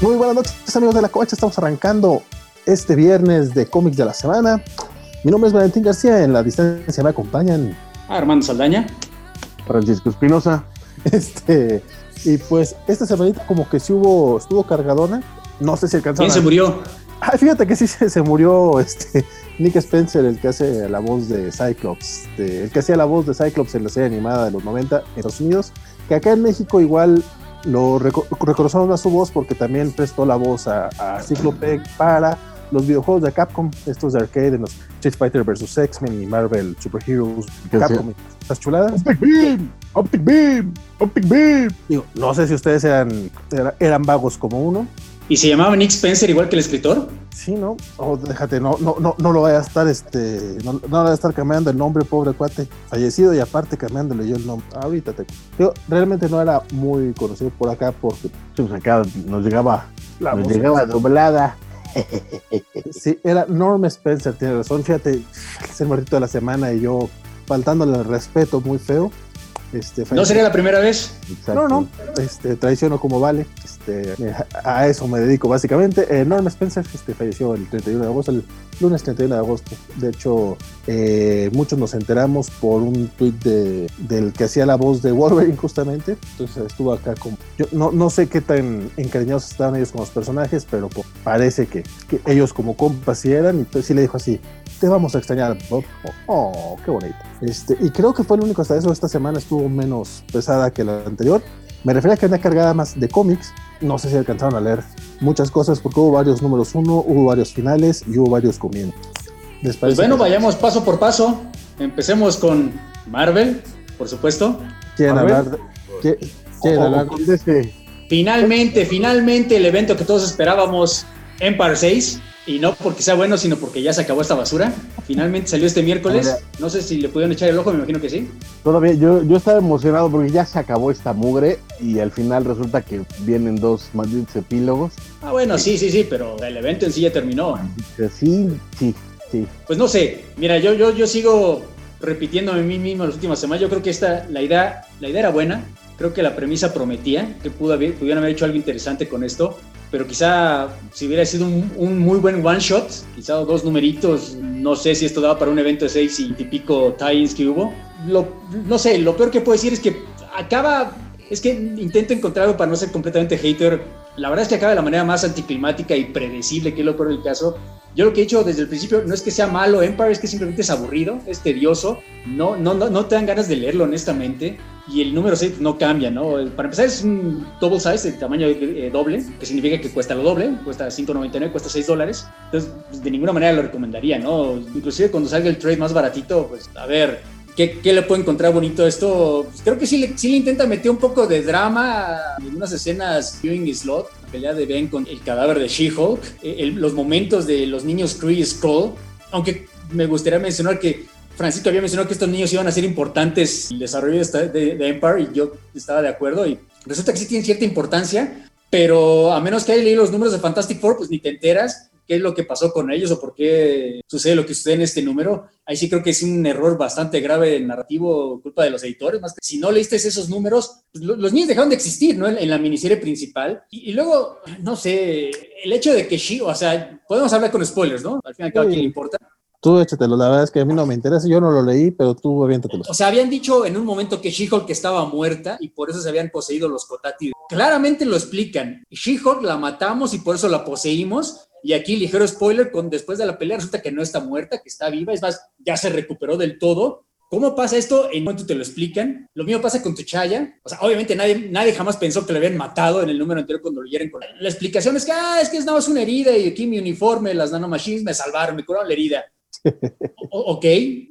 Muy buenas noches, amigos de la cocha. Estamos arrancando este viernes de cómics de la semana. Mi nombre es Valentín García. En la distancia me acompañan ah, Armando Saldaña, Francisco Espinosa. Este, y pues esta semanita como que sí hubo, estuvo cargadona. No sé si alcanzaron. ¿Quién se murió? Ah, fíjate que sí se, se, murió este Nick Spencer, el que hace la voz de Cyclops, este, el que hacía la voz de Cyclops en la serie animada de los 90 en Estados Unidos, que acá en México igual lo reconocemos más su voz porque también prestó la voz a, a Cyclope para los videojuegos de Capcom, estos de arcade, en los Street Fighter vs. X-Men y Marvel Super Heroes, Capcom, estas chuladas. Optic Beam, Optic Beam, Optic Beam. Digo, no sé si ustedes eran, eran vagos como uno. ¿Y se llamaba Nick Spencer igual que el escritor? Sí, ¿no? O déjate, no, no, no, no lo vaya a estar, este, no, no vaya a estar cambiando el nombre, pobre cuate, fallecido y aparte cambiándole yo el nombre. Ahorita te yo realmente no era muy conocido por acá porque pues acá nos llegaba, la nos llegaba doblada. Sí, era Norm Spencer, tiene razón. Fíjate, es el muertito de la semana y yo faltándole el respeto muy feo. Este, ¿No sería la primera vez? Exacto. No, no. Este, traiciono como vale. Este, a eso me dedico básicamente. Eh, Norm Spencer este, falleció el 31 de agosto, el lunes 31 de agosto. De hecho, eh, muchos nos enteramos por un tweet de, del que hacía la voz de Wolverine justamente. Entonces estuvo acá como... Yo no, no sé qué tan encariñados estaban ellos con los personajes, pero pues, parece que, que, ellos como compas sí eran. Y entonces sí le dijo así, te vamos a extrañar, Bob. Oh, oh, qué bonito. Este, y creo que fue el único hasta eso. Esta semana estuvo menos pesada que la anterior. Me refiero a que venía cargada más de cómics. No sé si alcanzaron a leer muchas cosas porque hubo varios números uno, hubo varios finales y hubo varios comienzos. Pues bueno, vayamos paso por paso. Empecemos con Marvel, por supuesto. ¿Quieren Marvel? hablar? De, ¿Quieren hablar de este? Finalmente, finalmente el evento que todos esperábamos, Empire 6. Y no porque sea bueno, sino porque ya se acabó esta basura. Finalmente salió este miércoles. No sé si le pudieron echar el ojo, me imagino que sí. Todavía, yo, yo estaba emocionado porque ya se acabó esta mugre y al final resulta que vienen dos malditos epílogos. Ah, bueno, sí, sí, sí, pero el evento en sí ya terminó. Sí, sí, sí. Pues no sé, mira, yo, yo, yo sigo repitiendo a mí mismo las últimas semanas. Yo creo que esta, la idea, la idea era buena. Creo que la premisa prometía que pudo haber, pudieran haber hecho algo interesante con esto pero quizá si hubiera sido un, un, muy buen one shot, quizá dos numeritos, no sé si esto daba para un evento de seis y típico tie-ins que hubo. Lo, no sé, lo peor que puedo decir es que acaba, es que intento encontrar algo para no ser completamente hater. La verdad es que acaba de la manera más anticlimática y predecible, que es lo peor del caso. Yo lo que he dicho desde el principio no es que sea malo Empire, es que simplemente es aburrido, es tedioso, no, no, no, no te dan ganas de leerlo honestamente y el número 6 no cambia, ¿no? Para empezar es un double size, el tamaño eh, doble, que significa que cuesta lo doble, cuesta 5.99, cuesta 6 dólares. Entonces, pues, de ninguna manera lo recomendaría, ¿no? Inclusive cuando salga el trade más baratito, pues a ver, ¿qué, qué le puedo encontrar bonito esto? Pues, creo que sí le, sí le intenta meter un poco de drama en unas escenas viewing slot, pelea de Ben con el cadáver de She-Hulk, eh, los momentos de los niños Kree y Skull, aunque me gustaría mencionar que Francisco había mencionado que estos niños iban a ser importantes en el desarrollo de, de, Empire y yo estaba de acuerdo y resulta que sí tienen cierta importancia, pero a menos que hayas leído los números de Fantastic Four, pues ni te enteras qué es lo que pasó con ellos o por qué sucede lo que sucede en este número. Ahí sí creo que es un error bastante grave narrativo, culpa de los editores, más que si no leíste esos números, pues los niños dejaron de existir, ¿no? En, en la miniserie principal. Y, y, luego, no sé, el hecho de que She, o sea, podemos hablar con spoilers, ¿no? Al final, ¿a quién le importa? Tú échatelo, la verdad es que a mí no me interesa, yo no lo leí, pero tú aviéntatelo. O sea, habían dicho en un momento que She-Hulk estaba muerta y por eso se habían poseído los Kotati. Claramente lo explican. She-Hulk la matamos y por eso la poseímos. Y aquí, ligero spoiler, con, después de la pelea resulta que no está muerta, que está viva, es más, ya se recuperó del todo. ¿Cómo pasa esto? En momento te lo explican. Lo mismo pasa con T'Challa. O sea, obviamente nadie, nadie jamás pensó que le habían matado en el número anterior cuando lo hieren con la, la explicación es que, ah, es que es nada más una herida y aquí mi uniforme, las nanomachines me salvaron, me curaron la herida. O, ok,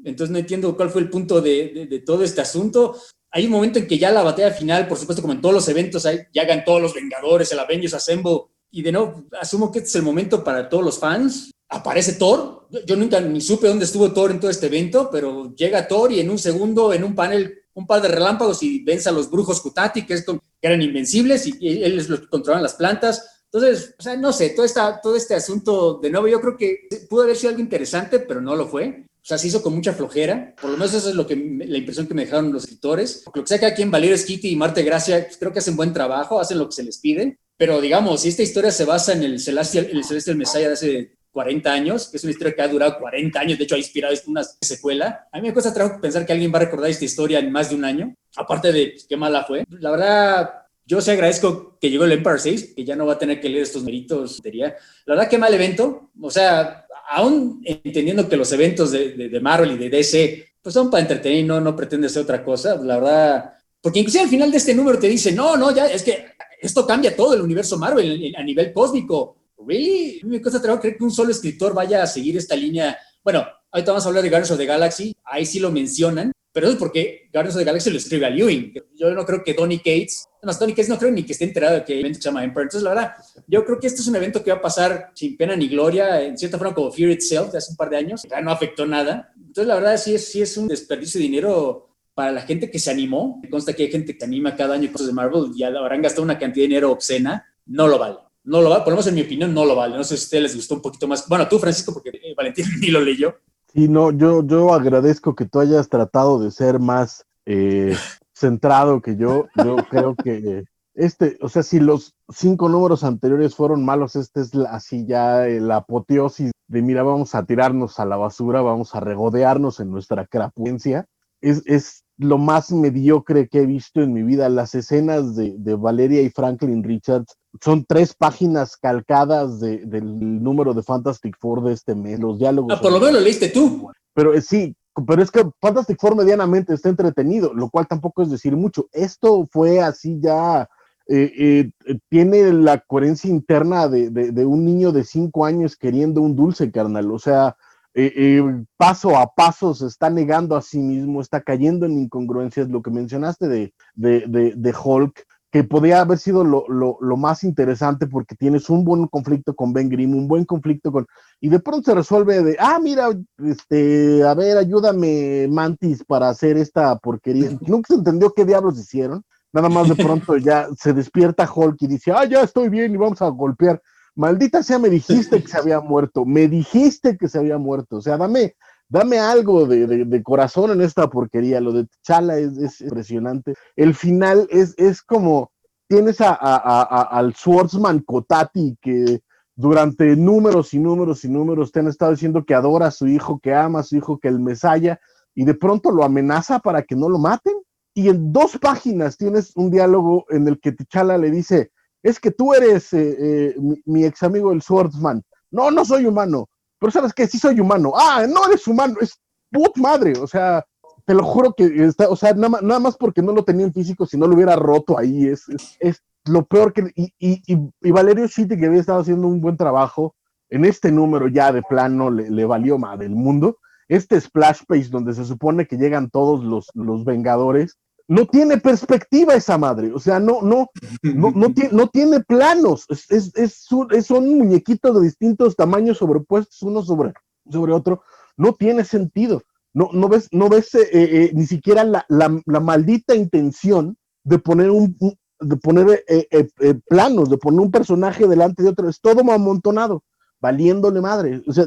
entonces no entiendo cuál fue el punto de, de, de, todo este asunto. Hay un momento en que ya la batalla final, por supuesto, como en todos los eventos, hay, ya hagan todos los Vengadores, el Avengers Assemble, y de nuevo, asumo que este es el momento para todos los fans. Aparece Thor, yo nunca ni supe dónde estuvo Thor en todo este evento, pero llega Thor y en un segundo, en un panel, un par de relámpagos y vence a los brujos Kutati, que, es con, que eran invencibles y, y ellos los controlan las plantas entonces, o sea, no sé, todo, esta, todo este asunto, de nuevo, yo creo que pudo haber sido algo interesante, pero no lo fue. O sea, se hizo con mucha flojera. Por lo menos eso es lo que, la impresión que me dejaron los escritores. Lo que sea que aquí en Valerio Skitty y Marte Gracia, creo que hacen buen trabajo, hacen lo que se les pide. Pero digamos, si esta historia se basa en el Celestial, el Celestial Messiah de hace 40 años, que es una historia que ha durado 40 años, de hecho ha inspirado una secuela. A mí me cuesta trabajo pensar que alguien va a recordar esta historia en más de un año, aparte de qué mala fue. La verdad, yo sí agradezco que llegó el Empire 6, que ya no va a tener que leer estos meritos. La verdad, qué mal evento. O sea, aún entendiendo que los eventos de, de, Marvel y de DC pues son para entretener y no, no pretende ser otra cosa, la verdad, porque inclusive al final de este número te dice, no, no, ya es que esto cambia todo el universo Marvel a nivel cósmico. ¿Really? Me cuesta trabajo creer que un solo escritor vaya a seguir esta línea. Bueno, ahorita vamos a hablar de Guardians of the Galaxy, ahí sí lo mencionan, pero es porque Guardians of the Galaxy lo escribe a Ewing. Yo no creo que Donny Cates, además Donny Cates no creo ni que esté enterado de que el evento se llama Emperor. Entonces, la verdad, yo creo que este es un evento que va a pasar sin pena ni gloria, en cierta forma como Fear Itself de hace un par de años, ya no afectó nada. Entonces, la verdad, sí es, sí es un desperdicio de dinero para la gente que se animó. Me consta que hay gente que anima cada año cosas de Marvel y habrán gastado una cantidad de dinero obscena. No lo vale. No lo vale, por lo menos en mi opinión, no lo vale. No sé si a ustedes les gustó un poquito más. Bueno, tú, Francisco, porque eh, Valentín ni lo leyó. Sí, no, yo, yo agradezco que tú hayas tratado de ser más eh, centrado que yo. Yo creo que este, o sea, si los cinco números anteriores fueron malos, este es así ya la apoteosis de mira, vamos a tirarnos a la basura, vamos a regodearnos en nuestra crapuencia. Es, es lo más mediocre que he visto en mi vida. Las escenas de, de Valeria y Franklin Richards son tres páginas calcadas de, del número de Fantastic Four de este mes. Los diálogos. Ah, por lo menos lo leíste tú. Pero eh, sí, pero es que Fantastic Four medianamente está entretenido, lo cual tampoco es decir mucho. Esto fue así ya. Eh, eh, tiene la coherencia interna de, de, de, un niño de cinco años queriendo un dulce, carnal. O sea, eh, eh, paso a paso se está negando a sí mismo, está cayendo en incongruencias, lo que mencionaste de, de, de, Hulk, que podría haber sido lo, lo, lo, más interesante porque tienes un buen conflicto con Ben Grimm, un buen conflicto con... Y de pronto se resuelve de, ah, mira, este, a ver, ayúdame, Mantis, para hacer esta porquería. Nunca se entendió qué diablos hicieron. Nada más de pronto ya se despierta Hulk y dice, ah, ya estoy bien y vamos a golpear maldita sea, me dijiste que se había muerto, me dijiste que se había muerto, o sea, dame, dame algo de, corazón en esta porquería, lo de Chala es, impresionante, el final es, es como, tienes a, al Swordsman Kotati que durante números y números y números te han estado diciendo que adora a su hijo, que ama a su hijo, que el Mesaya, y de pronto lo amenaza para que no lo maten. Y en dos páginas tienes un diálogo en el que T'Challa le dice, es que tú eres eh, eh, mi, ex amigo el Swordsman. No, no soy humano. Pero sabes que sí soy humano. Ah, no eres humano, es put madre. O sea, te lo juro que está, o sea, nada, nada más porque no lo tenía en físico, si no lo hubiera roto ahí, es, es, lo peor que. Y, y, y, Valerio Chiti, que había estado haciendo un buen trabajo, en este número ya de plano le, le valió más del mundo. Este splash page donde se supone que llegan todos los, los Vengadores, no tiene perspectiva esa madre, o sea, no, no, no, no, tiene, no tiene planos, es, es, son muñequitos de distintos tamaños sobrepuestos uno sobre, sobre otro, no tiene sentido, no, no ves, no ves eh, eh, ni siquiera la, la, maldita intención de poner un, de poner eh, planos, de poner un personaje delante de otro, es todo amontonado, valiéndole madre, o sea,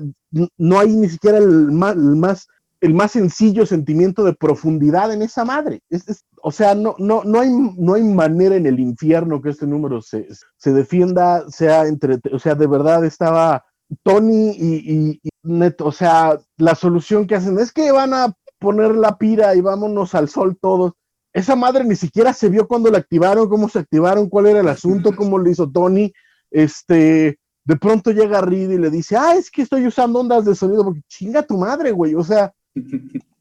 no hay ni siquiera el más el más sencillo sentimiento de profundidad en esa madre. Es, o sea, no, no, no, hay, no hay manera en el infierno que este número se, se defienda, sea entre, o sea, de verdad estaba Tony y, Neto, o sea, la solución que hacen es que van a poner la pira y vámonos al sol todos. Esa madre ni siquiera se vio cuando la activaron, cómo se activaron, cuál era el asunto, cómo lo hizo Tony. Este, de pronto llega Reed y le dice, ah, es que estoy usando ondas de sonido, porque chinga tu madre, güey. O sea,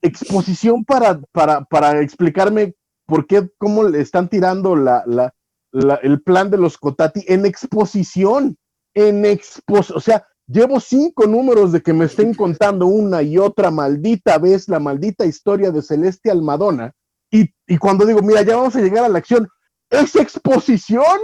exposición para, para, para explicarme por qué, cómo le están tirando la, la, el plan de los Cotati en exposición, en exposición, o sea, llevo cinco números de que me estén contando una y otra maldita vez la maldita historia de Celestial Madonna, y, y cuando digo, mira, ya vamos a llegar a la acción, ¿es exposición?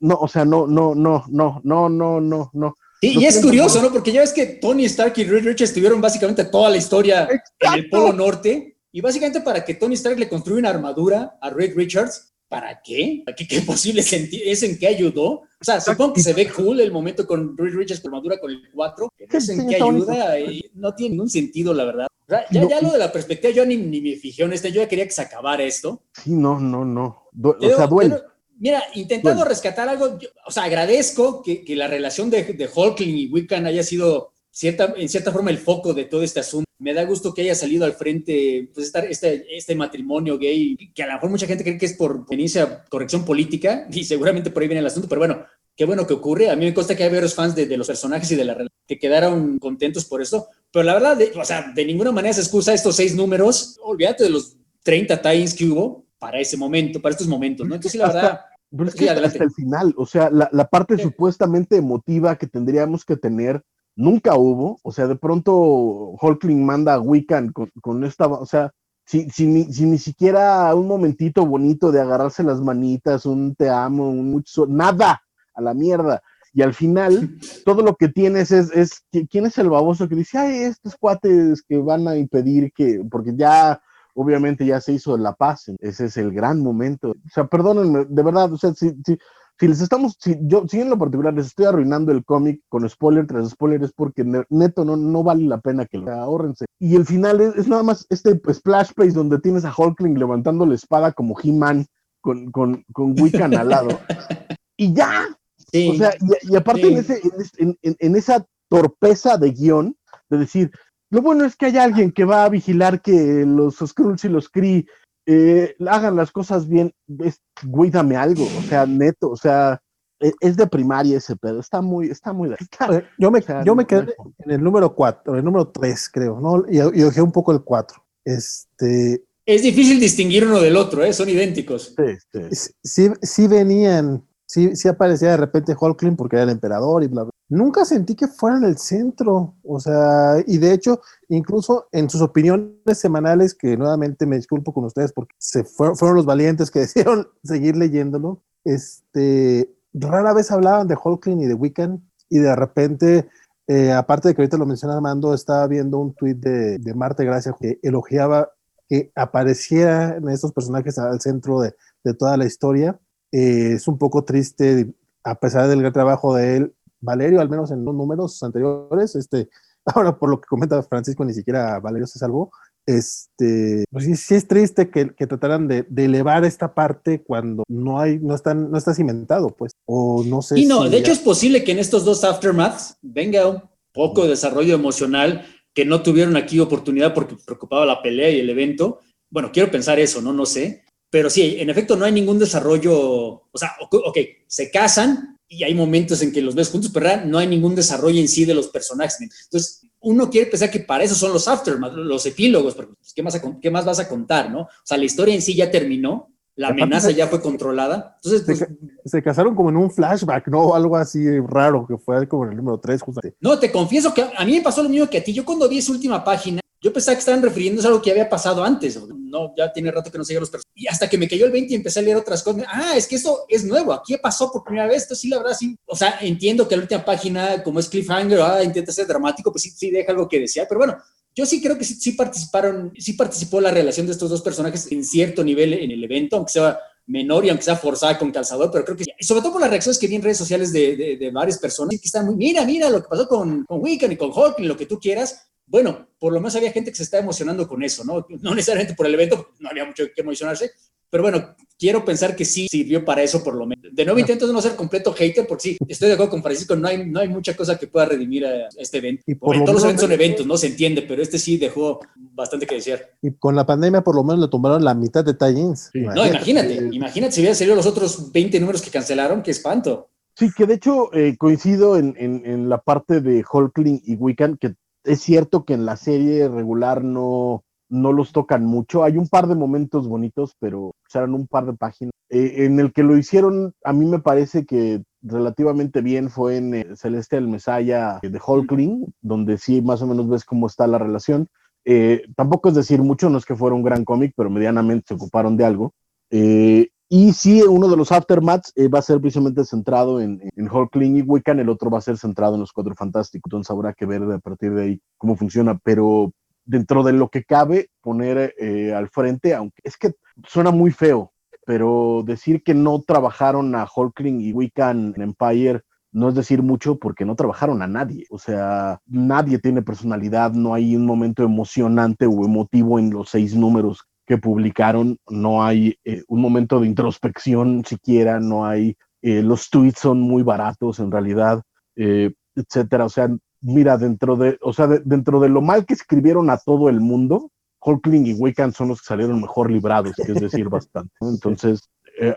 No, o sea, no, no, no, no, no, no, no, no. Y, es curioso, ¿no? Porque ya ves que Tony Stark y Reed Richards tuvieron básicamente toda la historia en el Polo Norte. Y básicamente para que Tony Stark le construya una armadura a Reed Richards, ¿para qué? ¿Qué, qué posible es en qué ayudó? O sea, supongo que se ve cool el momento con Reed Richards con armadura con el 4, es en qué ayuda y no tiene ningún sentido, la verdad. O sea, ya, ya, lo de la perspectiva, yo ni, ni me fijé en este, yo ya quería que se acabara esto. Sí, no, no, no. o sea, duele Mira, intentando rescatar algo, o sea, agradezco que, que la relación de, de Hulkling y Wiccan haya sido cierta, en cierta forma el foco de todo este asunto. Me da gusto que haya salido al frente pues, este, este matrimonio gay, que a lo mejor mucha gente cree que es por inicia corrección política, y seguramente por ahí viene el asunto, pero bueno, qué bueno que ocurre. A mí me consta que hay varios fans de, de los personajes y de la relación que quedaron contentos por eso, pero la verdad, de, o sea, de ninguna manera se excusa estos seis números. Olvídate de los 30 tie que hubo para ese momento, para estos momentos, ¿no? Entonces, la verdad... Pero es que hasta el final, o sea, la, la parte supuestamente emotiva que tendríamos que tener nunca hubo, o sea, de pronto Hulkling manda a Wiccan con, con esta, o sea, si, si, ni, si, ni, siquiera un momentito bonito de agarrarse las manitas, un te amo, un mucho, nada, a la mierda. Y al final, todo lo que tienes es, es, ¿quién es el baboso que dice, ay, estos cuates que van a impedir que, porque ya, obviamente ya se hizo la paz, ese es el gran momento. O sea, perdónenme, de verdad, o sea, si, si, si les estamos, si yo, si en lo particular les estoy arruinando el cómic con spoiler tras spoiler, es porque neto no, no vale la pena que lo ahorrense. Y el final es, es, nada más este splash page donde tienes a Hulkling levantando la espada como He-Man con, con, con Wiccan al lado. Y ya. Sí, o sea, y, y aparte sí. en, ese, en, en, en, esa torpeza de guion, de decir, lo bueno es que hay alguien que va a vigilar que los Skrulls y los Kree eh, hagan las cosas bien, es, güey, dame algo, o sea, neto, o sea, es, es de primaria ese pedo, está muy, está muy... Está, yo me, o sea, yo me quedé no, en el número 4, el número 3, creo, ¿no? Y, y ojé un poco el 4. Este... Es difícil distinguir uno del otro, ¿eh? Son idénticos. Sí, sí. sí, sí venían, sí, sí aparecía de repente Hulkling porque era el emperador y bla, bla. Nunca sentí que fueran el centro, o sea, y de hecho, incluso en sus opiniones semanales, que nuevamente me disculpo con ustedes porque se fueron, los valientes que decidieron seguir leyéndolo, este, rara vez hablaban de Hulkling y de Wiccan, y de repente, eh, aparte de que ahorita lo menciona Armando, estaba viendo un tuit de, Marte Gracia que elogiaba que aparecieran estos personajes al centro de, de toda la historia. Eh, es un poco triste, a pesar del gran trabajo de él, Valerio, al menos en los números anteriores, este, ahora por lo que comenta Francisco, ni siquiera Valerio se salvó. Este, pues sí, sí es triste que, que trataran de, de, elevar esta parte cuando no hay, no están, no está cimentado, pues, o no sé. Y no, si de ya... hecho es posible que en estos dos aftermaths venga un poco de desarrollo emocional que no tuvieron aquí oportunidad porque preocupaba la pelea y el evento. Bueno, quiero pensar eso, ¿no? No sé. Pero sí, en efecto, no hay ningún desarrollo. O sea, ok, se casan y hay momentos en que los ves juntos, pero no hay ningún desarrollo en sí de los personajes. Entonces, uno quiere pensar que para eso son los aftermath, los epílogos, porque pues, ¿qué, más a, ¿qué más vas a contar, no? O sea, la historia en sí ya terminó, la amenaza ya fue controlada. Entonces, pues, se, se, casaron como en un flashback, ¿no? Algo así raro, que fue como en el número 3, justamente. No, te confieso que a mí me pasó lo mismo que a ti. Yo cuando vi esa última página, yo pensaba que estaban refiriéndose a algo que había pasado antes. No, ya tiene rato que no seguía los personajes. Y hasta que me cayó el 20 y empecé a leer otras cosas. Ah, es que esto es nuevo. Aquí pasó por primera vez. Esto sí, la verdad, sí. O sea, entiendo que la última página, como es cliffhanger, ah, intenta ser dramático, pues sí, sí deja algo que desear. Pero bueno, yo sí creo que sí, sí, participaron, sí participó la relación de estos dos personajes en cierto nivel en el evento, aunque sea menor y aunque sea forzada con calzador, pero creo que, sobre todo por las reacciones que vi en redes sociales de, de, de varias personas que están muy, mira, mira lo que pasó con, con Wiccan y con Hulk, lo que tú quieras, bueno, por lo menos había gente que se está emocionando con eso, ¿no? No necesariamente por el evento, no había mucho que emocionarse, pero bueno, quiero pensar que sí sirvió para eso por lo menos. De nuevo intento no ser completo hater, porque sí, estoy de acuerdo con Francisco, no hay, no hay mucha cosa que pueda redimir a este evento. Y por todos los eventos son eventos, no se entiende, pero este sí dejó bastante que desear. Y con la pandemia por lo menos le tomaron la mitad de tie-ins. Sí. No, imagínate, imagínate si hubieran salido los otros 20 números que cancelaron, qué espanto. Sí, que de hecho eh, coincido en, en, en, la parte de Hulkling y Wiccan, que es cierto que en la serie regular no, no los tocan mucho. Hay un par de momentos bonitos, pero eran un par de páginas. Eh, en el que lo hicieron, a mí me parece que relativamente bien fue en eh, Celeste el Mesaya de Hulkling, donde sí más o menos ves cómo está la relación. Eh, tampoco es decir mucho, no es que fuera un gran cómic, pero medianamente se ocuparon de algo. Eh, y sí, uno de los aftermaths eh, va a ser precisamente centrado en, en Hulkling y Wiccan, el otro va a ser centrado en los Cuatro Fantásticos. Entonces habrá que ver a partir de ahí cómo funciona, pero dentro de lo que cabe poner eh, al frente, aunque es que suena muy feo, pero decir que no trabajaron a Hulkling y Wiccan en Empire no es decir mucho porque no trabajaron a nadie. O sea, nadie tiene personalidad, no hay un momento emocionante o emotivo en los seis números que publicaron, no hay eh, un momento de introspección siquiera, no hay, eh, los tweets son muy baratos en realidad, eh, etcétera. O sea, mira, dentro de, o sea, dentro de lo mal que escribieron a todo el mundo, Hulkling y Wiccan son los que salieron mejor librados, que es decir, bastante. Entonces,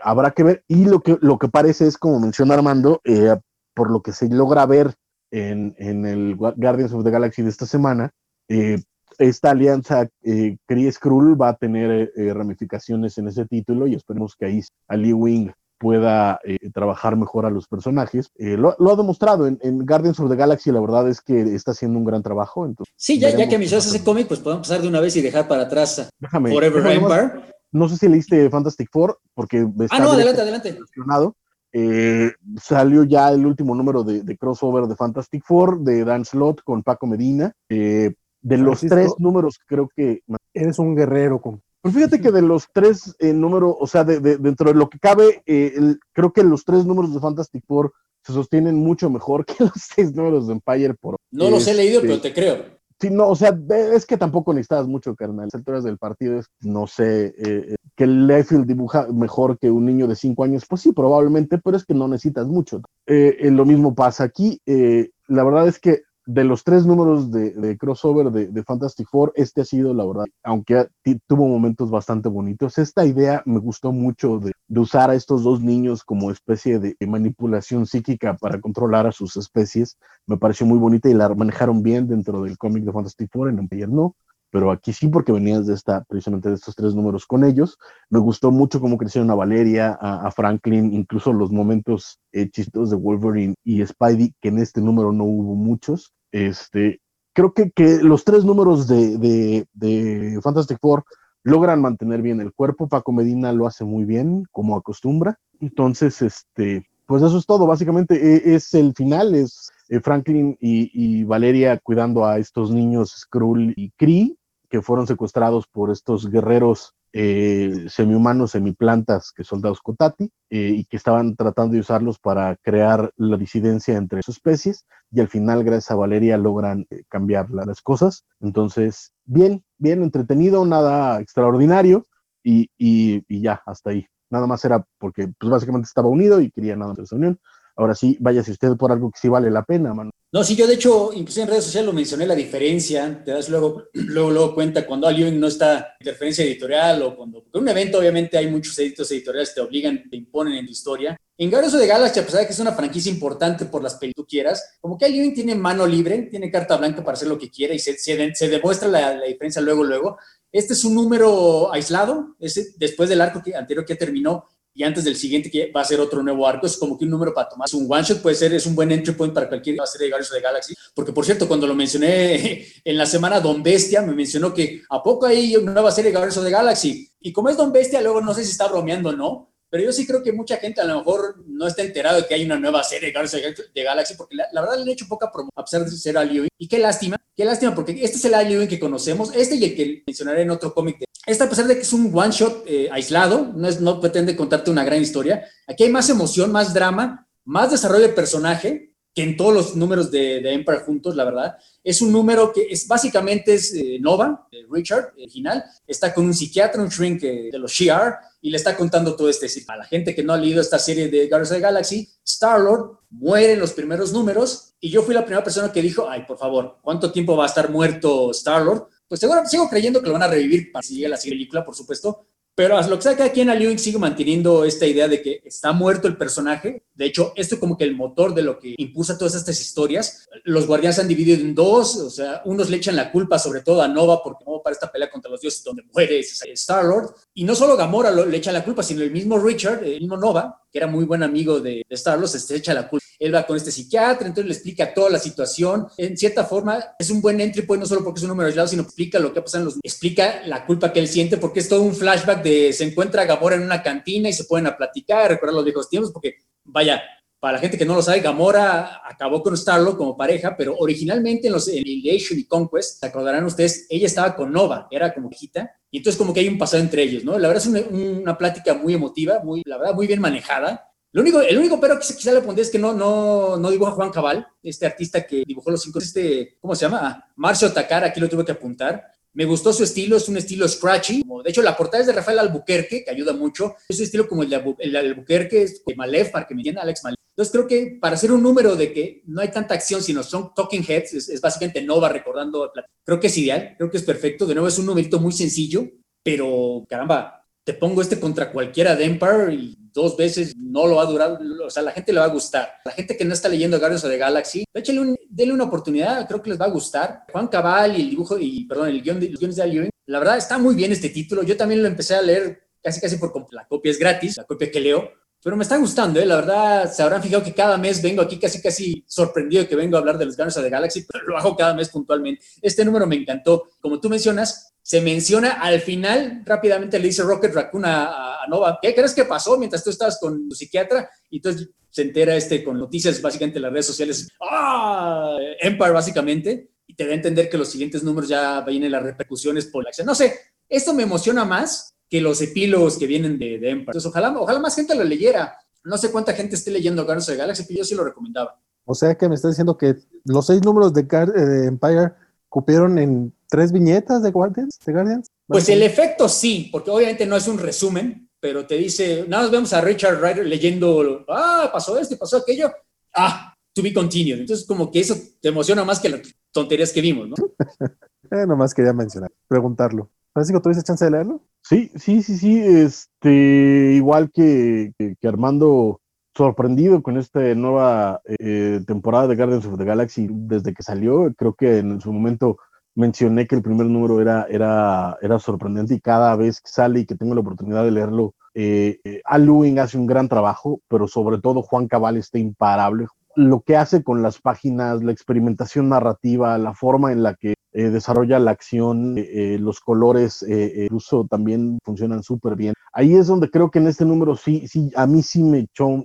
habrá que ver. Y lo que, lo que parece es, como menciona Armando, por lo que se logra ver en, en, el Guardians of the Galaxy de esta semana, eh, esta alianza eh, Kree Skrull va a tener eh, ramificaciones en ese título y esperemos que ahí Ali Wing pueda eh, trabajar mejor a los personajes. Lo, lo, ha demostrado en, en, Guardians of the Galaxy, la verdad es que está haciendo un gran trabajo. Entonces, sí, ya, ya que mencionas ese cómic, pues podemos pasar de una vez y dejar para atrás déjame, Forever Empire. No sé si leíste Fantastic Four, porque... ah, no, adelante, adelante. Eh, salió ya el último número de, de, crossover de Fantastic Four de Dan Slott con Paco Medina. Eh, de los tres números, creo que. Eres un guerrero. Con... Pues fíjate que de los tres eh, números, o sea, de, de, dentro de lo que cabe, eh, el, creo que los tres números de Fantastic Four se sostienen mucho mejor que los seis números de Empire por. No los he leído, pero te creo. Sí, no, o sea, es que tampoco necesitas mucho, carnal. Las alturas del partido es, no sé, eh, que Lefield dibuja mejor que un niño de cinco años. Pues sí, probablemente, pero es que no necesitas mucho. Eh, lo mismo pasa aquí. Eh, la verdad es que de los tres números de, crossover de, Fantastic Four, este ha sido, la verdad, aunque tuvo momentos bastante bonitos, esta idea me gustó mucho de, usar a estos dos niños como especie de manipulación psíquica para controlar a sus especies. Me pareció muy bonita y la manejaron bien dentro del cómic de Fantastic Four, en Empire no pero aquí sí porque venías de esta, precisamente de estos tres números con ellos. Me gustó mucho cómo crecieron a Valeria, a, Franklin, incluso los momentos eh, de Wolverine y Spidey, que en este número no hubo muchos. Este, creo que, que los tres números de, de, de, Fantastic Four logran mantener bien el cuerpo. Paco Medina lo hace muy bien, como acostumbra. Entonces, este, pues eso es todo. Básicamente e, es, el final, es eh, Franklin y, y, Valeria cuidando a estos niños Skrull y Kree que fueron secuestrados por estos guerreros eh, semihumanos, semiplantas, que soldados Kotati, eh, y que estaban tratando de usarlos para crear la disidencia entre sus especies, y al final, gracias a Valeria, logran eh, cambiar las cosas. Entonces, bien, bien entretenido, nada extraordinario, y, y, ya, hasta ahí. Nada más era porque, pues básicamente estaba unido y quería nada más esa unión. Ahora sí, váyase usted por algo que sí vale la pena, mano. No, sí, yo de hecho, incluso en redes sociales lo mencioné, la diferencia, te das luego, luego, luego cuenta cuando alguien no está interferencia editorial o cuando, porque en un evento obviamente hay muchos editos editoriales que te obligan, te imponen en tu historia. En Guardians de Galaxy, a pesar de que es una franquicia importante por las películas que quieras, como que alguien tiene mano libre, tiene carta blanca para hacer lo que quiera y se, se, demuestra la, la, diferencia luego, luego. Este es un número aislado, es después del arco que, anterior que terminó, y antes del siguiente que va a ser otro nuevo arco, es como que un número para tomar. Un one shot puede ser, es un buen entry point para cualquier serie de Guardians de Galaxy, porque por cierto, cuando lo mencioné en la semana, Don Bestia me mencionó que a poco hay una nueva serie de Guardians de Galaxy, y como es Don Bestia, luego no sé si está bromeando o no, pero yo sí creo que mucha gente a lo mejor no está enterado de que hay una nueva serie de Galaxy, porque la, verdad le han hecho poca promoción, a pesar de ser Ali Y qué lástima, qué lástima, porque este es el Ali que conocemos, este y el que mencionaré en otro cómic de esta, a pesar de que es un one shot eh, aislado, no, es, no pretende contarte una gran historia, aquí hay más emoción, más drama, más desarrollo de personaje que en todos los números de, de Empire juntos, la verdad. Es un número que es básicamente es eh, Nova, Richard, original, está con un psiquiatra, un shrink eh, de los Shi'ar, y le está contando todo este. A la gente que no ha leído esta serie de Guardians of Galaxy, Star-Lord muere en los primeros números, y yo fui la primera persona que dijo, ay, por favor, ¿cuánto tiempo va a estar muerto Star-Lord? pues seguro, sigo creyendo que lo van a revivir para si llega la película, por supuesto, pero a lo que sea, cada quien a Lewin sigue manteniendo esta idea de que está muerto el personaje. De hecho, esto es como que el motor de lo que impulsa todas estas historias. Los guardianes se han dividido en dos, o sea, unos le echan la culpa sobre todo a Nova porque Nova para esta pelea contra los dioses donde muere Star-Lord. Y no solo Gamora le echa la culpa, sino el mismo Richard, el mismo Nova, que era muy buen amigo de, Star-Lord, se echa la culpa. Él va con este psiquiatra, entonces le explica toda la situación. En cierta forma, es un buen entry point, no solo porque es un número aislado, sino explica lo que pasa en los... Explica la culpa que él siente porque es todo un flashback de se encuentra Gamora en una cantina y se pueden a platicar, recordar los viejos tiempos, porque vaya, para la gente que no lo sabe, Gamora acabó con Starlo como pareja, pero originalmente en los Annihilation y Conquest, se acordarán ustedes, ella estaba con Nova, era como hijita, y entonces como que hay un pasado entre ellos, ¿no? La verdad es una, plática muy emotiva, muy, la verdad, muy bien manejada. Lo único, el único pero que quizá le pondré es que no, no, no dibuja Juan Cabal, este artista que dibujó los cinco, este, ¿cómo se llama? Ah, Marcio Takara, aquí lo tuve que apuntar Me gustó su estilo, es un estilo scratchy. De hecho, la portada es de Rafael Albuquerque, que ayuda mucho. Es un estilo como el de Albuquerque, es de Malef, para que me entienda Alex Malef. Entonces creo que para hacer un número de que no hay tanta acción, sino son talking heads, es, básicamente Nova recordando, creo que es ideal, creo que es perfecto. De nuevo, es un numerito muy sencillo, pero caramba, te pongo este contra cualquiera de Empire y dos veces no lo va a durar, o sea, la gente le va a gustar. La gente que no está leyendo Guardians of the Galaxy, échale un, denle una oportunidad, creo que les va a gustar. Juan Cabal y el dibujo, y perdón, el guion de, los guiones de la verdad está muy bien este título. Yo también lo empecé a leer casi casi por la copia es gratis, la copia que leo, pero me está gustando, ¿eh? la verdad, se habrán fijado que cada mes vengo aquí casi casi sorprendido que vengo a hablar de los Guardians of the Galaxy, pero lo hago cada mes puntualmente. Este número me encantó. Como tú mencionas, se menciona al final, rápidamente le dice Rocket Raccoon a, Nova, ¿qué crees que pasó mientras tú estabas con tu psiquiatra? Y entonces se entera este con noticias básicamente en las redes sociales, ¡ah! Empire básicamente, y te da a entender que los siguientes números ya vienen las repercusiones por la acción. No sé, esto me emociona más que los epílogos que vienen de, Empire. Entonces, ojalá, ojalá más gente lo leyera. No sé cuánta gente esté leyendo Guardians of Galaxy, pero yo sí lo recomendaba. O sea que me está diciendo que los seis números de, de Empire cupieron en tres viñetas de Guardians, de Guardians. Pues el efecto sí, porque obviamente no es un resumen, pero te dice, nada más vemos a Richard Ryder leyendo, ah, pasó esto, pasó aquello, ah, to be continued. Entonces como que eso te emociona más que las tonterías que vimos, ¿no? eh, nomás quería mencionar, preguntarlo. Francisco, ¿tuviste chance de leerlo? Sí, sí, sí, sí, este, igual que, que, Armando, sorprendido con esta nueva eh, temporada de Guardians of the Galaxy desde que salió, creo que en su momento mencioné que el primer número era, era, era sorprendente y cada vez que sale y que tengo la oportunidad de leerlo, eh, eh Al hace un gran trabajo, pero sobre todo Juan Cabal está imparable. Lo que hace con las páginas, la experimentación narrativa, la forma en la que eh, desarrolla la acción, eh, eh, los colores incluso también funcionan súper bien. Ahí es donde creo que en este número sí, sí, a mí sí me echó,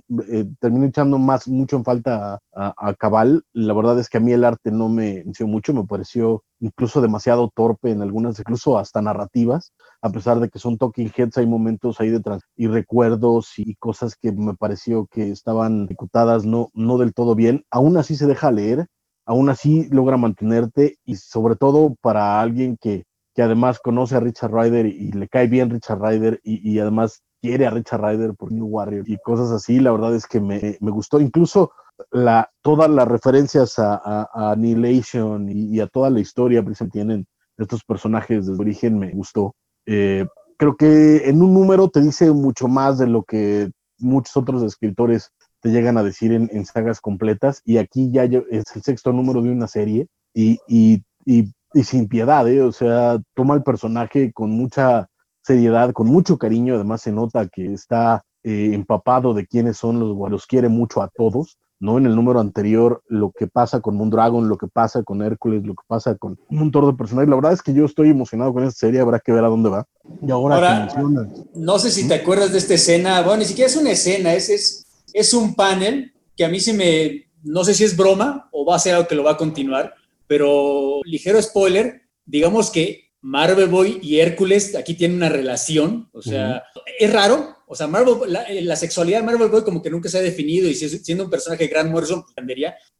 terminé echando más, mucho en falta a, Cabal. La verdad es que a mí el arte no me inició mucho, me pareció incluso demasiado torpe en algunas, incluso hasta narrativas, a pesar de que son talking heads, hay momentos ahí detrás y recuerdos y cosas que me pareció que estaban ejecutadas no, no del todo bien. Aún así se deja leer aún así logra mantenerte y sobre todo para alguien que, que además conoce a Richard Ryder y, le cae bien Richard Ryder y, además quiere a Richard Ryder por New Warrior y cosas así, la verdad es que me, me gustó. Incluso la, todas las referencias a, a, Annihilation y, a toda la historia que tienen estos personajes de origen me gustó. Eh, creo que en un número te dice mucho más de lo que muchos otros escritores llegan a decir en, sagas completas, y aquí ya es el sexto número de una serie, y, y, y, sin piedad, ¿eh? o sea, toma el personaje con mucha seriedad, con mucho cariño, además se nota que está eh, empapado de quiénes son los, los quiere mucho a todos, ¿no? En el número anterior, lo que pasa con Moondragon, lo que pasa con Hércules, lo que pasa con un montón de personajes. La verdad es que yo estoy emocionado con esta serie, habrá que ver a dónde va. Y ahora, no sé si te acuerdas de esta escena, bueno, ni siquiera es una escena, es, es es un panel que a mí se me, no sé si es broma o va a ser algo que lo va a continuar, pero ligero spoiler, digamos que Marvel Boy y Hércules aquí tienen una relación, o sea, es raro, o sea, Marvel, la, sexualidad de Marvel Boy como que nunca se ha definido y siendo un personaje de Grant Morrison, pues,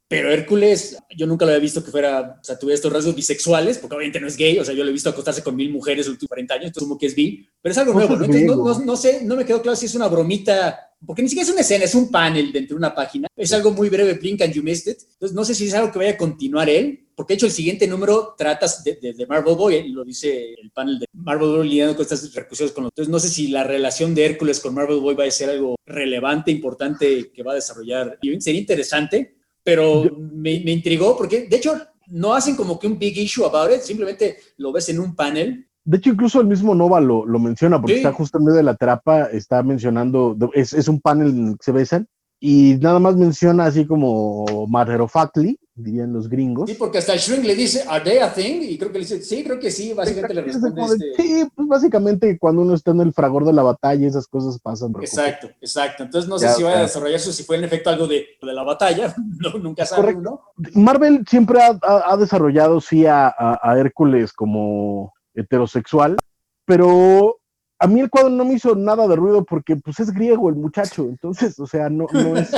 pero Hércules, yo nunca lo había visto que fuera, o sea, tuviera estos rasgos bisexuales, porque obviamente no es gay, o sea, yo lo he visto acostarse con mil mujeres en los últimos 40 años, entonces como que es bi, pero es algo pues nuevo, ¿no? no, no, sé, no me quedó claro si es una bromita porque ni siquiera es una escena, es un panel dentro de una página. Es algo muy breve, Blink and You Missed It. Entonces, no sé si es algo que vaya a continuar él, porque de hecho el siguiente número trata de, Marvel Boy, lo dice el panel de Marvel Boy lidiando con estas repercusiones con los. Entonces, no sé si la relación de Hércules con Marvel Boy va a ser algo relevante, importante que va a desarrollar. Sería interesante, pero me, me intrigó porque, de hecho, no hacen como que un big issue about it, simplemente lo ves en un panel de hecho, incluso el mismo Nova lo, menciona, porque está justo en medio de la trapa, está mencionando, es, es, un panel en el que se besan, y nada más menciona así como matter of factly, dirían los gringos. Sí, porque hasta el Shrink le dice, ¿Are they a thing? Y creo que le dice, sí, creo que sí, básicamente le responde este... Sí, pues básicamente cuando uno está en el fragor de la batalla, esas cosas pasan. Exacto, exacto. Entonces no sé si va a desarrollar eso, si fue en efecto algo de, de la batalla, no, nunca sabe uno. Marvel siempre ha, ha, desarrollado, sí, a, a Hércules como heterosexual, pero a mí el cuadro no me hizo nada de ruido porque pues es griego el muchacho, entonces, o sea, no, no es...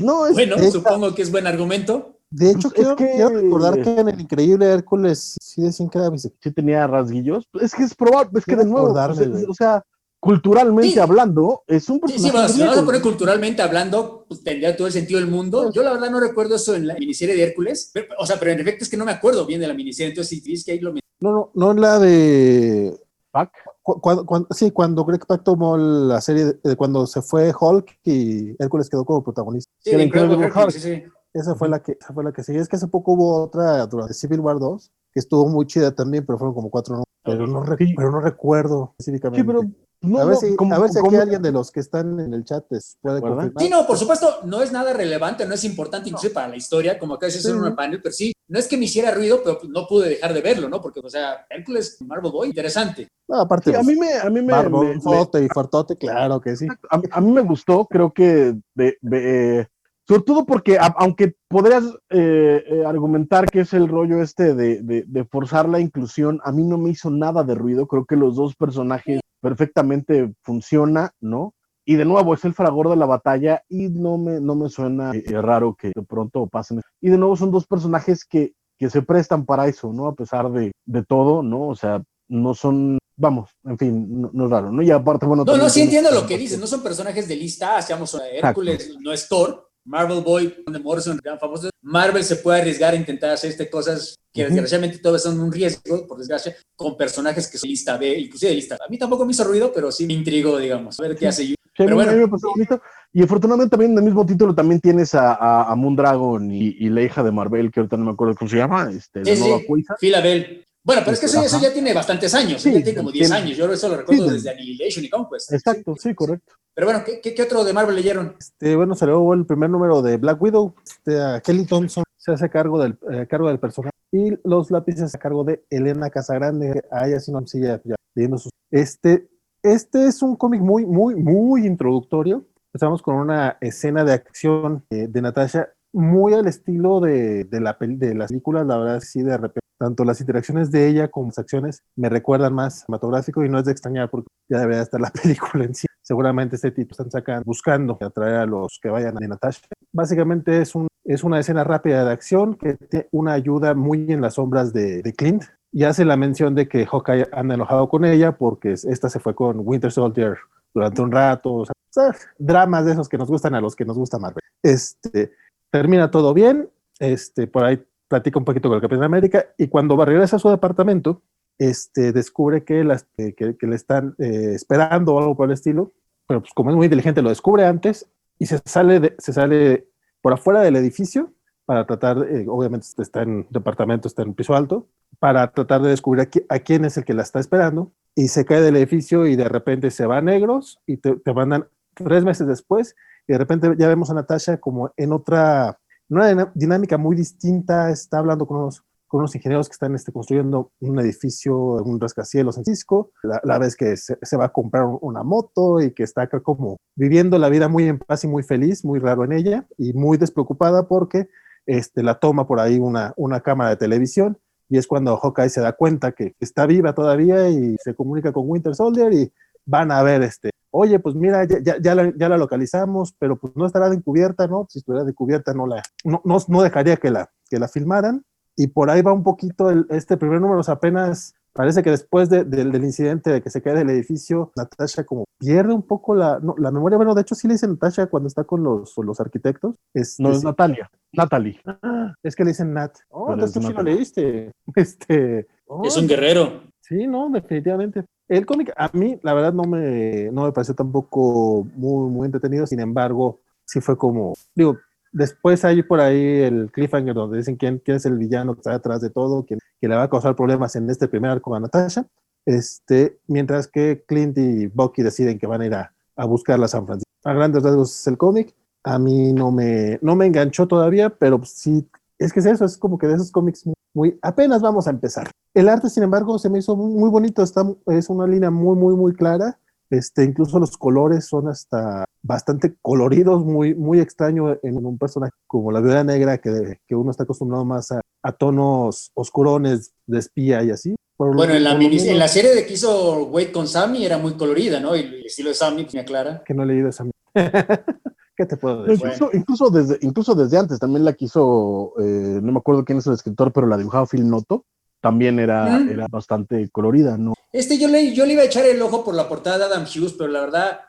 no es bueno, supongo que es buen argumento. De hecho, Pues es quiero, que- quiero recordar que en el Increíble Hércules sí decían que era bisexual. Sí tenía rasguillos. Es que es probable, es que de nuevo, acordarme, o sea, güey. o sea, culturalmente Sí. hablando, es un Sí, personaje. sí, bueno, si vamos a poner culturalmente hablando, pues tendría todo el sentido del mundo. Yo la verdad no recuerdo eso en la miniserie de Hércules, pero- o sea, pero en efecto es que no me acuerdo bien de la miniserie, entonces si dices que ahí lo No, no, no la de. Pac. Cu- cuando- cuando- sí, cuando Greg Pak tomó la serie, de, de cuando se fue Hulk y Hércules quedó como protagonista. Sí, era Incredible Incredible Hulk, sí, sí. Esa fue la que, esa fue la que sí. Es que hace poco hubo otra durante Civil War 2 que estuvo muy chida también, pero fueron como cuatro, no, pero no, re- Sí. pero no recuerdo específicamente. Sí, pero no, a ver no, si, como- a ver si aquí alguien de los que están en el chat les puede ¿Verdad? confirmar. Sí, no, por supuesto, no es nada relevante, no es importante inclusive para la historia, como acá dices Sí. en una panel, pero sí, no es que me hiciera ruido, pero no pude dejar de verlo, ¿no? Porque, o sea, Hércules, Marvel Boy, interesante. No, aparte, Sí, a mí me, a mí me, Barbón, me- me- Fote y Fortote, claro que sí. a, a mí me gustó, creo que de, de- sobre todo porque a- aunque podrías eh, eh, argumentar que es el rollo este de, de- de forzar la inclusión, a mí no me hizo nada de ruido, creo que los dos personajes perfectamente funciona, ¿no? Y de nuevo es el fragor de la batalla y no me, no me suena eh, eh, raro que de pronto pasen. Y de nuevo son dos personajes que, que se prestan para eso, ¿no? A pesar de, de todo, ¿no? O sea, no son, vamos, en fin, no, no es raro, ¿no? Y aparte, bueno... No, no, sí entiendo lo que dices, no son personajes de lista, A, seamos Hércules, no es Thor, Marvel Boy, de Morrison, gran famoso. Marvel se puede arriesgar a intentar hacer este cosas que desgraciadamente todas son un riesgo, por desgracia, con personajes que son lista B, inclusive de lista. A mí tampoco me hizo ruido, pero sí me intrigó, digamos, a ver qué hace. Sí, a Pero mí- bueno. a mí me pasó bonito. Y afortunadamente también en el mismo título también tienes a, a, a Moondragon y, y la hija de Marvel, que ahorita no me acuerdo cómo se llama, este, Sí, la nueva sí. Bell. Bueno, pero es que eso, eso ya tiene bastantes años, Sí, ya tiene como 10 tiene- años, yo eso lo recuerdo Sí, desde Annihilation y Conquest. Exacto, sí, correcto. Pero bueno, ¿qué, qué, qué otro de Marvel leyeron? Este, bueno, salió el primer número de Black Widow. Este, a Kelly Thompson se hace cargo del, eh, cargo del personaje. Y los lápices a cargo de Elena Casagrande. A ella sí no sí, ya, ya leyendo sus. Este, este es un cómic muy, muy, muy introductorio. Empezamos con una escena de acción eh, de Natasha muy al estilo de, de, la, de las películas, la verdad, sí, de repente. Tanto las interacciones de ella como las acciones me recuerdan más cinematográfico y no es de extrañar porque ya debería estar la película en sí. Seguramente este tipo están sacando, buscando atraer a los que vayan a Natasha. Básicamente es, un, es una escena rápida de acción que tiene una ayuda muy en las sombras de Clint y hace la mención de que Hawkeye anda enojado con ella porque esta se fue con Winter Soldier durante un rato. O sea, dramas de esos que nos gustan a los que nos gusta Marvel. Este, termina todo bien. Este, por ahí platica un poquito con el Capitán América y cuando va regresa a su departamento, este, descubre que, las, que, que le están eh, esperando o algo por el estilo, pero pues como es muy inteligente lo descubre antes y se sale, se sale por afuera del edificio para tratar, eh, obviamente está en departamento, está en piso alto, para tratar de descubrir a, qui a, quién es el que la está esperando y se cae del edificio y de repente se va a negros y te, te mandan tres meses después y de repente ya vemos a Natasha como en otra, en una dinámica muy distinta, está hablando con unos, con unos ingenieros que están este, construyendo un edificio, un rascacielos en Cisco, la, la vez que se, va a comprar una moto y que está como viviendo la vida muy en paz y muy feliz, muy raro en ella y muy despreocupada porque este, la toma por ahí una, una cámara de televisión y es cuando Hawkeye se da cuenta que está viva todavía y se comunica con Winter Soldier y van a ver este, oye, pues mira, ya, la, localizamos, pero pues no estará encubierta, ¿no? Si estuviera encubierta no la, no, no, no dejaría que la, que la filmaran y por ahí va un poquito este primer número, apenas parece que después de, de, del incidente de que se cae del edificio, Natasha como pierde un poco la, no, la memoria, bueno, de hecho sí le dice Natasha cuando está con los, los arquitectos. Este, no, es Natalia, Natalie. Ah, es que le dicen Nat. Oh, Pero entonces es tú sí lo leíste. Este, oh, Es un guerrero. Sí, no, definitivamente. El cómic a mí, la verdad, no me, no me pareció tampoco muy, muy entretenido. Sin embargo, sí fue como, digo, después hay por ahí el cliffhanger donde dicen quién, quién es el villano que está detrás de todo, quién, le va a causar problemas en este primer arco a Natasha. Este, mientras que Clint y Bucky deciden que van a ir a, buscarla a San Francisco. A grandes rasgos es el cómic. A mí no me, no me enganchó todavía, pero sí, es que es eso, es como que de esos cómics muy, muy, apenas vamos a empezar. El arte, sin embargo, se me hizo muy, muy bonito, está, es una línea muy, muy, muy clara. Este, incluso los colores son hasta bastante coloridos, muy, muy extraño en un personaje como la viuda negra, que, que uno está acostumbrado más a, a, tonos oscurones de espía y así. Por bueno, en la, mini, en la, serie de que hizo Wade con Sammy era muy colorida, ¿no? Y el estilo de Sammy, me aclara. Que no he leído esa. ¿Qué te puedo decir? incluso, desde, incluso desde antes también la quiso, eh, no me acuerdo quién es el escritor, pero la dibujaba Phil Noto. También era, era bastante colorida, ¿no? Este yo le, yo le iba a echar el ojo por la portada de Adam Hughes, pero la verdad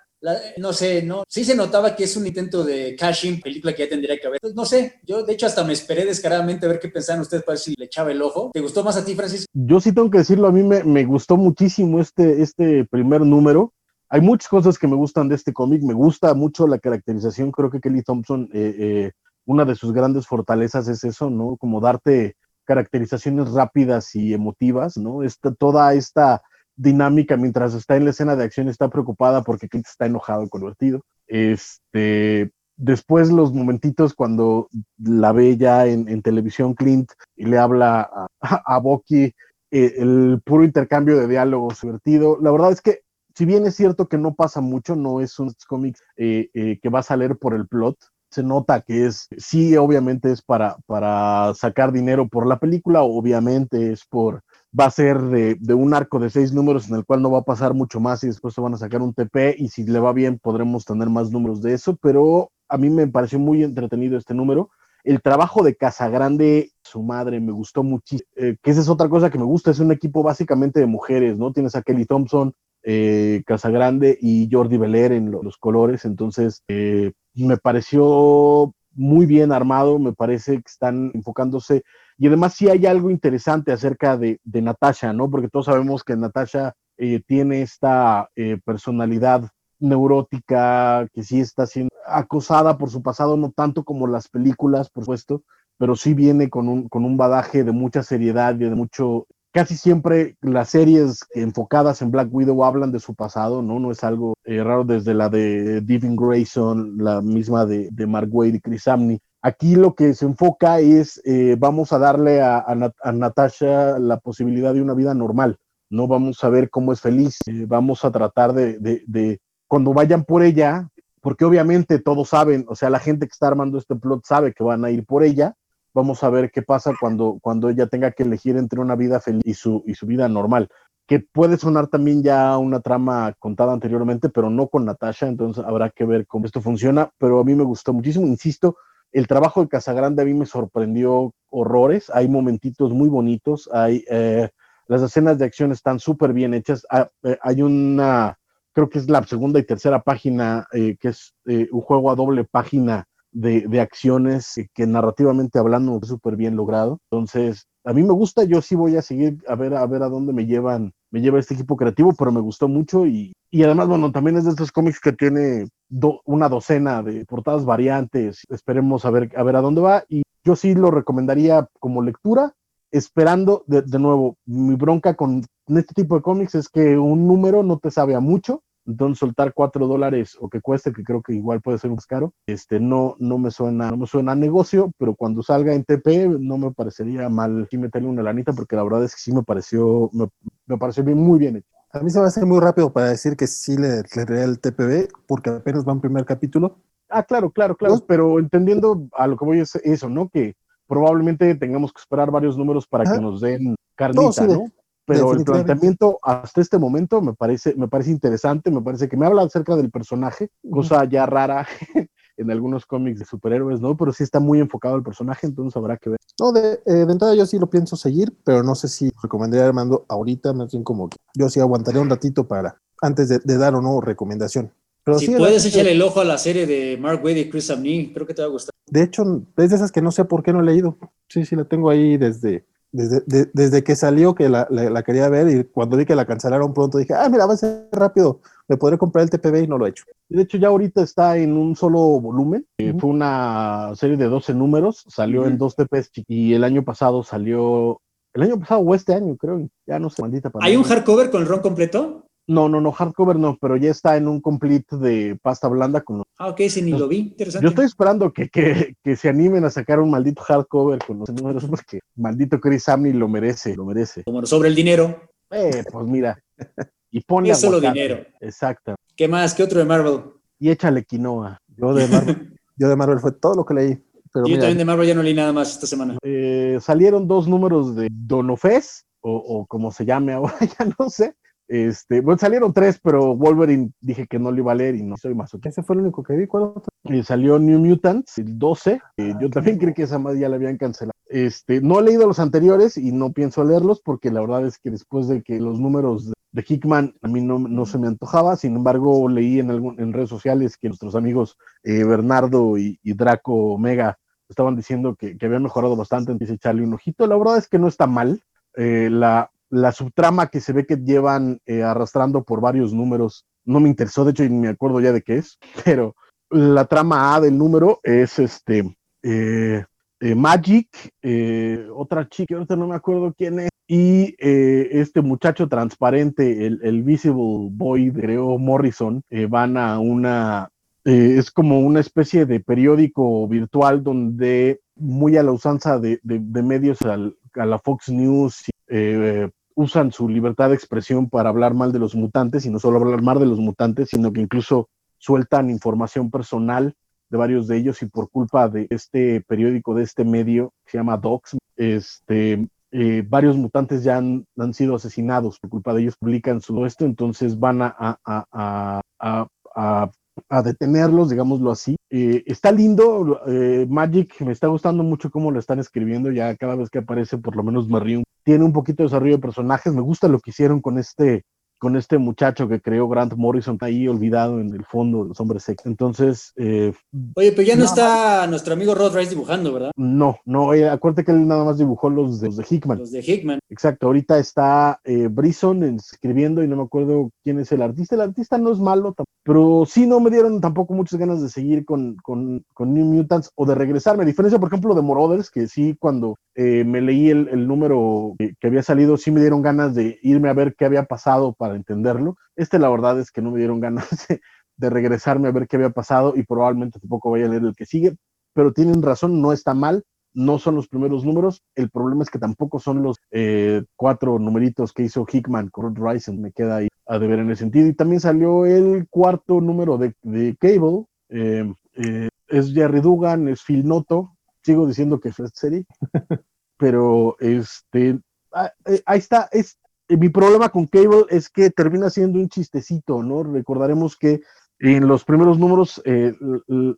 no sé, no, sí se notaba que es un intento de cashing, película que ya tendría que haber. Pues, no sé, yo de hecho hasta me esperé descaradamente a ver qué pensaban ustedes para ver si le echaba el ojo. ¿Te gustó más a ti, Francisco? Yo sí tengo que decirlo, a mí me, me gustó muchísimo este, este primer número. Hay muchas cosas que me gustan de este cómic, me gusta mucho la caracterización, creo que Kelly Thompson, eh, eh, una de sus grandes fortalezas es eso, ¿no? Como darte caracterizaciones rápidas y emotivas, ¿no? Esta, toda esta dinámica mientras está en la escena de acción, está preocupada porque Clint está enojado y convertido. Este, después los momentitos cuando la ve ya en, televisión Clint y le habla a, a, eh, el puro intercambio de diálogos divertido. La verdad es que si bien es cierto que no pasa mucho, no es un cómic eh, eh, que vas a leer por el plot, se nota que es, sí, obviamente es para, para sacar dinero por la película, obviamente es por, va a ser de, un arco de seis números en el cual no va a pasar mucho más y después se van a sacar un TP y si le va bien podremos tener más números de eso, pero a mí me pareció muy entretenido este número. El trabajo de Casagrande, su madre, me gustó muchísimo. Eh, que esa es otra cosa que me gusta, es un equipo básicamente de mujeres, ¿no? Tienes a Kelly Thompson, eh, Casagrande y Jordi Belair en los colores, entonces eh, me pareció muy bien armado, me parece que están enfocándose y además sí hay algo interesante acerca de, Natasha, ¿no? Porque todos sabemos que Natasha eh, tiene esta personalidad neurótica, que sí está siendo acosada por su pasado, no tanto como las películas, por supuesto, pero sí viene con un, con un badaje de mucha seriedad y de mucho... Casi siempre las series enfocadas en Black Widow hablan de su pasado, ¿no? No es algo eh, raro desde la de Devin Grayson, la misma de, de Mark Wade y Chris Amney Aquí lo que se enfoca es, eh, vamos a darle a, Natasha la posibilidad de una vida normal, no vamos a ver cómo es feliz, eh, vamos a tratar de, cuando vayan por ella, porque obviamente todos saben, o sea, la gente que está armando este plot sabe que van a ir por ella, vamos a ver qué pasa cuando, cuando ella tenga que elegir entre una vida feliz y su, y su vida normal que puede sonar también ya una trama contada anteriormente, pero no con Natasha, entonces habrá que ver cómo esto funciona, pero a mí me gustó muchísimo, insisto, el trabajo de Casagrande a mí me sorprendió horrores. Hay momentitos muy bonitos. Hay, eh, las escenas de acción están súper bien hechas. Ah, eh, hay una, creo que es la segunda y tercera página, eh, que es un juego a doble página de, de acciones que narrativamente hablando es súper bien logrado. Entonces, a mí me gusta, yo sí voy a seguir a ver a ver a dónde me llevan, me lleva este equipo creativo, pero me gustó mucho y, y además, bueno, también es de estos cómics que tiene una docena de portadas variantes. Esperemos a ver, a ver a dónde va y yo sí lo recomendaría como lectura, esperando, de, de nuevo, mi bronca con este tipo de cómics es que un número no te sabe a mucho entonces soltar cuatro dólares o que cueste, que creo que igual puede ser más caro, este no, no me suena, no me suena a negocio, pero cuando salga en TP no me parecería mal aquí meterle una lanita, porque la verdad es que sí me pareció, me, pareció bien, muy bien hecho. A mí se me hace muy rápido para decir que sí le, le el TPB, porque apenas va un primer capítulo. Ah, claro, claro, claro, pero entendiendo a lo que voy es eso, ¿no? Que probablemente tengamos que esperar varios números para que nos den carnita, ¿no? Pero el planteamiento hasta este momento me parece, me parece interesante, me parece que me habla acerca del personaje, cosa ya rara en algunos cómics de superhéroes, ¿no? Pero sí está muy enfocado el personaje, entonces habrá que ver. No, de, eh, entrada yo sí lo pienso seguir, pero no sé si recomendaría Armando ahorita, más bien como que yo sí aguantaría un ratito para, antes de, dar o no recomendación. Pero si puedes echarle el ojo a la serie de Mark Wade y Chris Amney, creo que te va a gustar. De hecho, es de esas que no sé por qué no he leído. Sí, sí, la tengo ahí desde desde, desde que salió que la, la, quería ver y cuando vi que la cancelaron pronto dije, ah, mira, va a ser rápido, me podré comprar el TPB y no lo he hecho. De hecho, ya ahorita está en un solo volumen, fue una serie de 12 números, salió en dos TPs y el año pasado salió, el año pasado o este año creo, ya no sé, maldita ¿Hay un hardcover con el ron completo? No, no, no, hardcover no, pero ya está en un complete de pasta blanda con Ah, ok, sí, ni lo vi, interesante. Yo estoy esperando que, que, que, se animen a sacar un maldito hardcover con los números, porque maldito Chris Samney lo merece, lo merece. Como sobre el dinero. Eh, pues mira. Y ponle Es solo dinero. Exacto. ¿Qué más? ¿Qué otro de Marvel? Y échale quinoa. Yo de Marvel, yo de Marvel fue todo lo que leí. Pero yo también de Marvel ya no leí nada más esta semana. Eh, salieron dos números de Donofes, o, o como se llame ahora, ya no sé este, bueno, salieron tres, pero Wolverine dije que no lo iba a leer y no soy más. Ese fue el único que vi. ¿Cuál otro? eh, salió New Mutants, el 12. yo también creí que esa más ya la habían cancelado. Este, no he leído los anteriores y no pienso leerlos porque la verdad es que después de que los números de, Hickman a mí no, no, se me antojaba, sin embargo leí en, algún, en redes sociales que nuestros amigos eh, Bernardo y, Draco Omega estaban diciendo que, que había mejorado bastante, entonces echarle un ojito. La verdad es que no está mal. Eh, la, la subtrama que se ve que llevan arrastrando por varios números no me interesó, de hecho, y me acuerdo ya de qué es, pero la trama A del número es este eh, eh, Magic, eh, otra chica, ahorita no me acuerdo quién es, y este muchacho transparente, el, el Visible Boy de Creo Morrison, van a una, es como una especie de periódico virtual donde muy a la usanza de, medios a la Fox News, usan su libertad de expresión para hablar mal de los mutantes y no solo hablar mal de los mutantes, sino que incluso sueltan información personal de varios de ellos y por culpa de este periódico, de este medio que se llama Docs, este, eh, varios mutantes ya han, sido asesinados. Por culpa de ellos, publican su esto, entonces van a, detenerlos, digámoslo así. Eh, está lindo, eh, Magic, me está gustando mucho cómo lo están escribiendo, ya cada vez que aparece por lo menos me río. Tiene un poquito de desarrollo de personajes, me gusta lo que hicieron con este con este muchacho que creó Grant Morrison, ahí olvidado en el fondo de los hombres sexy. Entonces. Eh, Oye, pero ya no, está nuestro amigo Rod Rice dibujando, ¿verdad? No, no, acuérdate que él nada más dibujó los de, los de Hickman. Los de Hickman. Exacto, ahorita está eh, Brison escribiendo y no me acuerdo quién es el artista. El artista no es malo, pero sí no me dieron tampoco muchas ganas de seguir con, con, con New Mutants o de regresarme. A diferencia, por ejemplo, de Morothers, que sí, cuando eh, me leí el, el número que, que había salido, sí me dieron ganas de irme a ver qué había pasado para entenderlo. Este, la verdad es que no me dieron ganas de, regresarme a ver qué había pasado y probablemente tampoco vaya a leer el que sigue, pero tienen razón, no está mal, no son los primeros números. El problema es que tampoco son los eh, cuatro numeritos que hizo Hickman con Ryzen. Me queda ahí a deber en ese sentido. Y también salió el cuarto número de, Cable. Eh, eh, es Jerry Dugan, es Phil Noto. Sigo diciendo que es serie, pero este, ah, ahí está. Es, eh, mi problema con Cable es que termina siendo un chistecito, ¿no? Recordaremos que en los primeros números eh,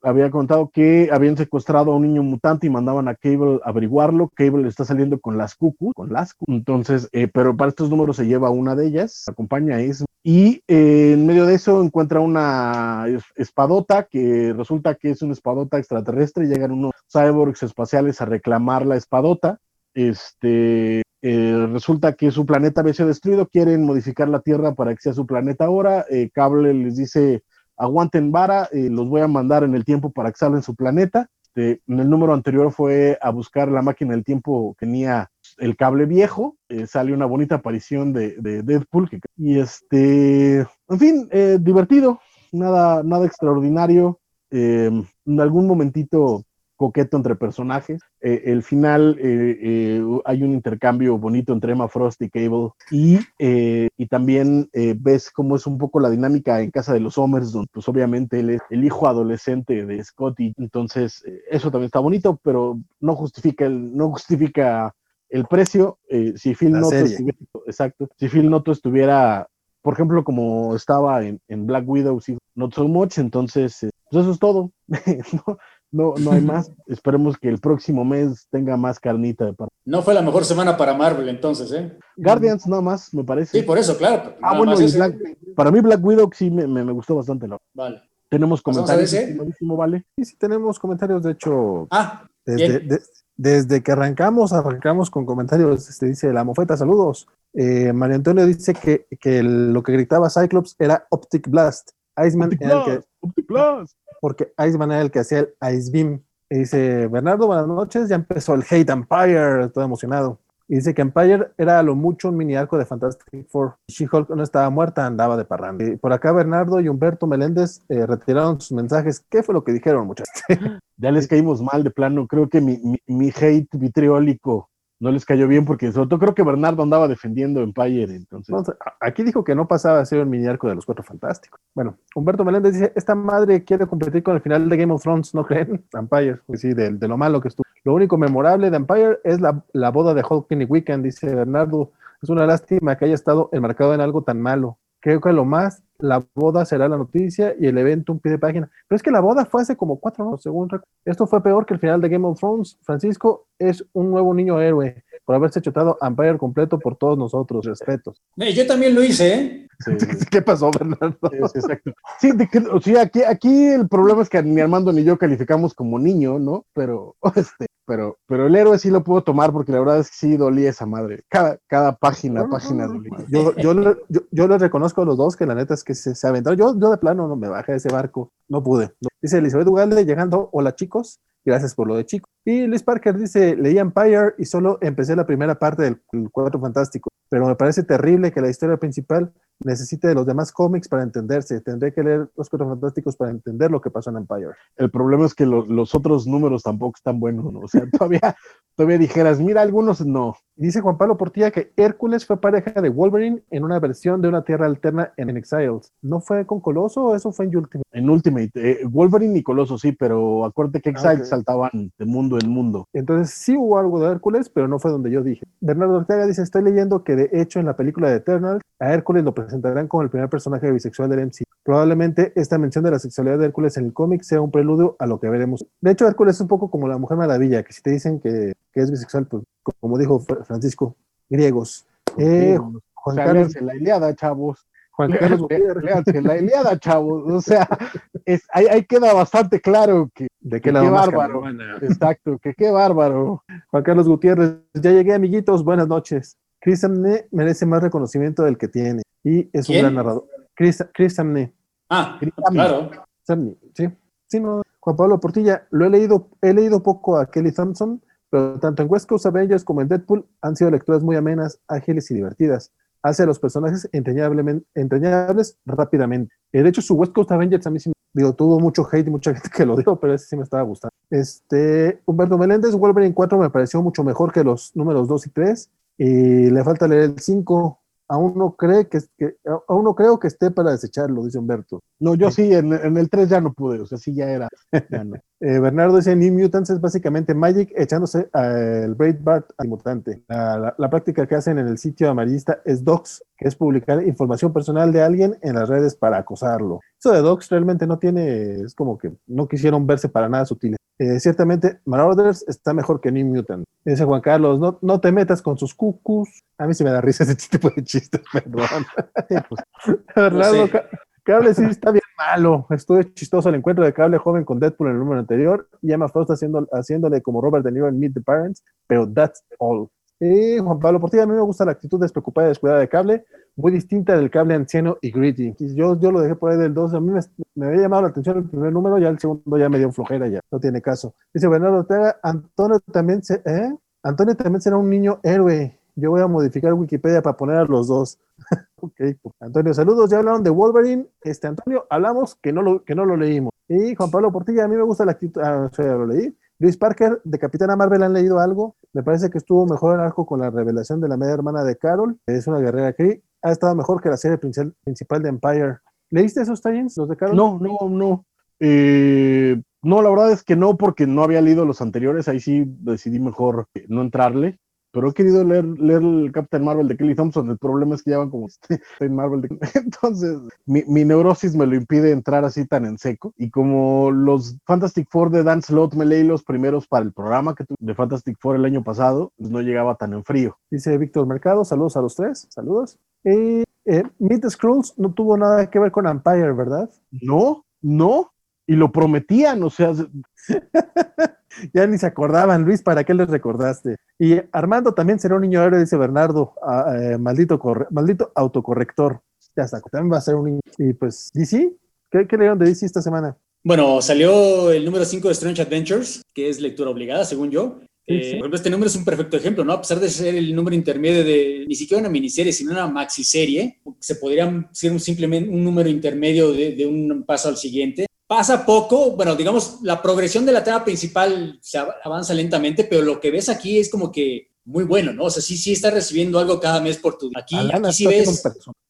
había contado que habían secuestrado a un niño mutante y mandaban a Cable a averiguarlo. Cable está saliendo con las cucu, con las entonces, eh, pero para estos números se lleva una de ellas, acompaña a eso. Y en medio de eso encuentra una espadota que resulta que es una espadota extraterrestre. Llegan unos cyborgs espaciales a reclamar la espadota. Este, eh, resulta que su planeta había sido destruido, quieren modificar la Tierra para que sea su planeta ahora. Eh, Cable les dice, aguanten vara, eh, los voy a mandar en el tiempo para que salven su planeta. Este, en el número anterior fue a buscar la máquina del tiempo que tenía el cable viejo, sale una bonita aparición de, Deadpool. y este, en fin, divertido, nada, nada extraordinario. en algún momentito coqueto entre personajes. Eh, el final eh, eh, hay un intercambio bonito entre Emma Frost y Cable y, y también ves cómo es un poco la dinámica en casa de los Homers, donde pues obviamente él es el hijo adolescente de Scotty, entonces eso también está bonito, pero no justifica el, no justifica el precio. si Phil Noto estuviera, exacto, si Phil Noto estuviera por ejemplo, como estaba en, Black Widow, not so much, entonces, pues eso es todo. no, no, no hay más. Esperemos que el próximo mes tenga más carnita de No fue la mejor semana para Marvel entonces, ¿eh? Guardians nada más, me parece. Sí, por eso, claro. Ah, bueno, para mí Black Widow sí me, me, gustó bastante. Vale. Tenemos comentarios. ¿vale? Sí, sí, tenemos comentarios, de hecho. Ah, desde, desde que arrancamos, arrancamos con comentarios, este, dice la mofeta, saludos. Eh, Mario Antonio dice que, que lo que gritaba Cyclops era Optic Blast. Iceman Optic Blast, Optic Blast porque Iceman era el que hacía el Ice Beam. Y dice, Bernardo, buenas noches, ya empezó el Hate Empire, todo emocionado. Y dice que Empire era a lo mucho un mini arco de Fantastic Four. She-Hulk no estaba muerta, andaba de parranda. Y por acá Bernardo y Humberto Meléndez eh, retiraron sus mensajes. ¿Qué fue lo que dijeron, muchachos? ya les caímos mal de plano. Creo que mi, mi hate vitriólico no les cayó bien porque sobre todo creo que Bernardo andaba defendiendo Empire, entonces. aquí dijo que no pasaba a ser un mini arco de los cuatro fantásticos. Bueno, Humberto Meléndez dice, esta madre quiere competir con el final de Game of Thrones, ¿no creen? Empire, pues sí, de, lo malo que estuvo. Lo único memorable de Empire es la, boda de Hulk y Weekend, dice Bernardo. Es una lástima que haya estado enmarcado en algo tan malo. Creo que lo más, la boda será la noticia y el evento un pie de página. Pero es que la boda fue hace como cuatro años, según Esto fue peor que el final de Game of Thrones. Francisco es un nuevo niño héroe por haberse chutado Empire completo por todos nosotros. Respetos. yo también lo hice, ¿eh? ¿Qué pasó, Bernardo? Sí, sea, aquí, aquí el problema es que ni Armando ni yo calificamos como niño, ¿no? Pero, este, pero, pero el héroe sí lo puedo tomar porque la verdad es que sí dolía esa madre. Cada, cada página, página dolía. Yo, yo, yo, yo, les reconozco a los dos que la neta es que se, se aventaron. Yo, yo de plano no me bajé de ese barco. No pude. Dice Elizabeth Ugalde llegando. Hola chicos. Gracias por lo de chico. Y Liz Parker dice, leí Empire y solo empecé la primera parte del Cuatro Fantástico, pero me parece terrible que la historia principal necesite de los demás cómics para entenderse. Tendré que leer los Cuatro Fantásticos para entender lo que pasó en Empire. El problema es que los otros números tampoco están buenos, ¿no? O sea, todavía, todavía dijeras, mira, algunos no. Dice Juan Pablo Portilla que Hércules fue pareja de Wolverine en una versión de una tierra alterna en Exiles. ¿No fue con Coloso o eso fue en Ultimate? En Ultimate. Eh, Wolverine y Coloso sí, pero acuérdate que Exiles ah, saltaban de mundo en mundo. Entonces sí hubo algo de Hércules, pero no fue donde yo dije. Bernardo Ortega dice, estoy leyendo que de hecho en la película de Eternal a Hércules lo presentarán como el primer personaje bisexual del MC. Probablemente esta mención de la sexualidad de Hércules en el cómic sea un preludio a lo que veremos. De hecho, Hércules es un poco como la Mujer Maravilla, que si te dicen que, que es bisexual, pues como dijo Francisco, griegos. Eh, Juan Carlos. la Iliada, chavos. Juan Carlos la Iliada, chavos. O sea, es, ahí, queda bastante claro que, de qué, bárbaro. Exacto, que qué bárbaro. Juan Carlos Gutiérrez, ya llegué, amiguitos, buenas noches. Chris Amne merece más reconocimiento del que tiene y es un gran narrador. Chris, Chris Amne. Ah, claro. sí, sí, no. Juan Pablo Portilla, lo he leído, he leído poco a Kelly Thompson, pero tanto en West Coast Avengers como en Deadpool han sido lecturas muy amenas, ágiles y divertidas. Hace a los personajes entrañables rápidamente. Eh, de hecho, su West Coast Avengers a mí sí digo, tuvo mucho hate y mucha gente que lo dio, pero ese sí me estaba gustando. Este, Humberto Meléndez, Wolverine 4 me pareció mucho mejor que los números 2 y 3. Y le falta leer el 5 aún no cree que, que, aún no creo que esté para desecharlo, dice Humberto. No, yo sí, en, el 3 ya no pude, o sea, sí ya era. Eh, Bernardo dice, New Mutants es básicamente Magic echándose al Braid Bart al mutante. La, práctica que hacen en el sitio amarillista es Docs, que es publicar información personal de alguien en las redes para acosarlo. Eso de Docs realmente no tiene, es como que no quisieron verse para nada sutiles. Eh, ciertamente, Marauders está mejor que New Mutant. Dice Juan Carlos, no, no te metas con sus cucus. A mí se me da risa ese tipo de chistes, perdón. Bernardo pues, Cable sí está bien malo. Estuvo chistoso el encuentro de Cable joven con Deadpool en el número anterior. Y Emma Frost haciendo, haciéndole como Robert De Niro en Meet the Parents, pero that's all. Y Juan Pablo Portilla, a mí me gusta la actitud despreocupada y descuidada de Cable, muy distinta del Cable anciano y gritty. Yo, yo lo dejé por ahí del 2, a mí me, había llamado la atención el primer número, ya el segundo ya me dio flojera, ya no tiene caso. Dice Bernardo Ortega, Antonio también, se, ¿eh? Antonio también será un niño héroe. Yo voy a modificar Wikipedia para poner a los dos. ok, Antonio, saludos. Ya hablaron de Wolverine. Este, Antonio, hablamos que no lo, que no lo leímos. Y Juan Pablo Portilla, a mí me gusta la actitud. Ah, ya lo leí. Luis Parker, de Capitana Marvel, ¿han leído algo? Me parece que estuvo mejor el arco con la revelación de la media hermana de Carol. Es una guerrera que ha estado mejor que la serie principal de Empire. ¿Leíste esos Titans, los de Carol? No, no, no. Eh, no, la verdad es que no, porque no había leído los anteriores. Ahí sí decidí mejor no entrarle pero he querido leer, leer el Captain Marvel de Kelly Thompson. El problema es que llevan como Captain Marvel. De... Entonces, mi, mi, neurosis me lo impide entrar así tan en seco. Y como los Fantastic Four de Dan Slott me leí los primeros para el programa que tuve de Fantastic Four el año pasado, pues no llegaba tan en frío. Dice Víctor Mercado, saludos a los tres, saludos. Y eh, Meet the Scrolls no tuvo nada que ver con Empire, ¿verdad? No, no. Y lo prometían, o sea, ya ni se acordaban, Luis, ¿para qué les recordaste? Y Armando también será un niño héroe, dice Bernardo, ah, eh, maldito, maldito autocorrector. Ya está, también va a ser un niño. Y pues, DC, ¿qué, qué leyeron de DC esta semana? Bueno, salió el número 5 de Strange Adventures, que es lectura obligada, según yo. Eh, por ejemplo, este número es un perfecto ejemplo, ¿no? A pesar de ser el número intermedio de ni siquiera una miniserie, sino una maxiserie, se podría ser un, simplemente un número intermedio de, de, un paso al siguiente pasa poco, bueno, digamos, la progresión de la trama principal se avanza lentamente, pero lo que ves aquí es como que muy bueno, ¿no? O sea, sí, sí está recibiendo algo cada mes por tu... Aquí, aquí sí ves...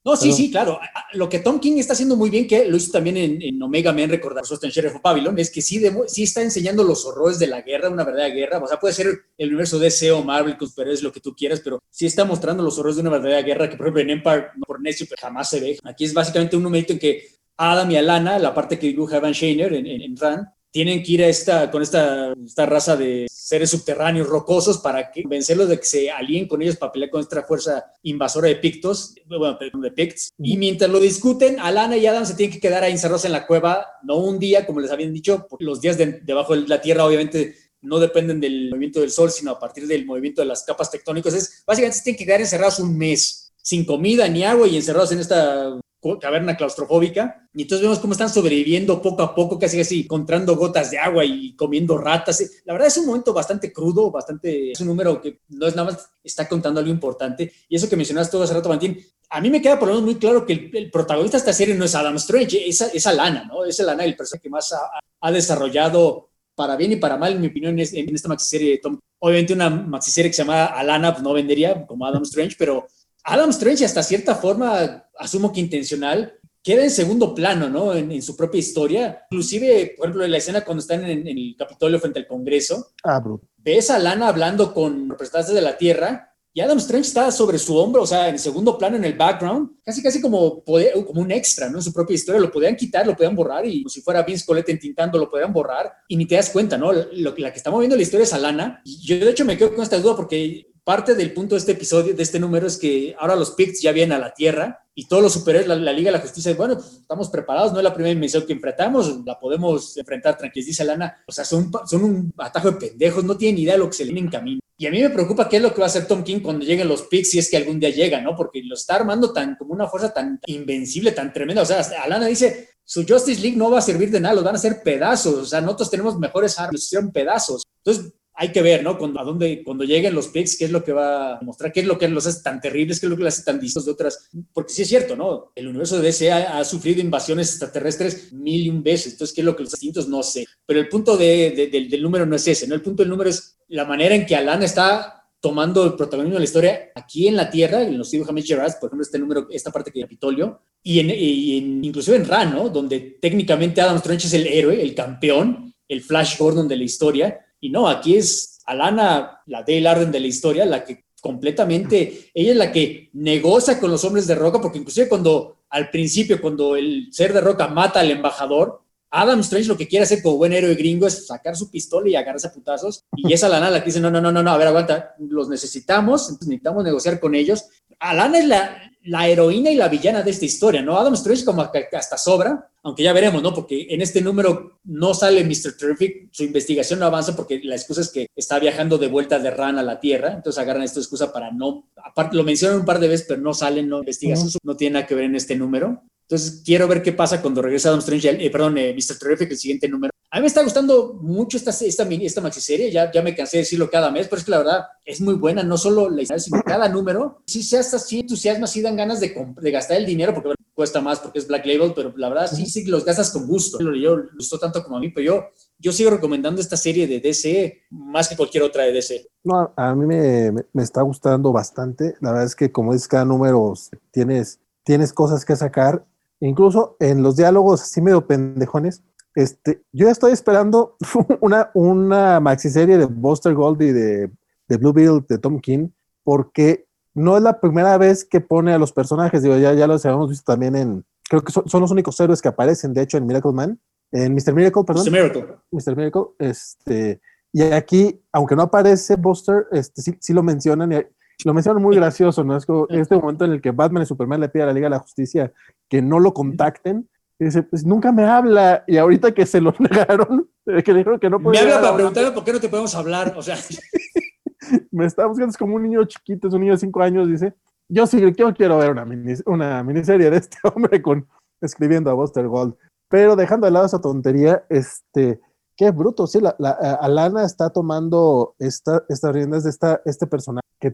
No, sí, sí, claro. Lo que Tom King está haciendo muy bien, que lo hizo también en, Omega Man, recordar en Sheriff of Babylon, es que sí, sí está enseñando los horrores de la guerra, una verdadera guerra. O sea, puede ser el universo DC o Marvel, pero es lo que tú quieras, pero sí está mostrando los horrores de una verdadera guerra que, por ejemplo, en Empire, no por necio, pero jamás se ve. Aquí es básicamente un numerito en que Adam y Alana, la parte que dibuja Van Shainer en, en, en Ran, tienen que ir a esta, con esta, esta raza de seres subterráneos rocosos para que, convencerlos de que se alíen con ellos para pelear con esta fuerza invasora de Pictos, bueno, de Picts. Y mientras lo discuten, Alana y Adam se tienen que quedar ahí encerrados en la cueva, no un día, como les habían dicho, porque los días debajo de la tierra obviamente no dependen del movimiento del sol, sino a partir del movimiento de las capas tectónicas. Es, básicamente se tienen que quedar encerrados un mes, sin comida ni agua y encerrados en esta caverna claustrofóbica. Y entonces vemos cómo están sobreviviendo poco a poco, casi así, encontrando gotas de agua y comiendo ratas. La verdad es un momento bastante crudo, bastante, es un número que no es nada más, está contando algo importante. Y eso que mencionaste todo hace rato, Martín, a mí me queda por lo menos muy claro que el, protagonista de esta serie no es Adam Strange, es, es Alana, ¿no? Es Alana el personaje que más ha, desarrollado para bien y para mal, en mi opinión, en esta maxiserie de Tom. Obviamente una maxiserie que se llama Alana pues no vendería como Adam Strange, pero Adam Strange hasta cierta forma, asumo que intencional, queda en segundo plano, ¿no? En, su propia historia. Inclusive, por ejemplo, en la escena cuando están en, el Capitolio frente al Congreso, ah, ves a Lana hablando con representantes de la Tierra y Adam Strange está sobre su hombro, o sea, en segundo plano, en el background, casi casi como, como un extra, ¿no? En su propia historia, lo podían quitar, lo podían borrar y como si fuera Vince Colette entintando, lo podían borrar y ni te das cuenta, ¿no? Lo, la que está moviendo la historia es Alana. Yo de hecho me quedo con esta duda porque parte del punto de este episodio, de este número, es que ahora los Picts ya vienen a la Tierra y todos los superhéroes, la, Liga de la Justicia, bueno, pues, estamos preparados, no es la primera dimensión que enfrentamos, la podemos enfrentar, tranquilos, dice Lana. O sea, son, son un atajo de pendejos, no tienen idea de lo que se viene en camino. Y a mí me preocupa qué es lo que va a hacer Tom King cuando lleguen los Picts, si es que algún día llega, ¿no? Porque lo está armando tan, como una fuerza tan invencible, tan tremenda. O sea, Alana dice, su Justice League no va a servir de nada, los van a hacer pedazos. O sea, nosotros tenemos mejores armas, los hicieron pedazos. Entonces, hay que ver, ¿no? Cuando, a dónde, cuando lleguen los picks, qué es lo que va a mostrar, qué es lo que los hace tan terribles, qué es lo que los hace tan distintos de otras. Porque sí es cierto, ¿no? El universo de DC ha, sufrido invasiones extraterrestres mil y un veces. Entonces, ¿qué es lo que los distintos? No sé. Pero el punto de, del número no es ese, ¿no? El punto del número es la manera en que Alan está tomando el protagonismo de la historia aquí en la Tierra, en los Steve Gerard, por ejemplo, este número, esta parte que Capitolio, y, en, y inclusive en Ran, ¿no? Donde técnicamente Adam Strange es el héroe, el campeón, el Flash Gordon de la historia, y no, aquí es Alana, la Dale Arden de la historia, la que completamente, ella es la que negocia con los hombres de roca, porque inclusive cuando al principio, cuando el ser de roca mata al embajador, Adam Strange lo que quiere hacer como buen héroe gringo es sacar su pistola y agarrarse a putazos. Y es Alana la que dice, no, no, no, no, no, a ver, aguanta, los necesitamos, necesitamos negociar con ellos. Alana es la, la heroína y la villana de esta historia, ¿no? Adam Strange como que hasta sobra, aunque ya veremos, ¿no? Porque en este número no sale Mr. Terrific, su investigación no avanza porque la excusa es que está viajando de vuelta de Ran a la Tierra, entonces agarran esta excusa para no, aparte lo mencionan un par de veces, pero no salen, no investigación, no tiene nada que ver en este número. Entonces quiero ver qué pasa cuando regresa Adam Strange, eh, perdón, eh, Mr. Terrific, el siguiente número. A mí me está gustando mucho esta, esta, esta maxiserie, ya, ya me cansé de decirlo cada mes, pero es que la verdad es muy buena, no solo la historia, sino cada número. Sí se hasta sí entusiasma, sí dan ganas de, de gastar el dinero, porque cuesta más porque es Black Label, pero la verdad sí, sí los gastas con gusto. Yo lo gustó tanto como a mí, pero yo, yo sigo recomendando esta serie de DC más que cualquier otra de DC. No, a mí me, me está gustando bastante. La verdad es que como dices, cada número tienes, tienes cosas que sacar. Incluso en los diálogos así medio pendejones, este, yo estoy esperando una, una maxiserie de Buster Gold y de, de Blue Beetle de Tom King, porque no es la primera vez que pone a los personajes, digo, ya, ya los habíamos visto también en, creo que son, los únicos héroes que aparecen, de hecho, en Miracle Man, en Mr. Miracle, perdón. Mr. Miracle. Mr. Miracle, este, y aquí, aunque no aparece Buster, este, sí, sí lo mencionan, y lo mencionan muy gracioso, ¿no? Es como este momento en el que Batman y Superman le piden a la Liga de la Justicia que no lo contacten, y dice, pues nunca me habla. Y ahorita que se lo negaron, que dijeron que no podía. Me habla para preguntarle por qué no te podemos hablar. O sea. me está buscando, es como un niño chiquito, es un niño de cinco años, dice. Yo sí, yo quiero ver una, una miniserie de este hombre con escribiendo a Buster Gold. Pero dejando de lado esa tontería, este, qué bruto, sí, la, la Alana está tomando esta, estas riendas de esta, este personaje que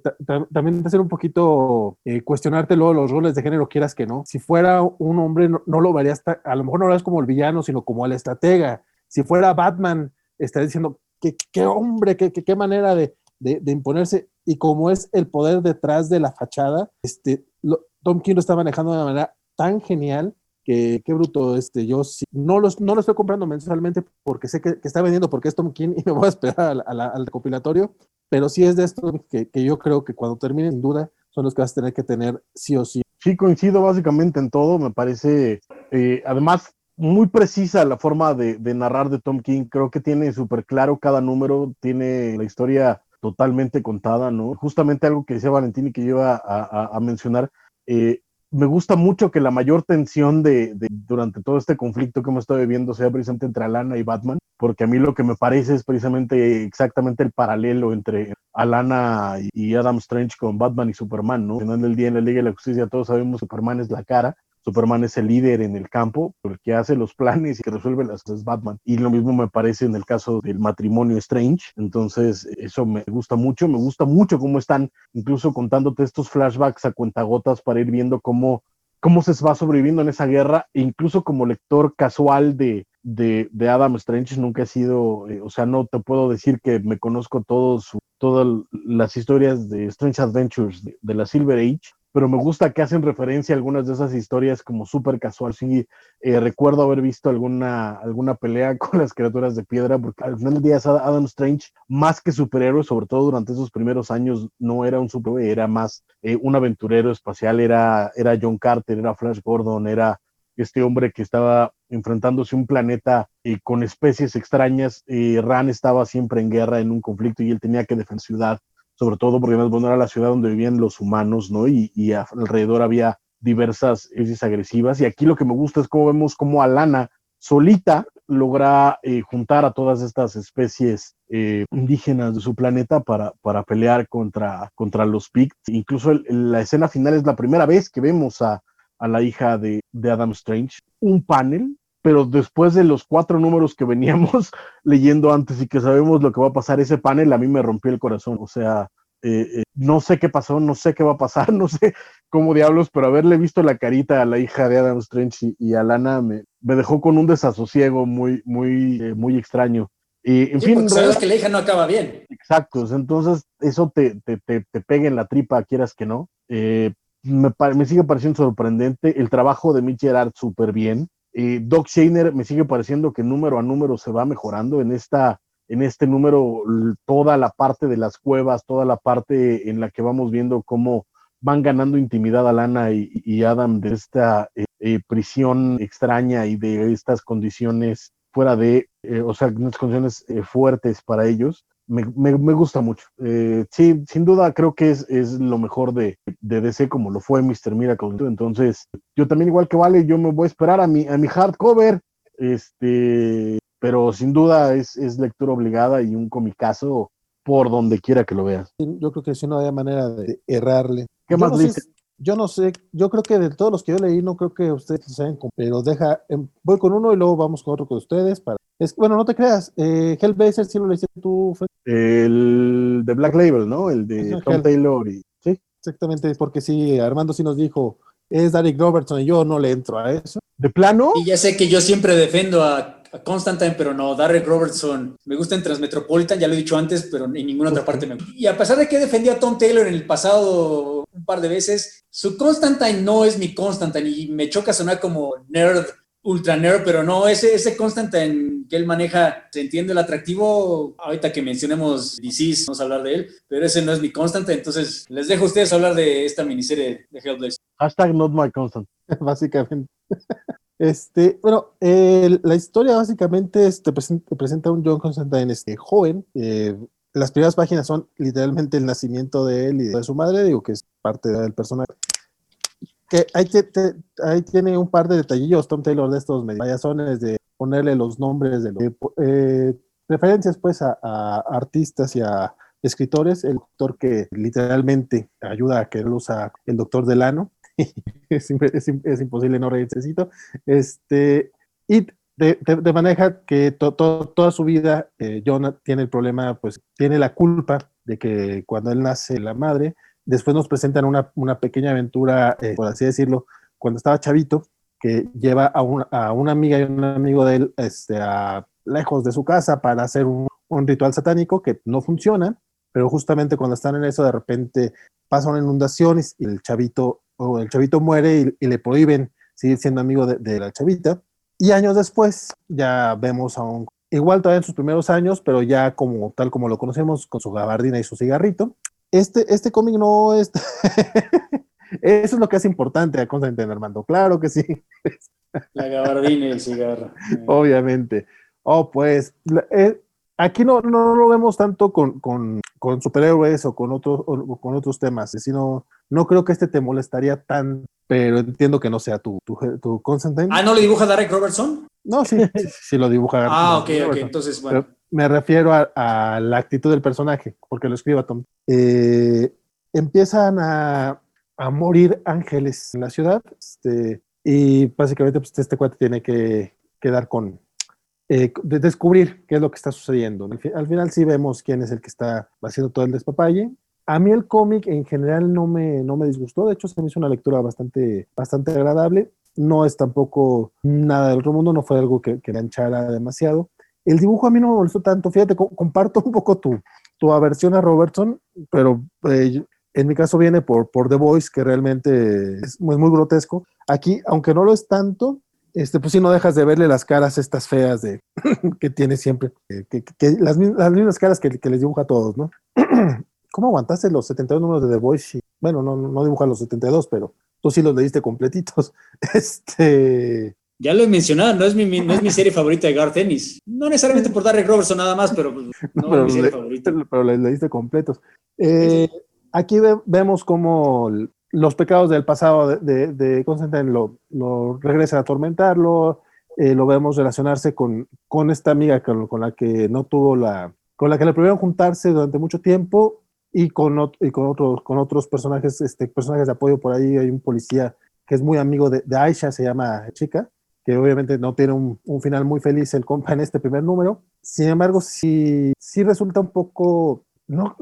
también te hace un poquito eh, cuestionarte luego los roles de género, quieras que no. Si fuera un hombre, no, lo verías, a lo mejor no lo ves como el villano, sino como el estratega. Si fuera Batman, estaría diciendo, qué, qué hombre, qué, qué, manera de, de, imponerse. y como es el poder detrás de la fachada, este, Tom King lo está manejando de una manera tan genial que qué bruto, este, yo no, los, no lo estoy comprando mensualmente porque sé que, está vendiendo porque es Tom King y me voy a esperar al, recopilatorio, pero sí es de esto que, que, yo creo que cuando termine, sin duda, son los que vas a tener que tener sí o sí. Sí, coincido básicamente en todo, me parece, eh, además, muy precisa la forma de, de narrar de Tom King, creo que tiene súper claro cada número, tiene la historia totalmente contada, ¿no? Justamente algo que decía Valentín y que iba a, a, mencionar, eh, me gusta mucho que la mayor tensión de, durante todo este conflicto que hemos estado viviendo sea precisamente entre Alana y Batman, porque a mí lo que me parece es precisamente exactamente el paralelo entre Alana y Adam Strange con Batman y Superman, ¿no? Al final del día en la Liga de la Justicia todos sabemos que Superman es la cara, Superman es el líder en el campo, el que hace los planes y que resuelve las cosas Batman. Y lo mismo me parece en el caso del matrimonio Strange. Entonces, eso me gusta mucho. Me gusta mucho cómo están incluso contándote estos flashbacks a cuentagotas para ir viendo cómo, cómo se va sobreviviendo en esa guerra. E incluso como lector casual de, de, Adam Strange nunca he sido, eh, o sea, no te puedo decir que me conozco todos, todas las historias de Strange Adventures de la Silver Age, pero me gusta que hacen referencia a algunas de esas historias como súper casual. Sí, eh, recuerdo haber visto alguna, alguna pelea con las criaturas de piedra, porque al final del día Adam Strange, más que superhéroe, sobre todo durante esos primeros años, no era un superhéroe, era más eh, un aventurero espacial, era, era John Carter, era Flash Gordon, era este hombre que estaba enfrentándose a un planeta eh, con especies extrañas. Ran estaba siempre en guerra, en un conflicto, y él tenía que defender ciudad sobre todo porque bueno, era la ciudad donde vivían los humanos, ¿no? Y, y alrededor había diversas especies agresivas. Y aquí lo que me gusta es cómo vemos cómo Alana solita logra eh, juntar a todas estas especies eh, indígenas de su planeta para, para pelear contra, contra los Picts. Incluso la escena final es la primera vez que vemos a, a la hija de, de, Adam Strange. Un panel pero después de los cuatro números que veníamos leyendo antes y que sabemos lo que va a pasar, ese panel a mí me rompió el corazón. O sea, eh, eh, no sé qué pasó, no sé qué va a pasar, no sé cómo diablos, pero haberle visto la carita a la hija de Adam Strange y, a Lana me, me, dejó con un desasosiego muy, muy, eh, muy extraño. Y, en fin, sabes que la hija no acaba bien. Exacto, entonces eso te, te, te, te pega en la tripa, quieras que no. me, me, sigue pareciendo sorprendente. El trabajo de Mitch Gerard súper bien. Eh, Doc Shainer me sigue pareciendo que número a número se va mejorando en esta en este número toda la parte de las cuevas, toda la parte en la que vamos viendo cómo van ganando intimidad a Lana y, Adam de esta eh, eh, prisión extraña y de estas condiciones fuera de, o sea, unas condiciones fuertes para ellos me, me, gusta mucho. Eh, sí, sin duda creo que es, es lo mejor de, de, DC como lo fue Mr. Miracle. Entonces, yo también igual que Vale, yo me voy a esperar a mi, a mi hardcover, este, pero sin duda es, es lectura obligada y un comicazo por donde quiera que lo veas. Yo creo que si no hay manera de errarle. ¿Qué más dice? yo no sé, yo creo que de todos los que yo leí, no creo que ustedes saben, pero deja, em, voy con uno y luego vamos con otro con ustedes. Para, es, bueno, no te creas, eh, Hellblazer sí lo leíste tú, El de Black Label, ¿no? El de Tom Taylor y, sí. Exactamente, porque sí, Armando sí nos dijo, es Derek Robertson y yo no le entro a eso. ¿De plano? Y ya sé que yo siempre defiendo a Constantine, pero no, Derek Robertson. Me gusta en Transmetropolitan, ya lo he dicho antes, pero en ninguna otra parte me gusta. Y a pesar de que defendía a Tom Taylor en el pasado un par de veces, su Constantine no es mi Constantine y me choca sonar como nerd, ultra nerd, pero no, ese, ese Constantine que él maneja, se entiende el atractivo. Ahorita que mencionemos DC, vamos a hablar de él, pero ese no es mi Constantine. Entonces, les dejo a ustedes hablar de esta miniserie de Hellblazer. Hashtag not my constant. Básicamente. Este, bueno, la historia básicamente te, presenta, un John Constantine este, joven. Eh, las primeras páginas son literalmente el nacimiento de él y de su madre, digo que es parte del personaje. Que ahí, ahí tiene un par de detallillos Tom Taylor de estos mediazones de ponerle los nombres de los eh, referencias pues a, artistas y a escritores, el doctor que literalmente ayuda a que él usa el doctor Delano, es, es, imposible no reírse Este, y de, maneja que toda su vida eh, John tiene el problema, pues tiene la culpa de que cuando él nace la madre, después nos presentan una, pequeña aventura, eh, por así decirlo, cuando estaba chavito, que lleva a, a una amiga y un amigo de él este, a, lejos de su casa para hacer un, un ritual satánico que no funciona pero justamente cuando están en eso, de repente pasa una inundación y el chavito, o el chavito muere y, le prohíben seguir siendo amigo de, la chavita. Y años después ya vemos a un, igual todavía en sus primeros años, pero ya como tal como lo conocemos, con su gabardina y su cigarrito. Este, este cómic no es... Eso es lo que es importante a Constantine Armando, claro que sí. La gabardina y el cigarro. Obviamente. Oh, pues, eh, aquí no, no, lo vemos tanto con, con, con superhéroes o con otros, o con otros temas, sino no creo que este te molestaría tan, pero entiendo que no sea tu, tu, tu Constantine. Ah, ¿no lo dibuja Derek Robertson? No, sí, sí lo dibuja. ah, ok, ok, entonces, bueno. Me refiero a, la actitud del personaje, porque lo escriba Tom. Eh, empiezan a, a morir ángeles en la ciudad. Este, y básicamente pues, este cuate tiene que quedar con, eh, de descubrir qué es lo que está sucediendo. Al, final sí vemos quién es el que está haciendo todo el despapalle. A mí el cómic en general no me, no me disgustó, de hecho se me hizo una lectura bastante, bastante agradable. No es tampoco nada del otro mundo, no fue algo que, que enganchara demasiado. El dibujo a mí no me molestó tanto, fíjate, comparto un poco tu, tu aversión a Robertson, pero eh, en mi caso viene por, por The Voice, que realmente es muy, grotesco. Aquí, aunque no lo es tanto, este, pues sí no dejas de verle las caras estas feas de que tiene siempre, que, las, mismas caras que, les dibuja a todos, ¿no? ¿Cómo aguantaste los 72 números de The Voice? Bueno, no, no dibuja los 72, pero tú sí los leíste completitos. Este... Ya lo he mencionado, no es mi, no es mi serie favorita de Ennis. No necesariamente por Derek Robertson nada más, pero pues, no, es mi serie favorita. Pero les leíste completos. Eh, aquí vemos cómo los pecados del pasado de, de, Constantine lo, lo regresan a atormentarlo, eh, lo vemos relacionarse con, con esta amiga con, la que no tuvo la, con la que le prohibieron juntarse durante mucho tiempo y con, y con, otros, con otros personajes, este, personajes de apoyo por ahí, hay un policía que es muy amigo de, de Aisha, se llama Chica, obviamente no tiene un, un, final muy feliz el compa en este primer número. Sin embargo, sí, sí resulta un poco, no,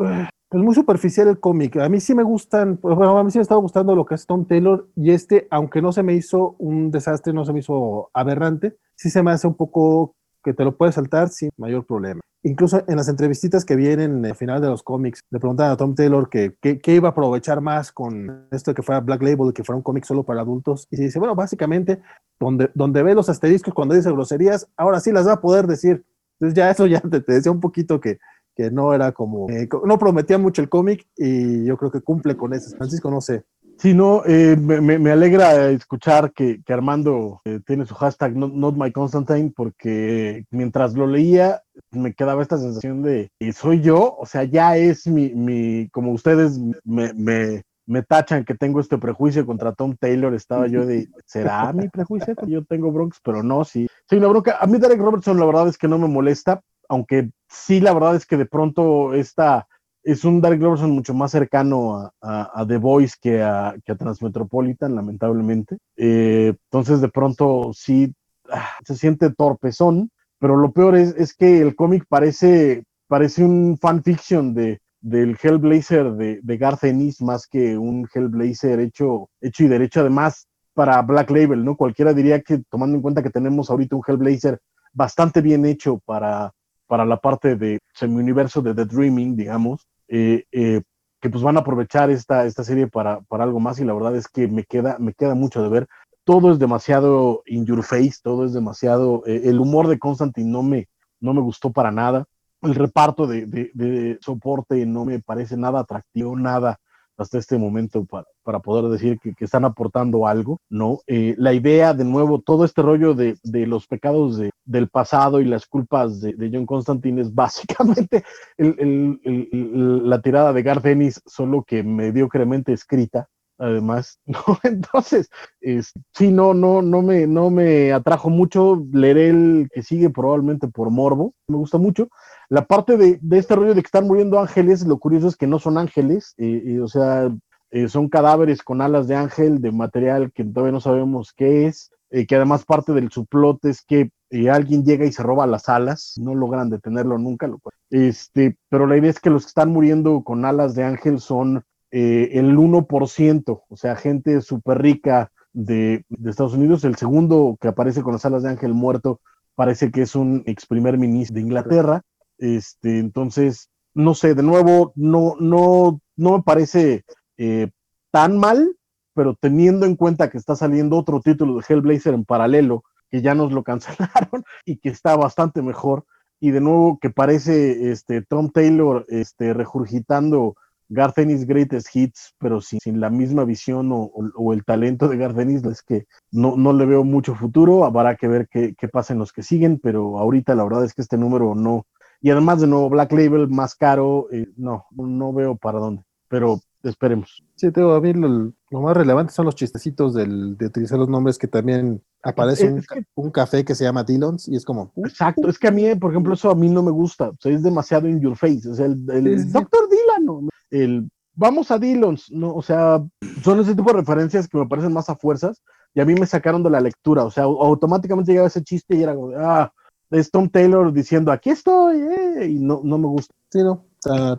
pues muy superficial el cómic. A mí sí me gustan, pues, bueno, a mí sí me estaba gustando lo que es Tom Taylor y este, aunque no se me hizo un desastre, no se me hizo aberrante, sí se me hace un poco que te lo puedes saltar sin mayor problema. Incluso en las entrevistitas que vienen al final de los cómics, le preguntan a Tom Taylor que, que, iba a aprovechar más con esto de que fuera Black Label, que fuera un cómic solo para adultos. Y dice, bueno, básicamente, donde, donde ve los asteriscos cuando dice groserías, ahora sí las va a poder decir. Entonces ya eso ya te decía un poquito que, que no era como, eh, no prometía mucho el cómic y yo creo que cumple con eso. Francisco, no sé. Sí, no, eh, me, alegra escuchar que, Armando eh, tiene su hashtag not, my Constantine porque mientras lo leía me quedaba esta sensación de soy yo, o sea, ya es mi, mi como ustedes me, me, me tachan que tengo este prejuicio contra Tom Taylor, estaba yo de, ¿será mi prejuicio? Yo tengo Bronx, pero no, sí. Sí, una bronca. A mí Derek Robertson la verdad es que no me molesta, aunque sí la verdad es que de pronto esta es un Dark Robertson mucho más cercano a, The Voice que a, que a Transmetropolitan, lamentablemente. Eh, entonces de pronto sí ah, se siente torpezón, pero lo peor es, es que el cómic parece, parece un fanfiction de, del Hellblazer de, de Garth Ennis más que un Hellblazer hecho, hecho y derecho además para Black Label, ¿no? Cualquiera diría que tomando en cuenta que tenemos ahorita un Hellblazer bastante bien hecho para, para la parte de semi-universo de The Dreaming, digamos, eh, eh, que pues van a aprovechar esta, esta serie para, para algo más y la verdad es que me queda, me queda mucho de ver. Todo es demasiado in your face, todo es demasiado... Eh, el humor de Constantine no me, no me gustó para nada. El reparto de, de, de soporte no me parece nada atractivo, nada hasta este momento para, para poder decir que, que, están aportando algo, ¿no? Eh, la idea, de nuevo, todo este rollo de, de los pecados de, del pasado y las culpas de, John Constantine es básicamente la tirada de Garth Ennis, solo que mediocremente escrita, además, ¿no? Entonces, es, sí, no, no, no me, no me atrajo mucho, leeré el que sigue probablemente por morbo, me gusta mucho, la parte de, este rollo de que están muriendo ángeles, lo curioso es que no son ángeles, eh, o sea, eh, son cadáveres con alas de ángel, de material que todavía no sabemos qué es, eh, que además parte del suplote es que alguien llega y se roba las alas, no logran detenerlo nunca, lo este, pero la idea es que los que están muriendo con alas de ángel son el 1%, o sea, gente súper rica de, de Estados Unidos, el segundo que aparece con las alas de ángel muerto parece que es un ex primer ministro de Inglaterra, este, entonces, no sé, de nuevo, no, no, no me parece eh, tan mal, pero teniendo en cuenta que está saliendo otro título de Hellblazer en paralelo, que ya nos lo cancelaron y que está bastante mejor, y de nuevo que parece este, Tom Taylor este, regurgitando Garth Ennis Greatest Hits, pero sin, sin la misma visión o, el talento de Garth Ennis, es que no, no le veo mucho futuro, habrá que ver qué, qué pasa en los que siguen, pero ahorita la verdad es que este número no, y además de nuevo Black Label más caro, eh, no, no veo para dónde, pero esperemos. Sí, tengo a mí lo, más relevante son los chistecitos del, de utilizar los nombres que también aparece un, café que se llama Dillons y es como... Uh, exacto, es que a mí, por ejemplo, eso a mí no me gusta, o sea, es demasiado in your face, o sea, el, el Doctor Dylan, el vamos a Dillons, no, o sea, son ese tipo de referencias que me parecen más a fuerzas y a mí me sacaron de la lectura, o sea, automáticamente llegaba ese chiste y era como, ah, es Tom Taylor diciendo, aquí estoy, eh", y no, no me gusta. Sí, no,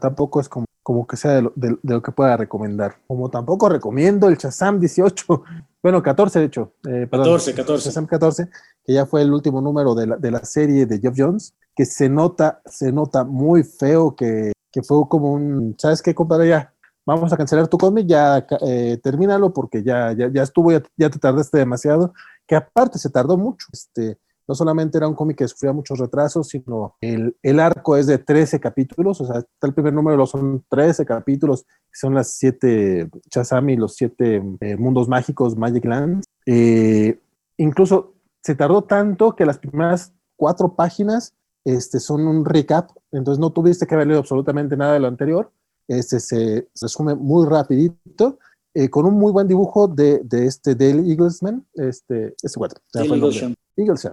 tampoco es como, como que sea de lo, que pueda recomendar. Como tampoco recomiendo el Shazam 18, bueno, 14 de hecho. Eh, 14, 14. Shazam 14, que ya fue el último número de la, de la serie de Jeff Jones, que se nota, se nota muy feo que, que fue como un, ¿sabes qué, compadre? Ya, vamos a cancelar tu cómic, ya eh, termínalo porque ya, ya, ya estuvo, ya, ya, te tardaste demasiado, que aparte se tardó mucho. Este, no solamente era un cómic que sufría muchos retrasos, sino el, el, arco es de 13 capítulos, o sea, está el primer número, son 13 capítulos, son las siete Chazami, los siete eh, mundos mágicos, Magic Lands. Eh, incluso se tardó tanto que las primeras cuatro páginas este, son un recap, entonces no tuviste que haber leído absolutamente nada de lo anterior, este se resume muy rapidito eh, con un muy buen dibujo de, de este Dale Eaglesman, este, este cuatro. Eaglesham.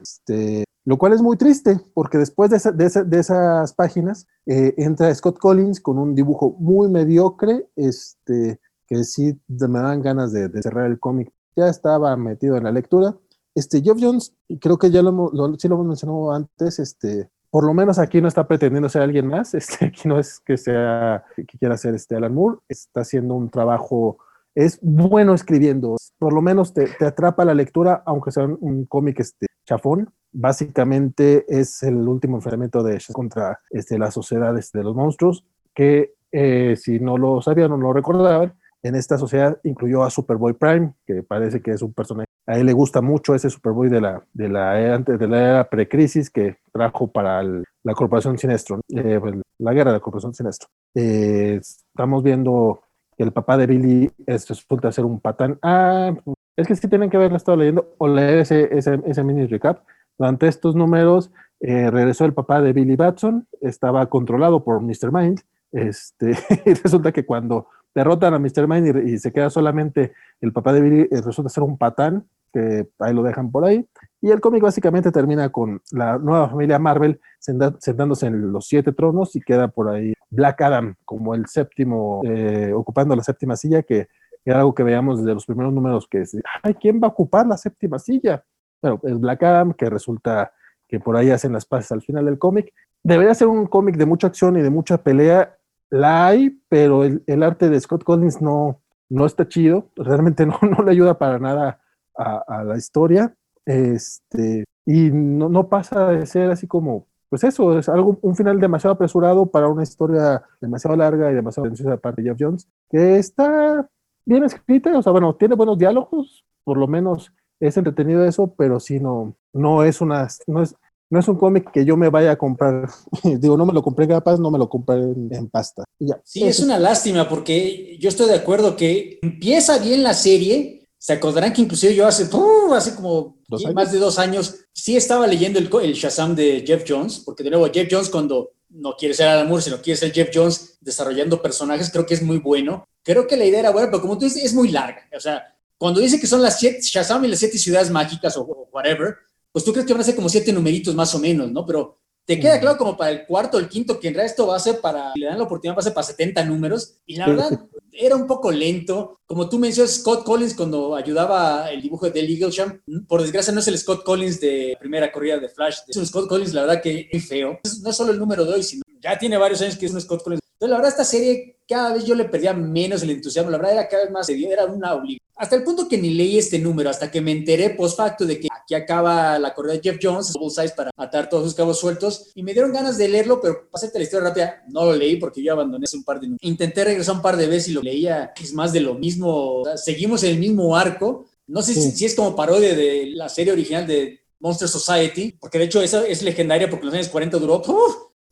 Este, lo cual es muy triste, porque después de, de, de esas páginas eh, entra Scott Collins con un dibujo muy mediocre, este, que sí me dan ganas de, cerrar el cómic. Ya estaba metido en la lectura. Este, Geoff Jones, creo que ya lo, lo, sí lo hemos mencionado antes, este, por lo menos aquí no está pretendiendo ser alguien más, este, aquí no es que sea, que quiera ser este Alan Moore, está haciendo un trabajo es bueno escribiendo, por lo menos te, atrapa la lectura, aunque sea un, cómic este, chafón. Básicamente es el último enfrentamiento de contra este, las sociedades de los monstruos, que eh, si no lo sabían o no lo recordaban, en esta sociedad incluyó a Superboy Prime, que parece que es un personaje. A él le gusta mucho ese Superboy de la, de la era, de la precrisis que trajo para la Corporación Sinestro, eh, pues, la guerra de la Corporación Sinestro. Eh, estamos viendo el papá de Billy es, resulta ser un patán. Ah, es que sí tienen que haberla estado leyendo o leer ese, ese, ese mini recap. Durante estos números eh, regresó el papá de Billy Batson, estaba controlado por Mr. Mind. Este, y resulta que cuando derrotan a Mr. Mind y, se queda solamente el papá de Billy, eh, resulta ser un patán, que ahí lo dejan por ahí. Y el cómic básicamente termina con la nueva familia Marvel sentándose en los siete tronos y queda por ahí Black Adam como el séptimo, eh, ocupando la séptima silla, que era algo que veíamos desde los primeros números, que es, ay, ¿quién va a ocupar la séptima silla? Bueno, es Black Adam, que resulta que por ahí hacen las paces al final del cómic. Debería ser un cómic de mucha acción y de mucha pelea. La hay, pero el, arte de Scott Collins no, no está chido. Realmente no, no le ayuda para nada a, a la historia. Este, y no, no, pasa de ser así como, pues eso, es algo, un final demasiado apresurado para una historia demasiado larga y demasiado tensiosa de parte de Jeff Jones, que está bien escrita, o sea, bueno, tiene buenos diálogos, por lo menos es entretenido eso, pero sí no, no es una, no es, no es un cómic que yo me vaya a comprar. Digo, no me lo compré capaz, no me lo compré en, pasta. ya. Sí, es una lástima porque yo estoy de acuerdo que empieza bien la serie, se acordarán que inclusive yo hace, hace como más de dos años sí estaba leyendo el, el, Shazam de Jeff Jones, porque de nuevo Jeff Jones cuando no quiere ser Alan Moore, sino quiere ser Jeff Jones desarrollando personajes, creo que es muy bueno. Creo que la idea era buena, pero como tú dices, es muy larga. O sea, cuando dice que son las siete, Shazam y las siete ciudades mágicas o, whatever, pues tú crees que van a ser como siete numeritos más o menos, ¿no? Pero te queda claro como para el cuarto, el quinto, que en realidad esto va a ser para, le dan la oportunidad, va a ser para 70 números. Y la verdad, era un poco lento. Como tú mencionas, Scott Collins cuando ayudaba el dibujo de Eaglesham, por desgracia no es el Scott Collins de primera corrida de Flash. Es un Scott Collins, la verdad que es feo. No es solo el número de hoy, sino ya tiene varios años que es un Scott Collins. Entonces, la verdad, esta serie cada vez yo le perdía menos el entusiasmo. La verdad era cada vez más, era una obligación. Hasta el punto que ni leí este número, hasta que me enteré post facto de que aquí acaba la corrida de Jeff Jones, double size para atar todos sus cabos sueltos, y me dieron ganas de leerlo, pero pasé la historia rápida, no lo leí porque yo abandoné hace un par de Intenté regresar un par de veces y lo leía, es más de lo mismo, seguimos en el mismo arco, no sé si, es como parodia de la serie original de Monster Society, porque de hecho esa es legendaria porque en los años 40 duró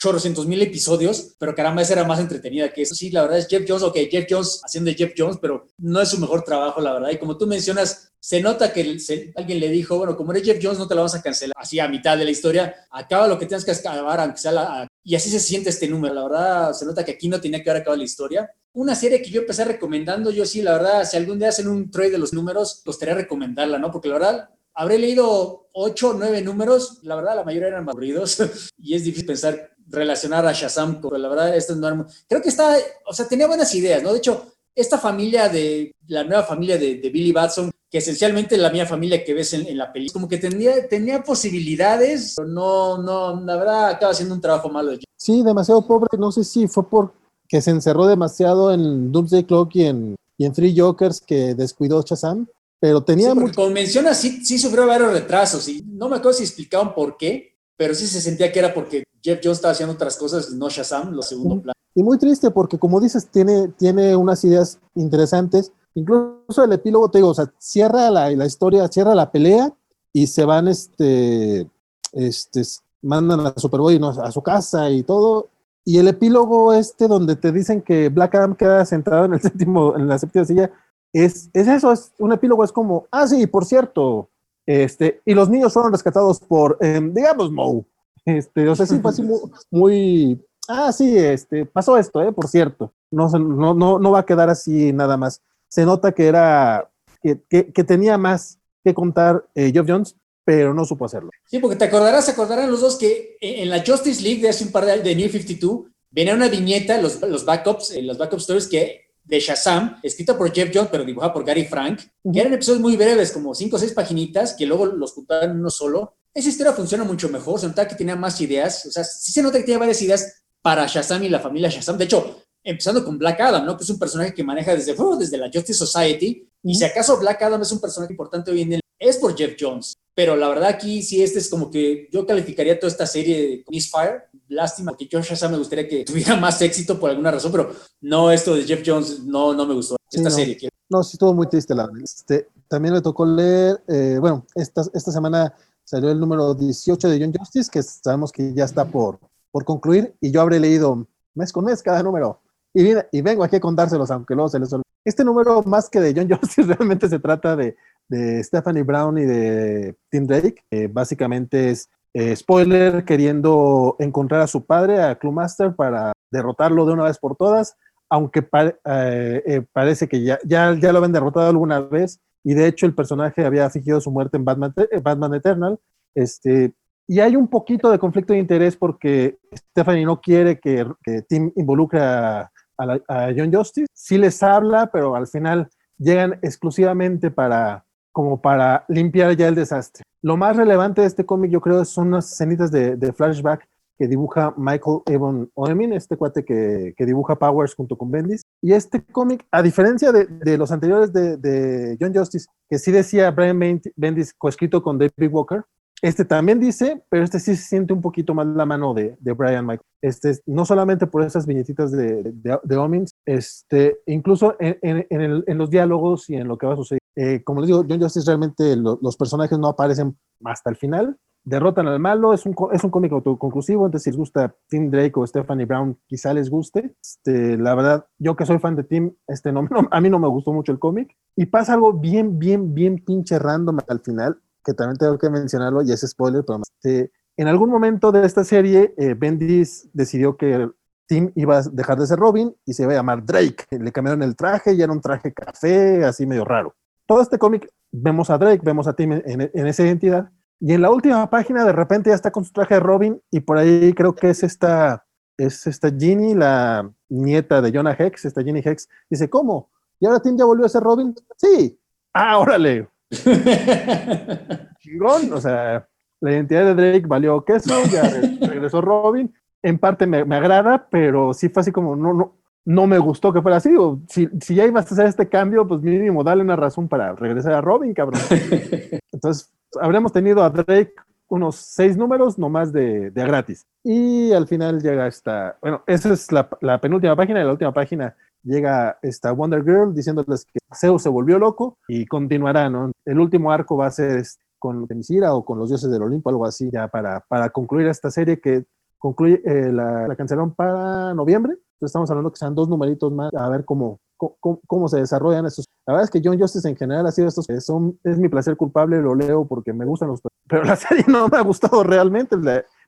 chorrocientos mil episodios, pero caramba, esa era más entretenida que eso. Sí, la verdad es Jeff Jones, ok, Jeff Jones haciendo de Jeff Jones, pero no es su mejor trabajo, la verdad. Y como tú mencionas, se nota que alguien le dijo, bueno, como eres Jeff Jones, no te la vamos a cancelar. Así a mitad de la historia, acaba lo que tienes que acabar, aunque sea la, y así se siente este número. La verdad, se nota que aquí no tenía que haber acabado la historia. Una serie que yo empecé recomendando, yo sí, la verdad, si algún día hacen un trade de los números, pues estaría recomendarla, ¿no? Porque la verdad, habré leído ocho o nueve números, la verdad la mayoría eran aburridos y es difícil pensar relacionar a Shazam con, la verdad, esto no creo que está, o sea, tenía buenas ideas, ¿no? De hecho, esta familia de, la nueva familia de, Billy Batson, que esencialmente es la misma familia que ves en, la película, como que tenía, tenía posibilidades, pero no, no, la verdad acaba siendo un trabajo malo. Sí, demasiado pobre, no sé si fue porque se encerró demasiado en Doomsday Clock y en, y en Three Jokers que descuidó Shazam, pero tenía... Sí, Como menciona, sí, sí sufrió varios retrasos y no me acuerdo si explicaban por qué, pero sí se sentía que era porque Jeff Jones estaba haciendo otras cosas, no Shazam, lo segundo plano. Y muy triste porque, como dices, tiene, tiene unas ideas interesantes. Incluso el epílogo, te digo, o sea, cierra la, la historia, cierra la pelea y se van, este, este, mandan a Superboy a su casa y todo. Y el epílogo este donde te dicen que Black Adam queda sentado en el séptimo, en la séptima silla, es, es eso, es un epílogo, es como, ah, sí, por cierto, este, y los niños fueron rescatados por, em, digamos, Moe. Este, o sea, sí fue así muy, ah, sí, este, pasó esto, eh, por cierto. No, no, no, no va a quedar así nada más. Se nota que era, que, que, tenía más que contar eh, Geoff Jones, pero no supo hacerlo. Sí, porque te acordarás, se acordarán los dos que en la Justice League de hace un par de años, de New 52, venía una viñeta, los, los backups, eh, los backup stories que de Shazam, escrita por Jeff Jones, pero dibujada por Gary Frank, que eran episodios muy breves, como cinco o seis paginitas, que luego los juntaban en uno solo. Esa historia funciona mucho mejor, se nota que tenía más ideas, o sea, sí se nota que tenía varias ideas para Shazam y la familia Shazam. De hecho, empezando con Black Adam, ¿no? Que es un personaje que maneja desde, desde la Justice Society, y si acaso Black Adam es un personaje importante hoy en día, es por Jeff Jones. Pero la verdad aquí sí, este es como que yo calificaría toda esta serie de Misfire. Lástima que Josh Shazam me gustaría que tuviera más éxito por alguna razón, pero no, esto de Jeff Jones no, no me gustó. Esta serie. No, sí estuvo muy triste la este, También le tocó leer, eh, bueno, esta, esta semana salió el número 18 de John Justice, que sabemos que ya está por, por concluir, y yo habré leído mes con mes cada número. Y, y vengo aquí a contárselos, aunque luego se les olvide. Este número, más que de John Justice, realmente se trata de de Stephanie Brown y de Tim Drake. básicamente es eh, spoiler queriendo encontrar a su padre, a Clubmaster, para derrotarlo de una vez por todas, aunque eh, eh, parece que ya, ya, ya lo habían derrotado alguna vez y de hecho el personaje había fingido su muerte en Batman, Batman Eternal. Este, y hay un poquito de conflicto de interés porque Stephanie no quiere que, Tim involucre a, a John Justice. Sí les habla, pero al final llegan exclusivamente para como para limpiar ya el desastre. Lo más relevante de este cómic, yo creo, son unas escenitas de, flashback que dibuja Michael Evan Oemin, este cuate que, dibuja Powers junto con Bendis. Y este cómic, a diferencia de, los anteriores de, de, John Justice, que sí decía Brian Bendis coescrito con David Walker, este también dice, pero este sí siente un poquito más la mano de, de Brian Michael. Este, no solamente por esas viñetitas de, de, de este, incluso en, en, en, los diálogos y en lo que va a suceder. Eh, como les digo, John Justice realmente los personajes no aparecen hasta el final. Derrotan al malo, es un, es un cómic autoconclusivo, entonces si les gusta Tim Drake o Stephanie Brown, quizá les guste. Este, la verdad, yo que soy fan de Tim, este, no, a mí no me gustó mucho el cómic. Y pasa algo bien, bien, bien pinche random al final que también tengo que mencionarlo, y es spoiler, pero este, en algún momento de esta serie, eh, Bendis decidió que Tim iba a dejar de ser Robin y se iba a llamar Drake. Le cambiaron el traje y era un traje café, así medio raro. Todo este cómic vemos a Drake, vemos a Tim en, esa identidad. Y en la última página, de repente ya está con su traje de Robin, y por ahí creo que es esta, es esta Ginny, la nieta de Jonah Hex, esta Ginny Hex. Dice, ¿cómo? ¿Y ahora Tim ya volvió a ser Robin? Sí. Ah, órale, Chingón, o sea, la identidad de Drake valió queso, ya regresó Robin. En parte me, agrada, pero sí fue así como, no, no, no me gustó que fuera así. O si, ya ibas a hacer este cambio, pues mínimo dale una razón para regresar a Robin, cabrón. Entonces, Habríamos tenido a Drake unos seis números nomás de, de gratis. Y al final llega esta, bueno, esa es la, la penúltima página y la última página llega esta Wonder Girl diciéndoles que Zeus se volvió loco y continuará, ¿no? El último arco va a ser con Temisira o con los dioses del Olimpo, algo así, ya para, para concluir esta serie que concluye, eh, la, la, cancelaron para noviembre. Estamos hablando que sean dos numeritos más, a ver cómo, cómo, cómo, se desarrollan estos. La verdad es que John Justice en general ha sido estos, son, es mi placer culpable, lo leo porque me gustan los, pero la serie no me ha gustado realmente,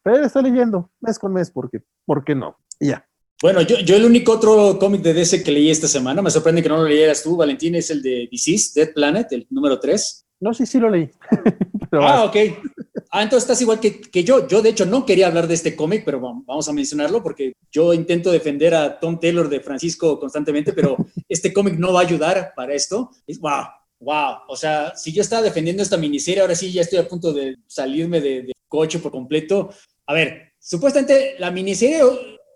pero estoy leyendo mes con mes porque, ¿por no? Y ya. Bueno, yo, yo el único otro cómic de DC que leí esta semana, me sorprende que no lo leyeras tú, Valentín, es el de Disease, Dead Planet, el número 3. No, sí, sí lo leí. ah, ok. Ah, entonces estás igual que, que, yo. Yo, de hecho, no quería hablar de este cómic, pero vamos a mencionarlo porque yo intento defender a Tom Taylor de Francisco constantemente, pero este cómic no va a ayudar para esto. Es, wow, wow. O sea, si yo estaba defendiendo esta miniserie, ahora sí ya estoy a punto de salirme de, de coche por completo. A ver, supuestamente la miniserie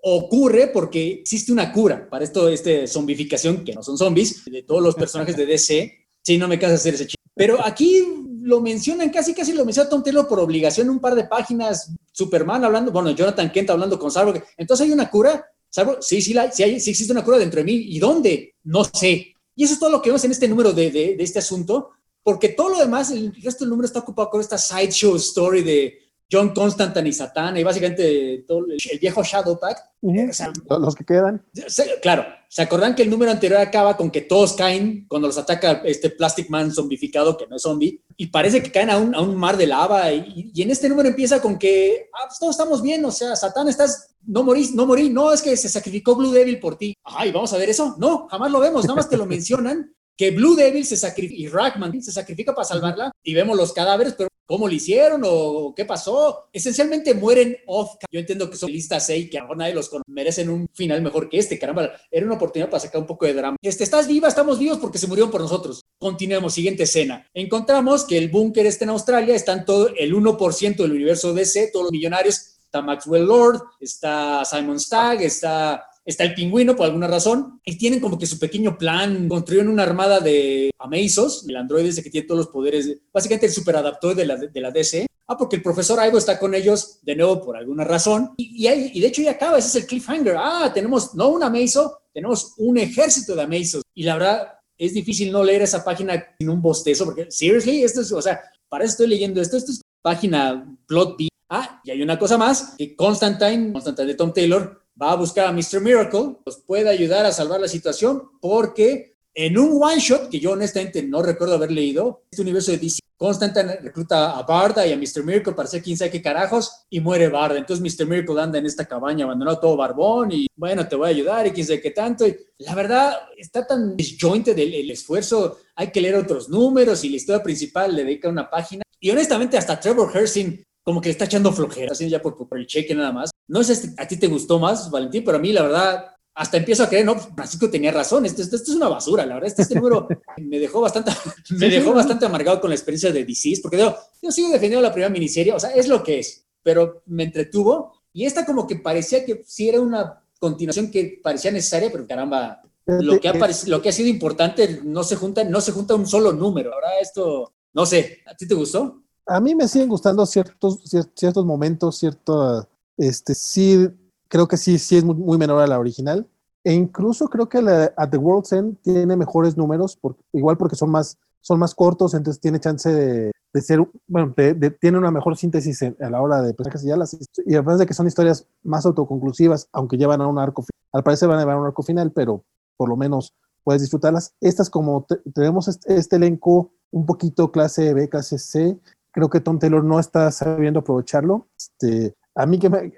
ocurre porque existe una cura para esto, esta zombificación, que no son zombies, de todos los personajes de DC. Sí, no me cansa hacer ese chiste. Pero aquí lo mencionan, casi casi lo menciona Tom Taylor por obligación, un par de páginas, Superman hablando, bueno, Jonathan Kent hablando con Cyborg. Entonces hay una cura, Cyborg, sí, sí, sí, hay, sí, existe una cura dentro de mí. ¿Y dónde? No sé. Y eso es todo lo que vemos en este número de, de, de este asunto, porque todo lo demás, el resto del número está ocupado con esta sideshow story de John Constantine y Satán, y básicamente todo el, viejo Shadow Pact. Uh -huh. o sea, los que quedan. Se, claro, ¿se acordan que el número anterior acaba con que todos caen cuando los ataca este Plastic Man zombificado, que no es zombie, y parece que caen a un, a un mar de lava? Y, y, en este número empieza con que ah, pues todos estamos bien, o sea, Satán, estás, no morís, no morí, no, es que se sacrificó Blue Devil por ti. Ay, vamos a ver eso. No, jamás lo vemos, nada más te lo mencionan. Que Blue Devil se sacrifica y Rackman se sacrifica para salvarla y vemos los cadáveres, pero ¿Cómo lo hicieron o qué pasó? Esencialmente mueren off. Yo entiendo que son listas 6 que a nadie los conoce, merecen un final mejor que este. Caramba, era una oportunidad para sacar un poco de drama. Este, estás viva, estamos vivos porque se murieron por nosotros. Continuemos, siguiente escena. Encontramos que el búnker este en Australia está en todo el 1% del universo DC, todos los millonarios. Está Maxwell Lord, está Simon Stagg, está está el pingüino por alguna razón, y tienen como que su pequeño plan, construyeron una armada de Amazos, el androide ese que tiene todos los poderes, básicamente el superadaptor de la, de la DC. Ah, porque el profesor Ivo está con ellos de nuevo por alguna razón, y, y, y de hecho ya acaba, ese es el cliffhanger. Ah, tenemos no un Amazo, tenemos un ejército de Amazos, y la verdad es difícil no leer esa página sin un bostezo, porque, seriously, esto es, o sea, para eso estoy leyendo esto, esto es página plot B. Ah, y hay una cosa más, que Constantine, Constantine de Tom Taylor, va a buscar a Mr. Miracle, nos puede ayudar a salvar la situación porque en un one shot que yo honestamente no recuerdo haber leído, este universo de DC, Constantine recluta a Barda y a Mr. Miracle para hacer quién sabe qué carajos y muere Barda. Entonces Mr. Miracle anda en esta cabaña abandonado todo barbón y bueno, te voy a ayudar y quién sabe qué tanto. La verdad está tan disjointed el, el esfuerzo, hay que leer otros números y la historia principal le dedica una página. Y honestamente hasta Trevor Hersing como que le está echando flojera, así ya por, por, el cheque nada más. No sé si a ti te gustó más, Valentín, pero a mí la verdad hasta empiezo a creer, no, Francisco tenía razón, esto, esto, esto es una basura, la verdad, este, este número me dejó bastante, me dejó bastante amargado con la experiencia de DC's, porque yo, yo sigo defendiendo la primera miniserie, o sea, es lo que es, pero me entretuvo, y esta como que parecía que sí era una continuación que parecía necesaria, pero caramba, lo que ha, lo que ha sido importante no se junta, no se junta un solo número, ahora esto, no sé, ¿a ti te gustó? A mí me siguen gustando ciertos, ciertos momentos, cierto, este, sí, creo que sí, sí es muy, muy menor a la original. E incluso creo que la, a The World's End tiene mejores números, por, igual porque son más, son más cortos, entonces tiene chance de, de ser, bueno, de, de, tiene una mejor síntesis en, a la hora de pensar ya las, y además de que son historias más autoconclusivas, aunque llevan a un arco, al parecer van a llevar a un arco final, pero por lo menos puedes disfrutarlas. Estas como te, tenemos este, este, elenco un poquito clase B, clase C, creo que Tom Taylor no está sabiendo aprovecharlo. Este, a mí que me,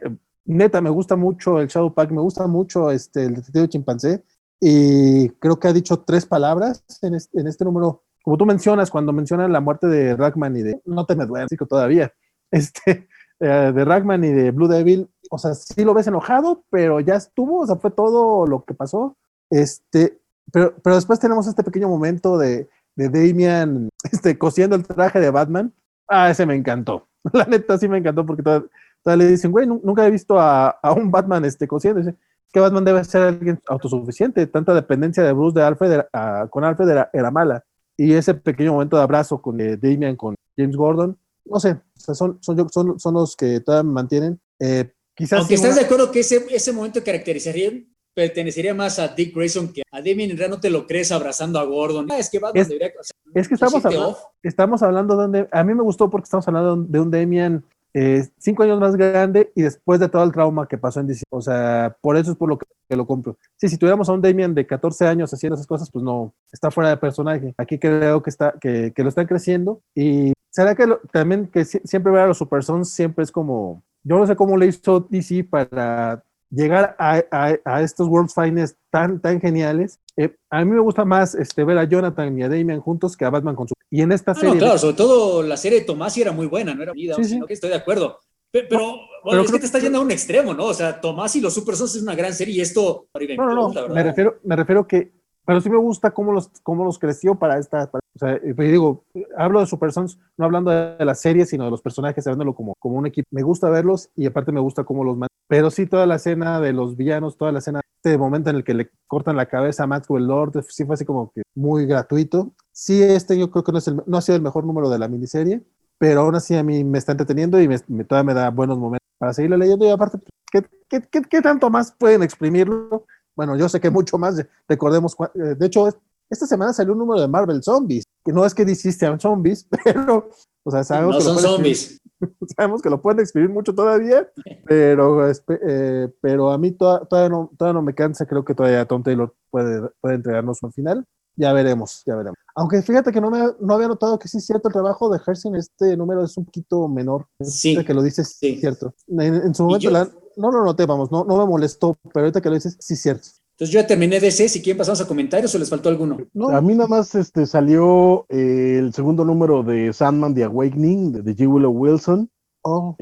neta me gusta mucho el Shadow Pack, me gusta mucho este, el detective chimpancé y creo que ha dicho tres palabras en este, en este número. Como tú mencionas, cuando mencionan la muerte de Rackman y de, no te me duele, todavía, este, eh, de Rackman y de Blue Devil, o sea, sí lo ves enojado, pero ya estuvo, o sea, fue todo lo que pasó. Este, pero, pero después tenemos este pequeño momento de, de Damian este, cosiendo el traje de Batman Ah, ese me encantó. La neta sí me encantó porque todavía, todavía le dicen, güey, nunca he visto a, a un Batman este, cosiendo. Dice, que Batman debe ser alguien autosuficiente. Tanta dependencia de Bruce de Alfred uh, con Alfred era, era, mala. Y ese pequeño momento de abrazo con eh, Damian, con James Gordon, no sé, son, son, son, son, los que todavía me mantienen. Eh, quizás Aunque estás de acuerdo que ese, ese momento caracterizaría pertenecería más a Dick Grayson que a Damien realmente no te lo crees abrazando a Gordon. Ah, es que Batman es, debería, es que estamos hablando, estamos hablando de un, a mí me gustó porque estamos hablando de un Damien eh, cinco años más grande y después de todo el trauma que pasó en DC. O sea, por eso es por lo que, lo compro. Sí, si tuviéramos a un Damien de 14 años haciendo esas cosas, pues no, está fuera de personaje. Aquí creo que, está, que, que lo están creciendo y será que también que siempre ver a los Super Sons siempre es como, yo no sé cómo le hizo DC para llegar a, a, estos World's Finest tan, tan geniales. Eh, a mí me gusta más este, ver a Jonathan y a Damian juntos que a Batman con su... Y en esta serie... No, claro, sobre todo la serie de Tomás era muy buena, no era vida, sí, sino que estoy de acuerdo. Pero, bueno, es que te está yendo a un extremo, ¿no? O sea, Tomás y los Super Sons es una gran serie y esto... No, no, no, me refiero, me refiero que pero sí me gusta cómo los, cómo los creció para esta. o sea, pues digo, hablo de Super Sons, no hablando de la serie, sino de los personajes, viéndolo como, como un equipo. Me gusta verlos y aparte me gusta cómo los Pero sí, toda la escena de los villanos, toda la escena, este momento en el que le cortan la cabeza a Maxwell Lord, sí fue así como que muy gratuito. Sí, este yo creo que no, es el, no ha sido el mejor número de la miniserie, pero aún así a mí me está entreteniendo y me, todavía me da buenos momentos para seguirlo leyendo. Y aparte, ¿qué, qué, qué, qué tanto más pueden exprimirlo? Bueno, yo sé que mucho más, recordemos, eh, de hecho, esta semana salió un número de Marvel Zombies, que no es que a zombies, pero, o sea, sabemos que son zombies. sabemos que lo pueden escribir mucho todavía, pero, eh, pero a mí todavía, no, todavía no me cansa, creo que todavía Tom Taylor puede, puede entregarnos un final. Ya veremos, ya veremos. Aunque fíjate que no, me, no había notado que sí es cierto, el trabajo de Hersen, este número es un poquito menor. Sí. Que lo dices, sí. cierto. En, su momento la, no lo noté, vamos, no, no me molestó, pero ahorita que lo dices, sí, cierto. Entonces yo ya terminé de ese, si quieren pasamos a comentarios o les faltó alguno. A mí nada más este, salió eh, el segundo número de Sandman The Awakening, de, G. Willow Wilson. Oh.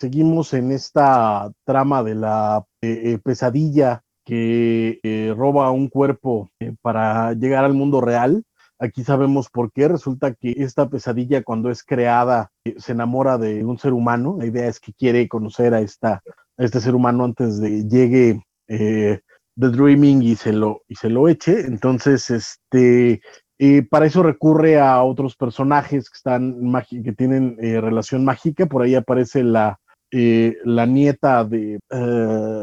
seguimos en esta trama de la eh, eh, pesadilla que roba un cuerpo para llegar al mundo real. Aquí sabemos por qué. Resulta que esta pesadilla cuando es creada se enamora de un ser humano. La idea es que quiere conocer a esta este ser humano antes de llegue eh, The Dreaming y se lo, y se lo eche. Entonces, este, eh, para eso recurre a otros personajes que están que tienen eh, relación mágica. Por ahí aparece la, la nieta de,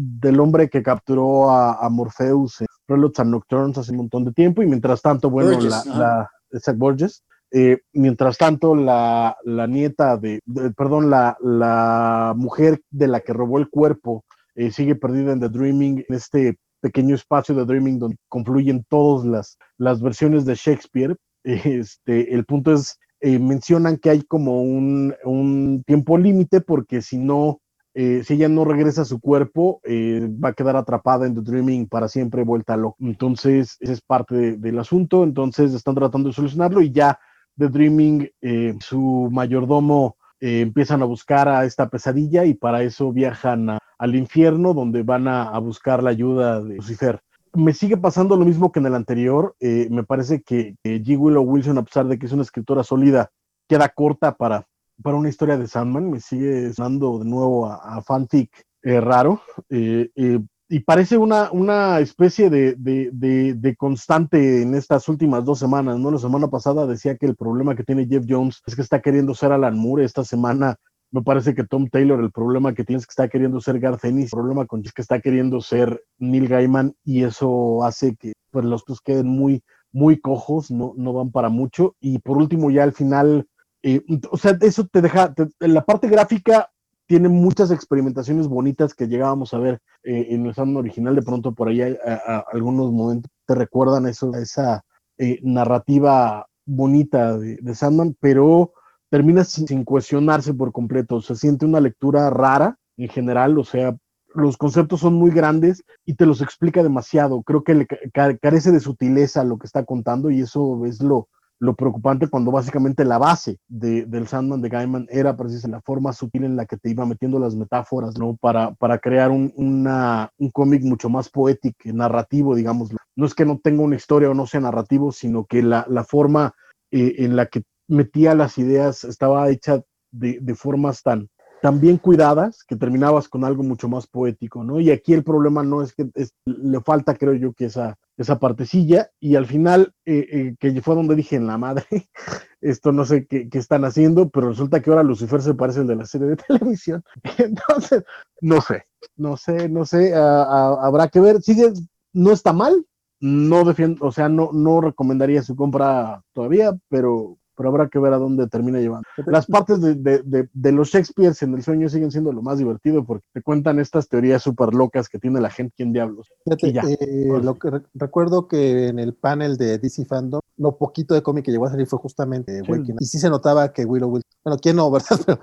del hombre que capturó a, Morpheus en Preludes and Nocturnes hace un montón de tiempo. Y mientras tanto, bueno, la, la Borges. Eh, mientras tanto, la, nieta de, perdón, la, la, mujer de la que robó el cuerpo eh, sigue perdida en The Dreaming, en este pequeño espacio de Dreaming donde confluyen todas las, las versiones de Shakespeare. Este, el punto es, eh, mencionan que hay como un, un tiempo límite porque si no, si ella no regresa a su cuerpo, va a quedar atrapada en The Dreaming para siempre, vuelta loca. Entonces, ese es parte del asunto. Entonces, están tratando de solucionarlo y ya The Dreaming, eh, su mayordomo eh, empiezan a buscar a esta pesadilla y para eso viajan al infierno donde van a, buscar la ayuda de Lucifer. Me sigue pasando lo mismo que en el anterior. Eh, me parece que G. Willow Wilson, a pesar de que es una escritora sólida, queda corta para, para una historia de Sandman. Me sigue sonando de nuevo a, fanfic raro y parece una, una especie de, de, de, constante en estas últimas dos semanas, ¿no? La semana pasada decía que el problema que tiene Jeff Jones es que está queriendo ser Alan Moore. Esta semana me parece que Tom Taylor, el problema que tiene es que está queriendo ser Garth el problema con que está queriendo ser Neil Gaiman y eso hace que pues, los dos queden muy, muy cojos, no, no van para mucho. Y por último, ya al final, eh, o sea, eso te deja, la parte gráfica tiene muchas experimentaciones bonitas que llegábamos a ver eh, en el Sandman original. De pronto por ahí hay, algunos momentos te recuerdan eso, esa eh, narrativa bonita de, Sandman, pero termina sin, cuestionarse por completo. Se siente una lectura rara en general, o sea, los conceptos son muy grandes y te los explica demasiado. Creo que le carece de sutileza lo que está contando y eso es lo, lo preocupante cuando básicamente la base de, del Sandman de Gaiman era precisamente la forma sutil en la que te iba metiendo las metáforas, ¿no? Para, para crear un, un cómic mucho más poético, narrativo, digamos. No es que no tenga una historia o no sea narrativo, sino que la, la forma eh, en la que metía las ideas estaba hecha de, formas tan, tan bien cuidadas que terminabas con algo mucho más poético, ¿no? Y aquí el problema no es que le falta, creo yo, que esa, esa partecilla, y al final, eh, eh, que fue donde dije, en la madre, esto no sé qué, están haciendo, pero resulta que ahora Lucifer se parece al de la serie de televisión. Entonces, no sé, no sé, no sé, habrá que ver, sigue, no está mal, no defiendo, o sea, no, no recomendaría su compra todavía, pero pero habrá que ver a dónde termina llevando. Las partes de, de, de, los Shakespeares en el sueño siguen siendo lo más divertido porque te cuentan estas teorías súper locas que tiene la gente, ¿quién diablos? Eh, lo que recuerdo que en el panel de DC Fandom, lo poquito de cómic que llegó a salir fue justamente Waking Y sí se notaba que Willow Wilson, bueno, ¿quién no, verdad? Pero,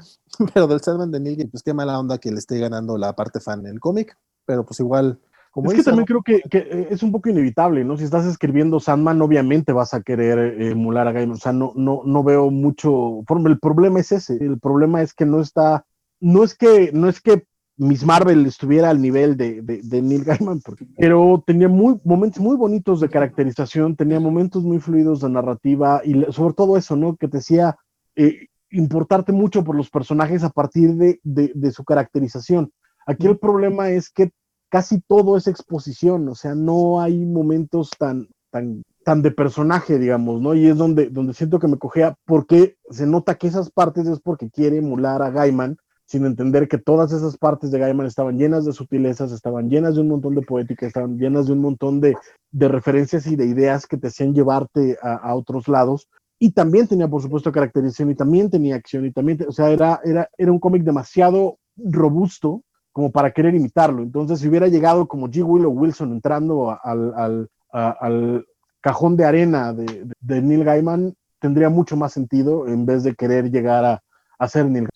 pero del Sandman de Neil, pues qué mala onda que le esté ganando la parte fan en el cómic, pero pues igual es que también creo que, eh, es un poco inevitable, ¿no? Si estás escribiendo Sandman, obviamente vas a querer eh, emular a Gaiman. O sea, no, no, no veo mucho. El problema es ese. El problema es que no está. No es que, no es que Miss Marvel estuviera al nivel de, de, Neil Gaiman, pero tenía muy, momentos muy bonitos de caracterización, tenía momentos muy fluidos de narrativa y sobre todo eso, ¿no? Que te decía eh, importarte mucho por los personajes a partir de, de su caracterización. Aquí el problema es que casi todo es exposición, o sea, no hay momentos tan, tan, tan de personaje, digamos, ¿no? Y es donde, donde siento que me cogea, porque se nota que esas partes es porque quiere emular a Gaiman, sin entender que todas esas partes de Gaiman estaban llenas de sutilezas, estaban llenas de un montón de poética, estaban llenas de un montón de, de referencias y de ideas que te hacían llevarte a, a, otros lados. Y también tenía, por supuesto, caracterización y también tenía acción y también, o sea, era, era, era un cómic demasiado robusto como para querer imitarlo. Entonces, si hubiera llegado como G. Willow Wilson entrando al, al, cajón de arena de, Neil Gaiman, tendría mucho más sentido en vez de querer llegar a, a ser Neil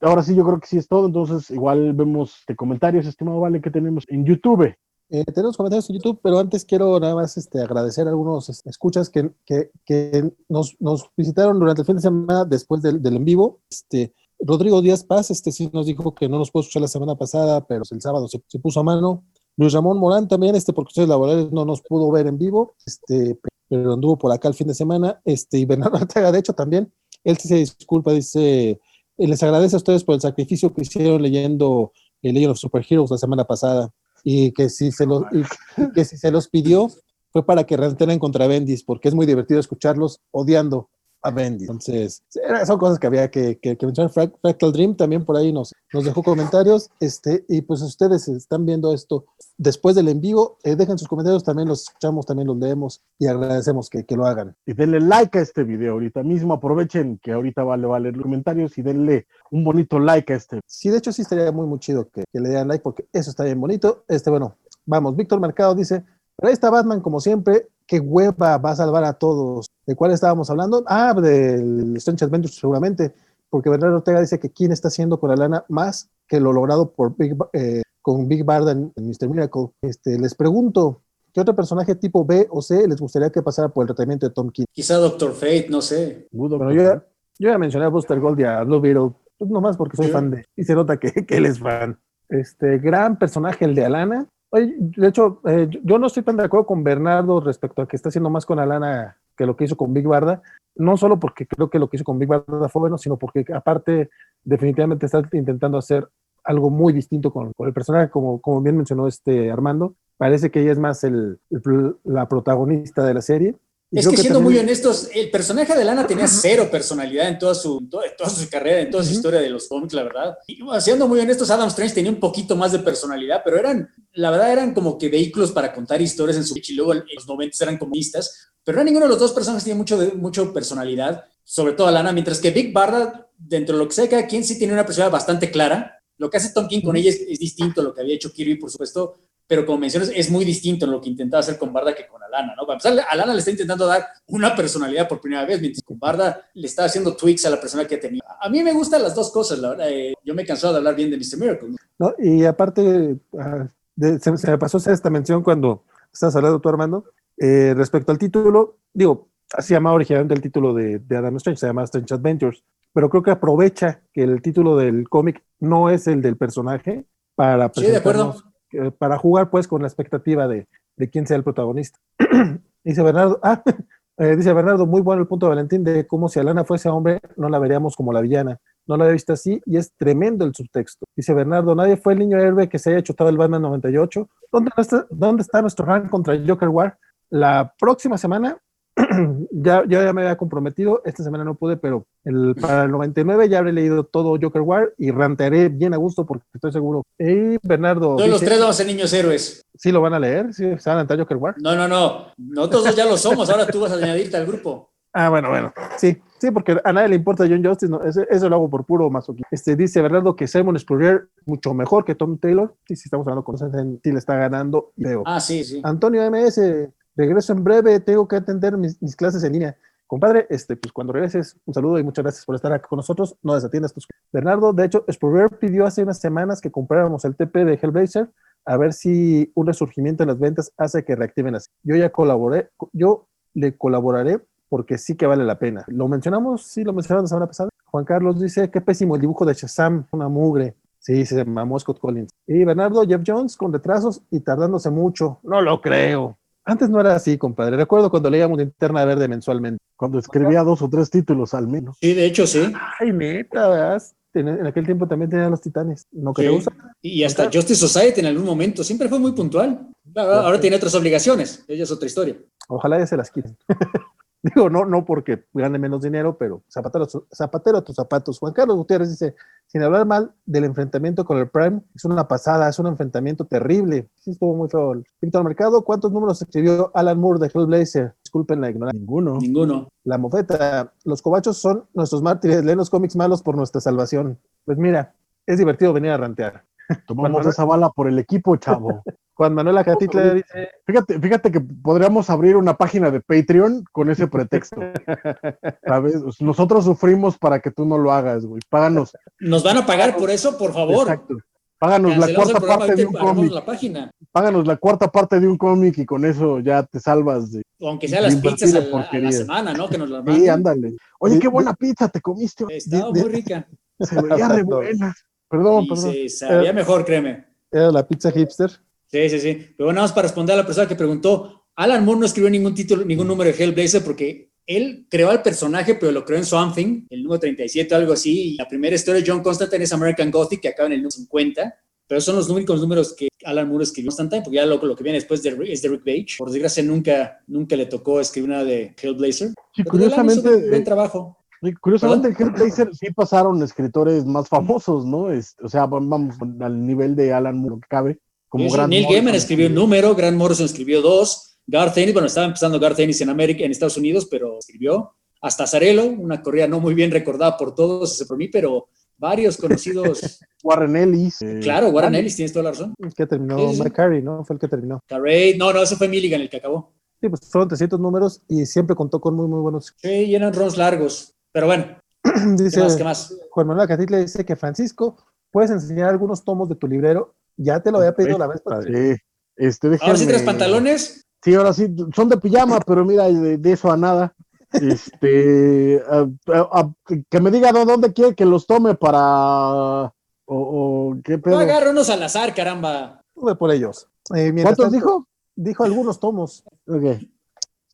ahora sí, yo creo que sí es todo. Entonces, igual vemos de comentarios, estimado Vale, que tenemos en YouTube. Eh, tenemos comentarios en YouTube, pero antes quiero nada más este, agradecer a algunos este, escuchas que, que, que nos, nos, visitaron durante el fin de semana después del, del en vivo. Este, Rodrigo Díaz Paz, este sí nos dijo que no nos pudo escuchar la semana pasada, pero el sábado se, puso a mano. Luis Ramón Morán también, este, por cuestiones laborales no nos pudo ver en vivo, este, pero anduvo por acá el fin de semana. Este, y Bernardo Ortega, de hecho, también, él se disculpa, dice, eh, les agradece a ustedes por el sacrificio que hicieron leyendo el Legend of Superheroes la semana pasada y que si se los, que si se los pidió fue para que rentenen contra Bendis, porque es muy divertido escucharlos odiando Bendy. Entonces, son cosas que había que, que, mencionar. Fractal Dream también por ahí nos, nos dejó comentarios. Este, y pues ustedes están viendo esto después del en vivo, eh, dejen sus comentarios, también los escuchamos, también los leemos y agradecemos que, que, lo hagan. Y denle like a este video ahorita mismo, aprovechen que ahorita vale, vale los comentarios y denle un bonito like a este. Sí, de hecho sí estaría muy, muy chido que, que le den like porque eso está bien bonito. Este, bueno, vamos, Víctor Mercado dice, pero ahí está Batman como siempre, qué hueva va a salvar a todos. ¿De cuál estábamos hablando? Ah, del Strange Adventures seguramente, porque Bernardo Ortega dice que quién está haciendo con la lana más que lo logrado por Big, eh, con Big Barda en, Mr. Miracle. Este, les pregunto, ¿qué otro personaje tipo B o C les gustaría que pasara por el tratamiento de Tom King? Quizá Doctor Fate, no sé. Bueno, yo ya, yo ya mencioné a Buster Gold y a Blue Beetle, pues nomás porque soy fan de, y se nota que, que él es fan. Este gran personaje, el de Alana, Oye, de hecho, eh, yo no estoy tan de acuerdo con Bernardo respecto a que está haciendo más con Alana que lo que hizo con Big Barda, no solo porque creo que lo que hizo con Big Barda fue bueno, sino porque aparte definitivamente está intentando hacer algo muy distinto con, el personaje, como, como bien mencionó este Armando. Parece que ella es más el, la protagonista de la serie es que, siendo muy honestos, el personaje de Lana tenía cero personalidad en toda su, toda, su carrera, en toda su historia de los cómics, la verdad. Y siendo muy honestos, Adam Strange tenía un poquito más de personalidad, pero eran, la verdad, eran como que vehículos para contar historias en su y luego en los 90 eran comunistas, pero no ninguno de los dos personajes tenía mucho, mucho personalidad, sobre todo Lana, mientras que Big Barda, dentro de lo que sea, cada quien sí tiene una personalidad bastante clara. Lo que hace Tom King con ella es, es distinto a lo que había hecho Kirby, por supuesto, pero como mencionas, es muy distinto en lo que intentaba hacer con Barda que con Alana, ¿no? Para Alana le está intentando dar una personalidad por primera vez, mientras con Barda le está haciendo tweaks a la persona que tenía. A mí me gustan las dos cosas, la verdad. Eh, yo me he cansado de hablar bien de Mr. Miracle. ¿no? y aparte, ah, se, me pasó esta mención cuando estás hablando tú, Armando, eh, respecto al título, digo, así se llamaba originalmente el título de, de Adam Strange, se llama Strange Adventures, pero creo que aprovecha que el título del cómic no es el del personaje para sí, de acuerdo para jugar pues con la expectativa de, de quién sea el protagonista. dice Bernardo, ah, eh, dice Bernardo, muy bueno el punto de Valentín de cómo si Alana fuese hombre no la veríamos como la villana. no lo había visto así y es tremendo el subtexto. Dice Bernardo, nadie fue el niño héroe que se haya chutado el Batman 98. ¿Dónde está, dónde está nuestro rank contra Joker War? La próxima semana ya, ya me había comprometido, esta semana no pude, pero el, para el 99 ya habré leído todo Joker War y rantearé bien a gusto porque estoy seguro. Y Bernardo. Todos los tres vamos a ser niños héroes. ¿Sí lo van a leer? ¿Sí se van a entrar Joker War? No, no, no. Nosotros ya lo somos, ahora tú vas a añadirte al grupo. Ah, bueno, bueno. Sí, sí, porque a nadie le importa John Justice, no, eso, eso, lo hago por puro masoquismo. Este dice Bernardo que Simon Spurrier mucho mejor que Tom Taylor. Sí, sí, estamos hablando con le está ganando. Veo. Ah, sí, sí. Antonio MS, regreso en breve, tengo que atender mis, clases en línea. Compadre, este, pues cuando regreses, un saludo y muchas gracias por estar aquí con nosotros. No desatiendas tus. Bernardo, de hecho, Spurrier pidió hace unas semanas que compráramos el TP de Hellblazer a ver si un resurgimiento en las ventas hace que reactiven así. Yo ya colaboré, yo le colaboraré porque sí que vale la pena. ¿Lo mencionamos? Sí, lo mencionamos la semana pasada. Juan Carlos dice, qué pésimo el dibujo de Shazam, una mugre. Sí, se mamó Scott Collins. Y Bernardo, Jeff Jones con retrasos y tardándose mucho. No lo creo. Antes no era así, compadre. Recuerdo cuando leíamos Linterna Verde mensualmente. Cuando escribía dos o tres títulos al menos. Sí, de hecho, sí. Ay, neta, ¿verdad? En aquel tiempo también tenía los titanes. No sí. usar. Y hasta Justice Society en algún momento. Siempre fue muy puntual. Ahora, ahora tiene otras obligaciones. Ella es otra historia. Ojalá ya se las quiten. Digo, no, no porque gane menos dinero, pero zapatero, zapatero a tus zapatos. Juan Carlos Gutiérrez dice, sin hablar mal del enfrentamiento con el Prime, es una pasada, es un enfrentamiento terrible. Sí, estuvo muy feo. Víctor Mercado, ¿cuántos números escribió Alan Moore de Hellblazer? Disculpen la ignorancia. Ninguno. Ninguno. La mofeta, los cobachos son nuestros mártires, leen los cómics malos por nuestra salvación. Pues mira, es divertido venir a rantear. Tomamos esa bala por el equipo, chavo. Juan Manuel Acatitla dice. Fíjate, fíjate que podríamos abrir una página de Patreon con ese pretexto. ¿Sabes? Nosotros sufrimos para que tú no lo hagas, güey. Páganos. ¿Nos van a pagar por eso, por favor? Exacto. Páganos la cuarta parte de un cómic. La página. Páganos la cuarta parte de un cómic y con eso ya te salvas de. Aunque sea las pizzas a la, a la, semana, ¿no? Que nos las Sí, ándale. Oye, qué buena pizza te comiste. Estaba muy rica. Se veía re buena. Perdón, y perdón. Se sabía mejor, créeme. Era la pizza hipster. Sí, sí, sí. Pero bueno, vamos para responder a la persona que preguntó. Alan Moore no escribió ningún título, ningún número de Hellblazer porque él creó al personaje, pero lo creó en Swamp Thing, el número 37 o algo así. Y la primera historia de John Constantine es American Gothic, que acaba en el número 50. Pero son los únicos números que Alan Moore escribió Constantine, porque ya lo, lo que viene después de, es de Rick Page. Por desgracia, nunca, nunca le tocó escribir una de Hellblazer. Sí, curiosamente. Un buen trabajo. Curiosamente, en Hellblazer sí pasaron escritores más famosos, ¿no? Es, o sea, vamos al nivel de Alan Moore, que cabe. Como sí, Neil Gaiman escribió un número, Grant Morrison escribió dos, Garth Ennis, bueno, estaba empezando Garth Ennis en América, en Estados Unidos, pero escribió hasta Zarello, una corrida no muy bien recordada por todos, ese por mí, pero varios conocidos. Warren Ellis. Eh, claro, Warren Ellis, tienes toda la razón. El que terminó, sí. McCarry, ¿no? Fue el que terminó. Carrey, no, no, ese fue Milligan el que acabó. Sí, pues fueron 300 números y siempre contó con muy, muy buenos. Sí, y eran runs largos, pero bueno. dice, ¿Qué más, qué más? Juan Manuel Catitla dice que Francisco, puedes enseñar algunos tomos de tu librero ya te lo había pedido la vez pasada. Sí. Este. ¿Ahora sí tres pantalones? Sí, ahora sí, son de pijama, pero mira, de, de eso a nada. Este, a, a, a, que me diga dónde quiere que los tome para. O, o qué pedo. No agarra unos al azar, caramba. Tuve por ellos. Eh, ¿Cuántos tanto, dijo? Dijo algunos tomos. Ok.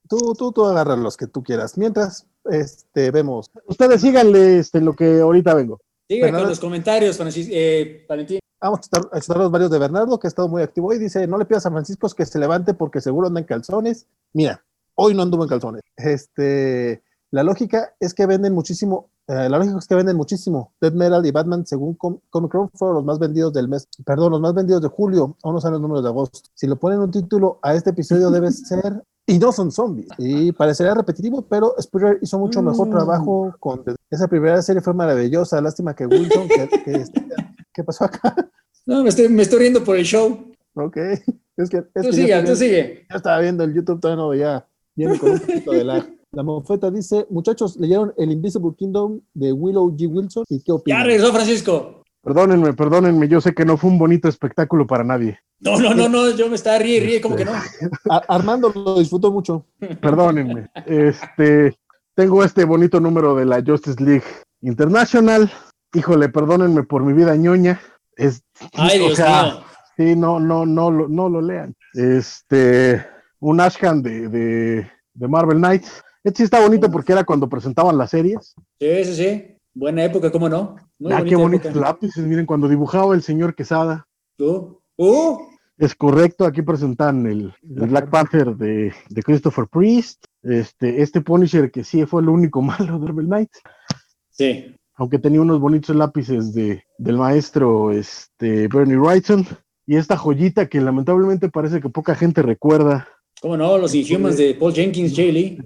Tú, tú, tú agarra los que tú quieras. Mientras, este, vemos. Ustedes síganle este, lo que ahorita vengo. Sigan con los comentarios, Francis, eh, Valentín. Vamos a estar, a estar los varios de Bernardo, que ha estado muy activo hoy. Dice, no le pidas a Francisco que se levante porque seguro anda en calzones. Mira, hoy no anduvo en calzones. Este, la lógica es que venden muchísimo, eh, la lógica es que venden muchísimo. Dead Metal y Batman, según Com Comic Con, fueron los más vendidos del mes, perdón, los más vendidos de julio, aún no saben los números de agosto. Si lo ponen un título a este episodio debe ser y no son zombies. Y parecería repetitivo, pero Spurrier hizo mucho mejor trabajo con esa primera serie fue maravillosa. Lástima que Wilson, que, que, ¿qué pasó acá? No, me estoy, me estoy riendo por el show. Ok. Es que, es tú que sigue, yo tú sigue. Ya estaba viendo el YouTube, todavía no veía. Viene con un poquito de lag. La mofeta dice, muchachos, ¿leyeron El Invisible Kingdom de Willow G. Wilson? ¿Y qué opinan? Ya regresó Francisco. Perdónenme, perdónenme, yo sé que no fue un bonito espectáculo para nadie. No, no, no, no, yo me estaba ríe, ríe, como que no. A Armando lo disfrutó mucho. Perdónenme. Este, tengo este bonito número de la Justice League International. Híjole, perdónenme por mi vida ñoña. Es, Ay, Dios sea, mío. Sí, no, no, no, no, no lo lean. Este, un Ashcan de, de, de Marvel Knights. Este sí está bonito porque era cuando presentaban las series. Sí, sí, sí. Buena época, ¿cómo no? Muy ah, qué bonitos lápices, miren, cuando dibujaba el señor Quesada. ¿Tú? ¿Uh? Es correcto, aquí presentan el, Black Panther de, Christopher Priest, este, este Punisher que sí fue lo único malo de Rebel Knight. Sí. Aunque tenía unos bonitos lápices de, del maestro este, Bernie Wrightson. Y esta joyita que lamentablemente parece que poca gente recuerda. ¿Cómo no? Los Inhumans de Paul Jenkins, J. Lee.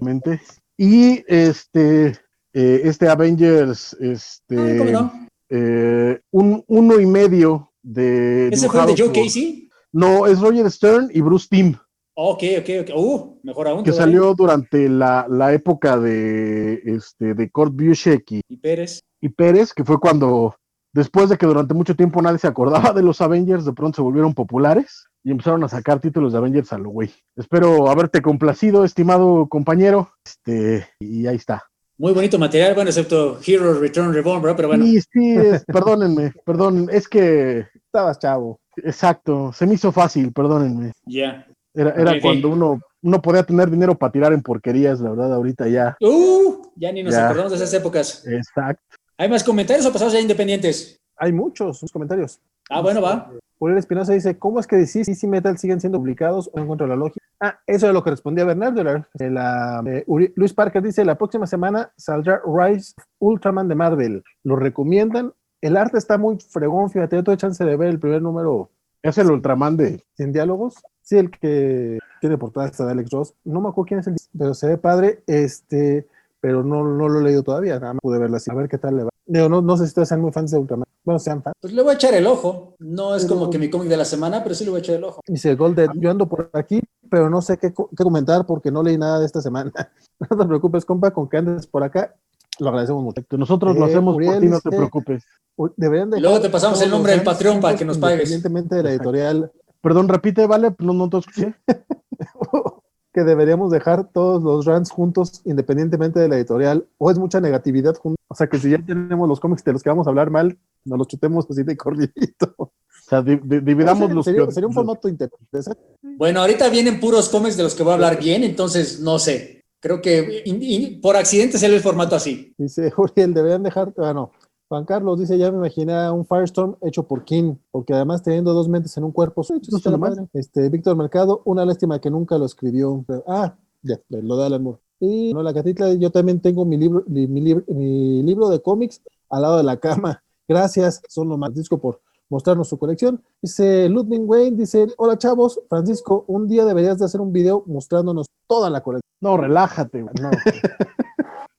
Y este, eh, este Avengers, este, ah. Eh, un uno y medio de. ¿Ese fue de Joe Casey? No, es Roger Stern y Bruce Timm. Ok, ok, ok. Uh, mejor aún. Que salió durante la, la, época de, este, de Kurt Busiek y, Pérez. Y Pérez, que fue cuando, después de que durante mucho tiempo nadie se acordaba de los Avengers, de pronto se volvieron populares y empezaron a sacar títulos de Avengers a lo güey. Espero haberte complacido, estimado compañero. Este, y ahí está. Muy bonito material, bueno, excepto Hero Return Reborn, pero bueno. Sí, sí, perdónenme, perdón, es que estabas chavo. Exacto, se me hizo fácil, perdónenme. Ya. Era, era cuando uno, uno podía tener dinero para tirar en porquerías, la verdad, ahorita ya. Uh, ya ni nos acordamos de esas épocas. Exacto. ¿Hay más comentarios o pasamos ya independientes? Hay muchos comentarios. Ah, bueno, va. Uriel Espinosa dice, ¿cómo es que DC y Metal siguen siendo publicados o encuentro la lógica? Ah, eso es lo que respondía Bernardo. La, eh, Luis Parker dice, la próxima semana saldrá Rise Ultraman de Marvel. ¿Lo recomiendan? El arte está muy fregón, fíjate, yo tuve chance de ver el primer número. Es el Ultraman de... Sin diálogos. Sí, el que tiene portada esta de Alex Ross. No me acuerdo quién es el... Pero se ve padre, este... Pero no, no lo he leído todavía, nada más pude verla así. A ver qué tal le va. no, no sé si ustedes sean muy fans de Ultraman. Bueno, sean fans. Pues le voy a echar el ojo. No es como que mi cómic de la semana, pero sí le voy a echar el ojo. Dice Golden, yo ando por aquí, pero no sé qué, qué comentar porque no leí nada de esta semana. no te preocupes, compa, con que andes por acá lo agradecemos mucho. Nosotros lo eh, hacemos por ti, no te preocupes. Deberían Luego te pasamos el nombre del Patreon para que nos pagues. Independientemente de la editorial. Perdón, repite, ¿vale? No, no te escuché. que deberíamos dejar todos los runs juntos independientemente de la editorial. O es mucha negatividad juntos. O sea, que si ya tenemos los cómics de los que vamos a hablar mal, nos los chutemos así de corridito. O sea, dividamos los... Sería, sería un formato interesante. Bueno, ahorita vienen puros cómics de los que voy a hablar bien, entonces no sé. Creo que por accidente sale el formato así. Dice Uriel, deberían dejar, bueno, ah, Juan Carlos dice, ya me imaginé un Firestorm hecho por King, porque además teniendo dos mentes en un cuerpo, este, Víctor Mercado, una lástima que nunca lo escribió. ah, ya, lo da Alan Moore. Y no, la catitla, yo también tengo mi libro, mi, mi libro de cómics al lado de la cama. Gracias, son lo más disco por mostrarnos su colección. Dice Ludwig Wayne, dice, hola chavos, Francisco, un día deberías de hacer un video mostrándonos toda la colección. No, relájate.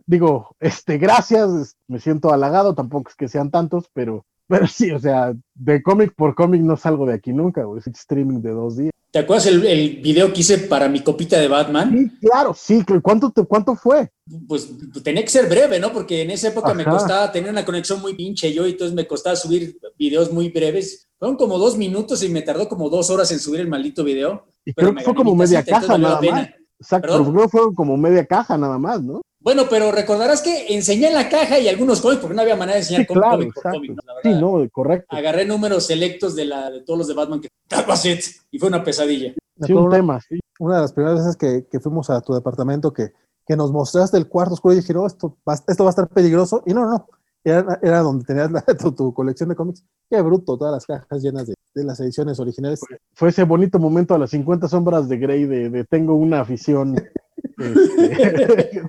Digo, este, gracias, me siento halagado, tampoco es que sean tantos, pero, pero sí, o sea, de cómic por cómic no salgo de aquí nunca, es streaming de dos días. ¿Te acuerdas el, el, video que hice para mi copita de Batman? Sí, claro, sí. ¿Cuánto, te, cuánto fue? Pues tenía que ser breve, ¿no? Porque en esa época me costaba tener una conexión muy pinche yo y entonces me costaba subir videos muy breves. Fueron como dos minutos y me tardó como dos horas en subir el maldito video. Y creo que fue como media caja nada más. Exacto, pero fue como media caja nada más, ¿no? Bueno, pero recordarás que enseñé en la caja y algunos cómics, porque no había manera de enseñar cómic por cómic. sí, no, correcto. Agarré números selectos de, la, de todos los de Batman que y fue una pesadilla. Sí, un tema, sí. Una de las primeras veces que, que fuimos a tu departamento que, que, nos mostraste el cuarto oscuro y dije, no, esto va, esto va a estar peligroso. Y no, no, era, era donde tenías tu, colección de cómics. Qué bruto, todas las cajas llenas de, de las ediciones originales. Fue, ese bonito momento a las 50 sombras de Grey de, de tengo una afición. este,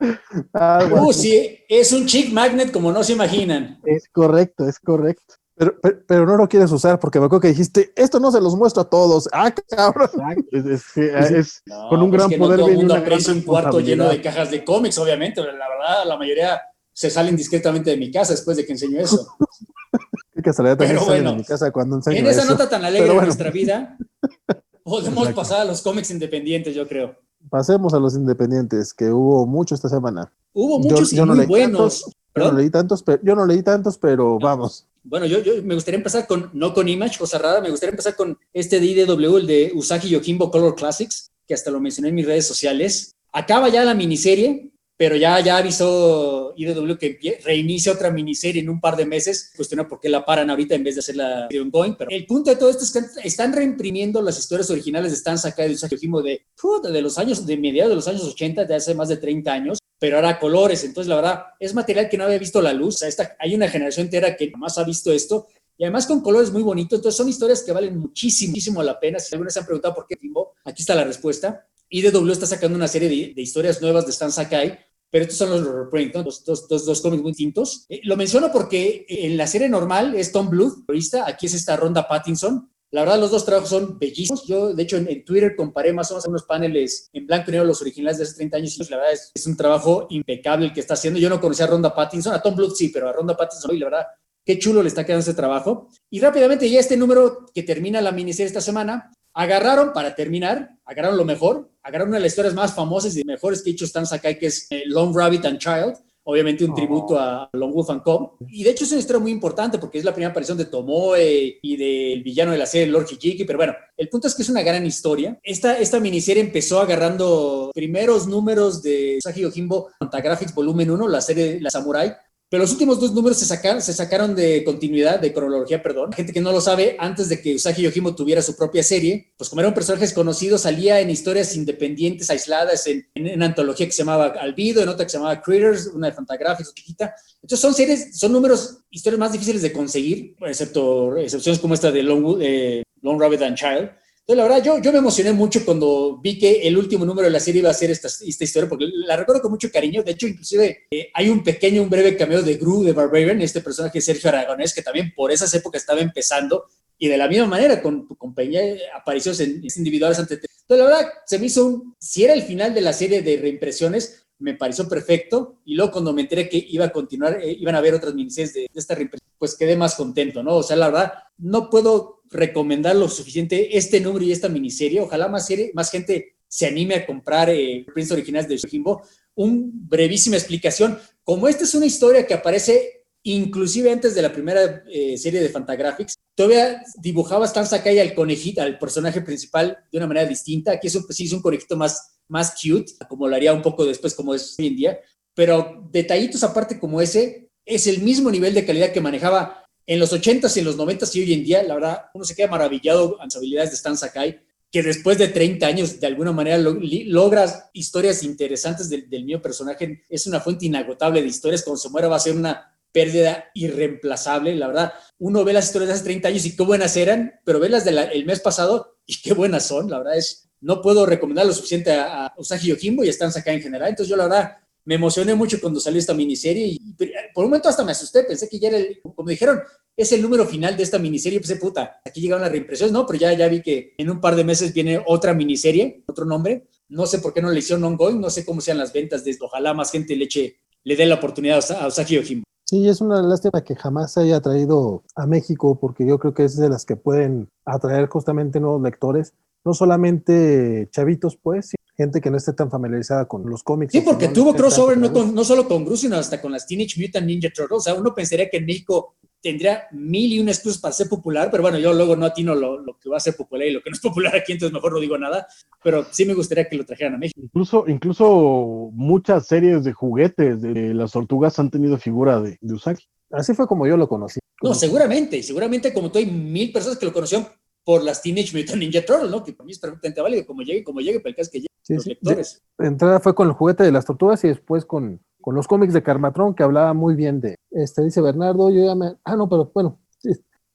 uh, sí, es un chick magnet como no se imaginan. Es correcto, es correcto. Pero, pero, no lo quieres usar porque me acuerdo que dijiste, esto no se los muestro a todos. Ah, cabrón. Es, con un gran poder. No todo el mundo aprecia un cuarto lleno de cajas de cómics, obviamente. La verdad, la mayoría se salen discretamente de mi casa después de que enseño eso. Qué casualidad también pero bueno, de mi casa cuando enseño En esa nota tan alegre de nuestra vida, podemos pasar a los cómics independientes, yo creo. Pasemos a los independientes, que hubo mucho esta semana. Hubo muchos y muy buenos. yo, no leí tantos, pero, yo no leí tantos, pero vamos. Bueno, yo, yo, me gustaría empezar con, no con Image, cosa rara, me gustaría empezar con este de IDW, el de Usagi Yojimbo Color Classics, que hasta lo mencioné en mis redes sociales. Acaba ya la miniserie, pero ya, ya avisó IDW que reinicia otra miniserie en un par de meses. Cuestiona por qué la paran ahorita en vez de hacerla ongoing. Pero el punto de todo esto es que están reimprimiendo las historias originales de Stan Sakai de Usagi Yojimbo de, de los años, de mediados de los años 80, de hace más de 30 años. pero ahora colores. Entonces, la verdad, es material que no había visto la luz. O sea, esta, hay una generación entera que jamás ha visto esto y además con colores muy bonitos. Entonces, son historias que valen muchísimo, muchísimo la pena. Si algunos se han preguntado por qué Timbo, aquí está la respuesta. IDW está sacando una serie de, de historias nuevas de Stan Sakai pero estos son los reprint, ¿no? dos, dos, dos, dos, cómics muy distintos. Eh, lo menciono porque en la serie normal es Tom Bluth, aquí es esta Ronda Pattinson. La verdad, los dos trabajos son bellísimos. Yo, de hecho, en, Twitter comparé más o menos unos paneles en blanco y negro, los originales de hace 30 años. Y la verdad es, es, un trabajo impecable el que está haciendo. Yo no conocía a Ronda Pattinson, a Tom Bluth sí, pero a Ronda Pattinson, y la verdad, qué chulo le está quedando ese trabajo. Y rápidamente, ya este número que termina la miniserie esta semana, agarraron para terminar, agarraron lo mejor, agarraron una de las historias más famosas y mejores que hecho Stan Sakai, que es eh, Long Rabbit and Child, obviamente un tributo a Long Wolf and Cub. Y de hecho es una historia muy importante porque es la primera aparición de Tomoe y del villano de la serie, Lord Hijiki, pero bueno, el punto es que es una gran historia. Esta, esta miniserie empezó agarrando primeros números de Usagi Yojimbo Fantagraphics Volumen 1, la serie La Samurai, pero los últimos dos números se sacaron, se sacaron de continuidad, de cronología, perdón. Gente que no lo sabe, antes de que Usagi Yojimbo tuviera su propia serie, pues como era un personaje desconocido, salía en historias independientes, aisladas, en, en, antología que se llamaba Albido, en otra que se llamaba Critters, una de Fantagraphics, chiquita. Entonces son series, son números, historias más difíciles de conseguir, excepto excepciones como esta de Long, eh, Long Rabbit and Child la verdad, yo, yo me emocioné mucho cuando vi que el último número de la serie iba a ser esta, esta historia, porque la recuerdo con mucho cariño. De hecho, inclusive eh, hay un pequeño, un breve cameo de Gru de Barbarian, este personaje de Sergio Aragonés, que también por esas épocas estaba empezando y de la misma manera con tu compañía apariciones en, individuales ante Entonces, la verdad, se me hizo un, si era el final de la serie de reimpresiones, me pareció perfecto. Y luego cuando me enteré que iba a continuar, eh, iban a haber otras miniseries de, de esta reimpresión, pues quedé más contento, ¿no? O sea, la verdad, no puedo recomendar lo suficiente este número y esta miniserie. Ojalá más, gente se anime a comprar eh, Prince originales de Shojimbo. Un brevísima explicación. Como esta es una historia que aparece inclusive antes de la primera eh, serie de Fantagraphics, todavía dibujaba Stan Sakai al conejito, al personaje principal de una manera distinta. Aquí es un, sí, es un conejito más, más cute, como lo haría un poco después como es hoy en día. Pero detallitos aparte como ese, es el mismo nivel de calidad que manejaba en los 80s y en los 90s y hoy en día, la verdad, uno se queda maravillado con las habilidades de Stan Sakai, que después de 30 años, de alguna manera, logras historias interesantes del, mío personaje. Es una fuente inagotable de historias. Cuando se muera va a ser una pérdida irreemplazable. La verdad, uno ve las historias de hace 30 años y qué buenas eran, pero ve las del mes pasado y qué buenas son. La verdad es, no puedo recomendar lo suficiente a, a Usagi Yojimbo y a Stan Sakai en general. Entonces yo la verdad me emocioné mucho cuando salió esta miniserie y por un momento hasta me asusté, pensé que ya era, el, como dijeron, es el número final de esta miniserie, pensé, puta, aquí llegaron las reimpresiones, no, pero ya, ya vi que en un par de meses viene otra miniserie, otro nombre, no sé por qué no le hicieron ongoing, no sé cómo sean las ventas de ojalá más gente le eche, le dé la oportunidad a Osaki Ojimbo. Sí, es una lástima que jamás se haya traído a México, porque yo creo que es de las que pueden atraer justamente nuevos lectores, no solamente chavitos, pues, gente que no esté tan familiarizada con los cómics. Sí, porque tuvo crossover no, no, solo con Bruce, sino hasta con las Teenage Mutant Ninja Turtles. O sea, uno pensaría que en México tendría mil y una excusas para ser popular, pero bueno, yo luego no atino lo, lo, que va a ser popular y lo que no es popular aquí, entonces mejor no digo nada, pero sí me gustaría que lo trajeran a México. Incluso, incluso muchas series de juguetes de las tortugas han tenido figura de, de Usagi. Así fue como yo lo conocí. No, seguramente, seguramente como tú hay mil personas que lo conocieron por las Teenage Mutant Ninja Turtles, ¿no? Que para mí es perfectamente válido, como llegue, como llegue, pero el caso es que llegue los lectores. De, entrada fue con el juguete de las tortugas y después con, con los cómics de Carmatron, que hablaba muy bien de, este, dice Bernardo, yo ya me, ah, no, pero bueno,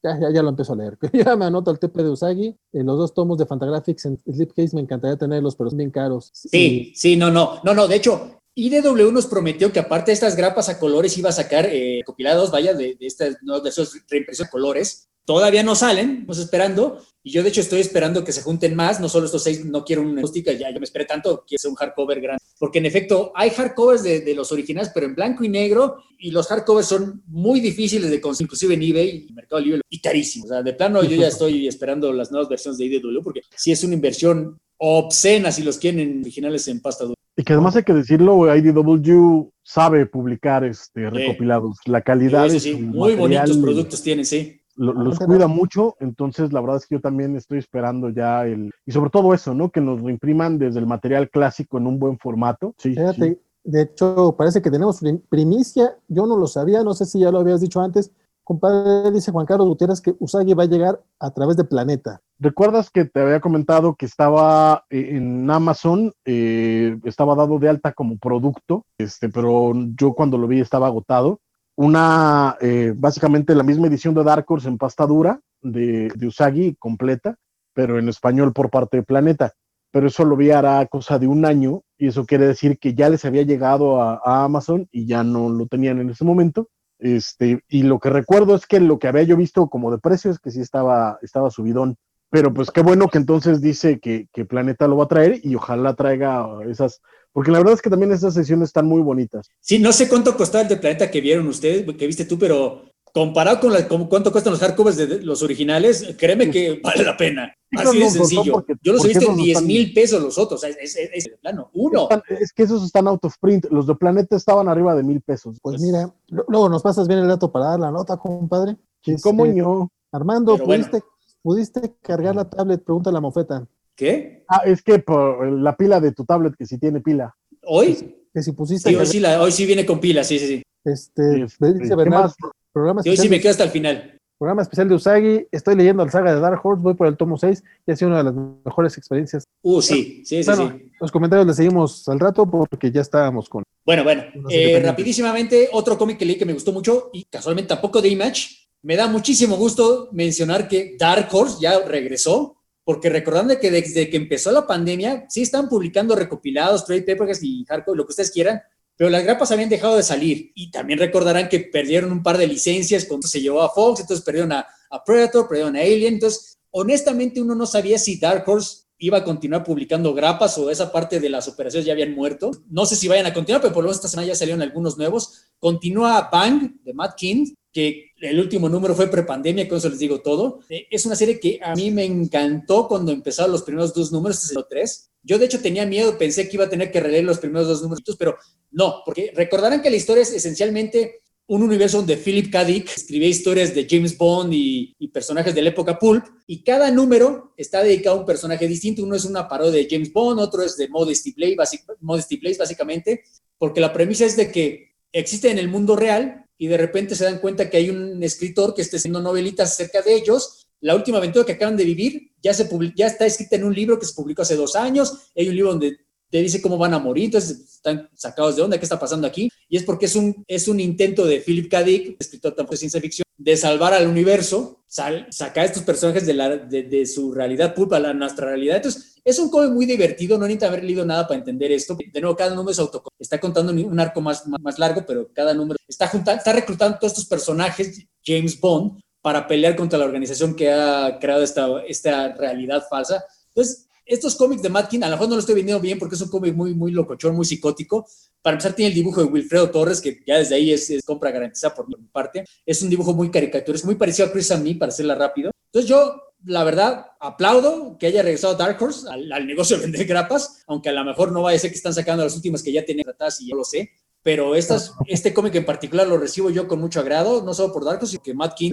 ya, ya, ya, lo empiezo a leer. ya me anoto el TP de Usagi, en los dos tomos de Fantagraphics en Slipcase, me encantaría tenerlos, pero son bien caros. Sí, sí, no, no, no, no, de hecho, IDW nos prometió que aparte de estas grapas a colores iba a sacar eh, compilados, vaya, de, de, estas, no, de esos reimpresiones colores. Todavía no salen, estamos esperando. Y yo, de hecho, estoy esperando que se junten más. No solo estos seis, no quiero una acústica, ya yo me esperé tanto, quiero un hardcover grande. Porque en efecto, hay hardcovers de, de, los originales, pero en blanco y negro. Y los hardcovers son muy difíciles de conseguir, inclusive en eBay y Mercado Libre, y carísimos. O sea, de plano, yo ya estoy esperando las nuevas versiones de IDW, porque si es una inversión obscena si los quieren originales en pasta dura. Y que además hay que decirlo, IDW sabe publicar este, recopilados. La calidad sí, sí, sí. Muy bonitos productos tienen, sí los cuida mucho, entonces la verdad es que yo también estoy esperando ya el, y sobre todo eso, ¿no? Que nos lo impriman desde el material clásico en un buen formato. Sí, Fíjate, de hecho, parece que tenemos primicia, yo no lo sabía, no sé si ya lo habías dicho antes, Compadre, dice Juan Carlos Gutiérrez que Usagi va a llegar a través de Planeta. ¿Recuerdas que te había comentado que estaba eh, en Amazon, eh, estaba dado de alta como producto, este, pero yo cuando lo vi estaba agotado? Una, eh, básicamente la misma edición de Dark Horse en pasta dura de, Usagi completa, pero en español por parte de Planeta. Pero eso lo vi hará cosa de un año y eso quiere decir que ya les había llegado a Amazon y ya no lo tenían en ese momento este, y lo que recuerdo es que lo que había yo visto como de precio es que sí estaba, estaba subidón. Pero pues qué bueno que entonces dice que, que Planeta lo va a traer y ojalá traiga esas, porque la verdad es que también esas sesiones están muy bonitas. Sí, no sé cuánto costaba el de Planeta que vieron ustedes, que viste tú, pero comparado con, la, con cuánto cuestan los hardcovers de los originales, créeme que vale la pena. Así de sencillo. Porque, Yo los he visto en 10 mil pesos los otros, es, es, es, es plano, uno. Están, es que esos están out of print, los de Planeta estaban arriba de mil pesos. Pues mira, luego nos pasas bien el dato para dar la nota, compadre. ¿Cómo yo? Armando, ¿pudiste, bueno. ¿pudiste cargar la tablet? Pregunta la mofeta. ¿Qué? Ah, es que por la pila de tu tablet, que si tiene pila. ¿Hoy? Que si pusiste. Sí, hoy, sí la, hoy sí viene con pila, sí, sí, sí. Este, este dice Bernardo, programa especial. Hoy sí me quedo hasta el final. Programa especial de Usagi. Estoy leyendo el saga de Dark Horse, voy por el tomo 6 y ha sido una de las mejores experiencias. Uh, sí, sí, sí, bueno, sí. Los comentarios les seguimos al rato porque ya estábamos con. Bueno, bueno. Eh, rapidísimamente, otro cómic que leí que me gustó mucho y casualmente tampoco de Image. Me da muchísimo gusto mencionar que Dark Horse ya regresó, porque recordando que desde que empezó la pandemia, sí están publicando recopilados, trade papers y hardcore, lo que ustedes quieran, pero las grapas habían dejado de salir. Y también recordarán que perdieron un par de licencias cuando se llevó a Fox, entonces perdieron a, a Predator, perdieron a Alien. Entonces, honestamente, uno no sabía si Dark Horse iba a continuar publicando grapas o esa parte de las operaciones ya habían muerto. No sé si vayan a continuar, pero por lo menos esta semana ya salieron algunos nuevos. Continúa Bang de Matt King, que el último número fue prepandemia, con eso les digo todo. Es una serie que a mí me encantó cuando empezaron los primeros dos números, este es tres. Yo de hecho tenía miedo, pensé que iba a tener que releer los primeros dos números, pero no, porque recordarán que la historia es esencialmente un universo donde Philip K. Dick escribía historias de James Bond y, personajes de la época pulp, y cada número está dedicado a un personaje distinto. Uno es una parodia de James Bond, otro es de Modesty basic, Modesty Place básicamente, porque la premisa es de que existe en el mundo real y de repente se dan cuenta que hay un escritor que está haciendo novelitas acerca de ellos. La última aventura que acaban de vivir ya, se ya está escrita en un libro que se publicó hace dos años. Hay un libro donde te dice cómo van a morir, entonces están sacados de onda, ¿qué está pasando aquí? Y es porque es un, es un intento de Philip K. Dick, escritor de ciencia ficción, de salvar al universo, sal, sacar a estos personajes de, la, de, su realidad pulpa la, nuestra realidad. Entonces, es un cómic muy divertido, no necesita haber leído nada para entender esto. De nuevo, cada número es auto está contando un arco más, más, largo, pero cada número está, está reclutando todos estos personajes, James Bond, para pelear contra la organización que ha creado esta, esta realidad falsa. Entonces, estos cómics de Matt King, a lo mejor no lo estoy vendiendo bien porque es un cómic muy, muy locochón, muy psicótico. Para empezar, tiene el dibujo de Wilfredo Torres, que ya desde ahí es, es compra garantizada por mi parte. Es un dibujo muy caricaturesco, muy parecido a Chris and Me, para hacerla rápido. Entonces, yo, la verdad, aplaudo que haya regresado Dark Horse al, al negocio de vender grapas, aunque a lo mejor no vaya a ser que están sacando las últimas que ya tienen tratadas y yo lo sé. Pero estas, este cómic en particular lo recibo yo con mucho agrado, no solo por Dark Horse, sino que Matt King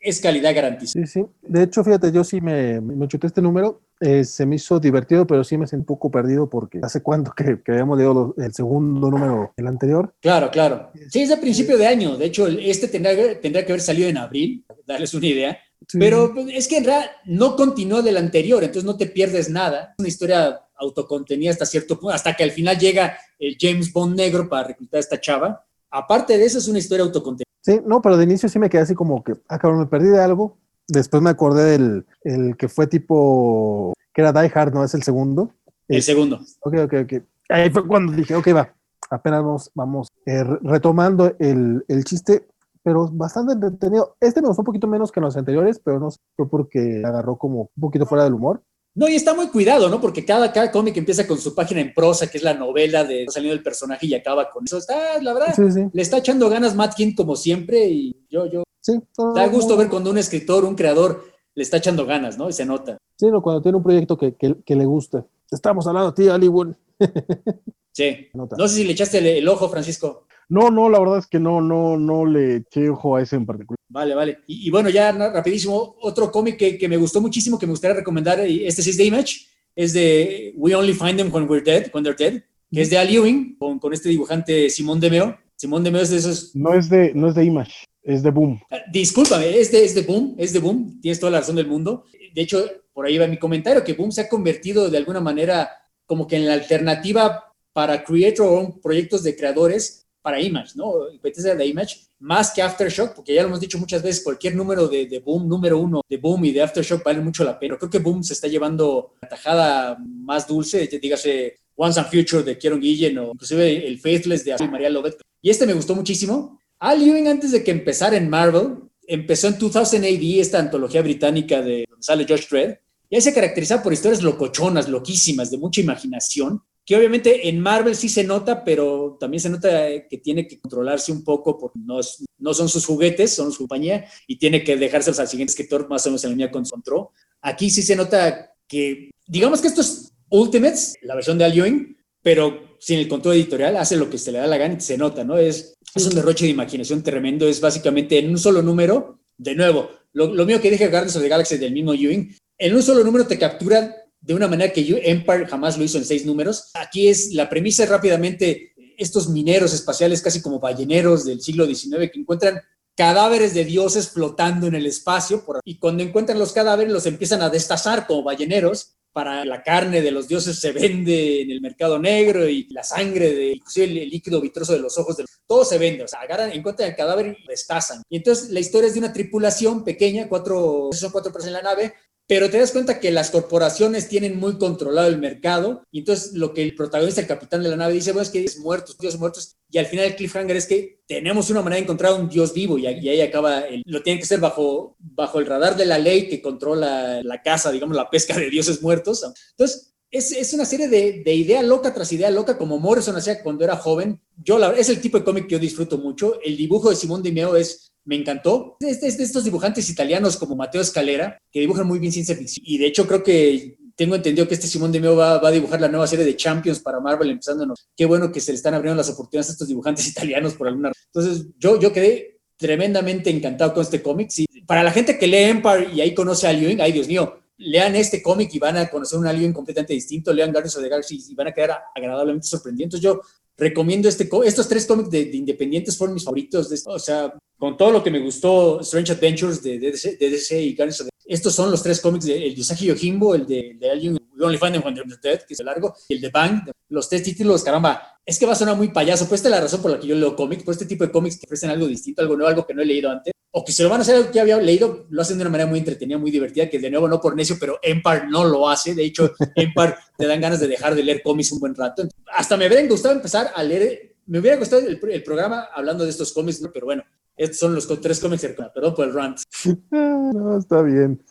es calidad garantizada. Sí, sí. De hecho, fíjate, yo sí me, me chuté este número eh, se me hizo divertido, pero sí me sentí un poco perdido porque hace cuánto que, que habíamos leído el segundo número, el anterior. Claro, claro. Sí, es de principio de año. De hecho, este tendría, tendría que haber salido en abril, darles una idea. Sí. Pero es que en realidad no continuó del anterior, entonces no te pierdes nada. Es una historia autocontenida hasta cierto punto, hasta que al final llega el James Bond negro para reclutar a esta chava. Aparte de eso, es una historia autocontenida. Sí, no, pero de inicio sí me quedé así como que, ah, cabrón, me perdí de algo, Después me acordé del el que fue tipo, que era Die Hard, ¿no? Es el segundo. El segundo. Ok, ok, ok. Ahí fue cuando dije, ok, va, apenas vamos, vamos eh, retomando el, el, chiste, pero bastante entretenido. Este me gustó un poquito menos que los anteriores, pero no sé, fue porque agarró como un poquito fuera del humor. No, y está muy cuidado, ¿no? Porque cada, cada cómic empieza con su página en prosa, que es la novela de saliendo del personaje y acaba con eso. Está, la verdad, sí, sí. le está echando ganas Matt King como siempre y yo, yo. Sí, da gusto ver cuando un escritor, un creador le está echando ganas, ¿no? Y se nota. Sí, no, cuando tiene un proyecto que, que, que le gusta. Estamos hablando a ti, Hollywood. sí. Nota. No sé si le echaste el, el, ojo, Francisco. No, no, la verdad es que no, no, no le eché ojo a ese en particular. Vale, vale. Y, y bueno, ya rapidísimo, otro cómic que, que, me gustó muchísimo, que me gustaría recomendar, este sí es de Image, es de We Only Find Them When We're Dead, When They're Dead, que es de Al Ewing, con, con este dibujante Simón Demeo. Simón Demeo es de esos... No es de, no es de Image. Es de Boom. Ah, discúlpame, es de, es de Boom, es de Boom, tienes toda la razón del mundo. De hecho, por ahí va mi comentario, que Boom se ha convertido de alguna manera como que en la alternativa para creator proyectos de creadores para Image, ¿no? Competencia de Image, más que Aftershock, porque ya lo hemos dicho muchas veces, cualquier número de, de, Boom, número uno de Boom y de Aftershock vale mucho la pena. Creo que Boom se está llevando la tajada más dulce, dígase Once and Future de Kieron Guillen o inclusive el Faithless de María Lovett. Y este me gustó muchísimo. Al Ewing, antes de que empezara en Marvel, empezó en 2000 AD esta antología británica de donde sale Josh Dredd. Y ahí se caracteriza por historias locochonas, loquísimas, de mucha imaginación que obviamente en Marvel sí se nota, pero también se nota que tiene que controlarse un poco porque no, no son sus juguetes, son su compañía y tiene que dejárselos al siguiente escritor más o menos en línea con su control. Aquí sí se nota que, digamos que esto es Ultimates, la versión de Al Ewing, pero sin el control editorial, hace lo que se le da la gana y se nota, ¿no? Es, es un derroche de imaginación tremendo, es básicamente en un solo número, de nuevo, lo, lo mío que dije Guardians of the Galaxy del mismo Ewing, en un solo número te captura de una manera que Empire jamás lo hizo en seis números. Aquí es la premisa rápidamente estos mineros espaciales casi como balleneros del siglo XIX que encuentran cadáveres de dioses flotando en el espacio y cuando encuentran los cadáveres los empiezan a destazar como balleneros para la carne de los dioses se vende en el mercado negro y la sangre de inclusive el, líquido vitroso de los ojos de todo se vende, o sea, agarran, encuentran el cadáver y destazan. Y entonces la historia es de una tripulación pequeña, cuatro, son cuatro personas en la nave, pero te das cuenta que las corporaciones tienen muy controlado el mercado y entonces lo que el protagonista, el capitán de la nave dice, bueno, es que es muertos, dios muertos, y al final el cliffhanger es que tenemos una manera de encontrar un dios vivo y, ahí acaba, lo tiene que ser bajo, bajo el radar de la ley que controla la caza, digamos, la pesca de dioses muertos. Entonces, es, es, una serie de, de, idea loca tras idea loca, como Morrison hacía cuando era joven. Yo, la, es el tipo de cómic que yo disfruto mucho. El dibujo de Simón Di Meo es me encantó. Es de, estos dibujantes italianos como Mateo Escalera, que dibujan muy bien ciencia ficción. Y de hecho creo que tengo entendido que este Simón de Meo va, a dibujar la nueva serie de Champions para Marvel, empezándonos. Qué bueno que se le están abriendo las oportunidades a estos dibujantes italianos por alguna razón. Entonces, yo, yo quedé tremendamente encantado con este cómic. para la gente que lee Empire y ahí conoce a Ewing, ay Dios mío, lean este cómic y van a conocer un Ewing completamente distinto, lean Guardians of the Galaxy y van a quedar agradablemente sorprendidos. Yo recomiendo este, estos tres cómics de, Independientes fueron mis favoritos. De, o sea, con todo lo que me gustó, Strange Adventures de, DC, de DC y Guardians of the estos son los tres cómics, de, el de Usagi Yojimbo, el de, de Alien, We Only Find When They're Dead, que es el largo, y el de Bang, los tres títulos, caramba, es que va a sonar muy payaso, pues esta es la razón por la que yo leo cómics, por este tipo de cómics que ofrecen algo distinto, algo nuevo, algo que no he leído antes, o que se lo van a hacer que había leído, lo hacen de una manera muy entretenida, muy divertida, que de nuevo no por necio, pero Empire no lo hace, de hecho, Empire te dan ganas de dejar de leer cómics un buen rato, hasta me hubiera gustado empezar a leer, me hubiera gustado el, el programa hablando de estos cómics, pero bueno, estos son los tres cómics, perdón por el rant. no, está bien.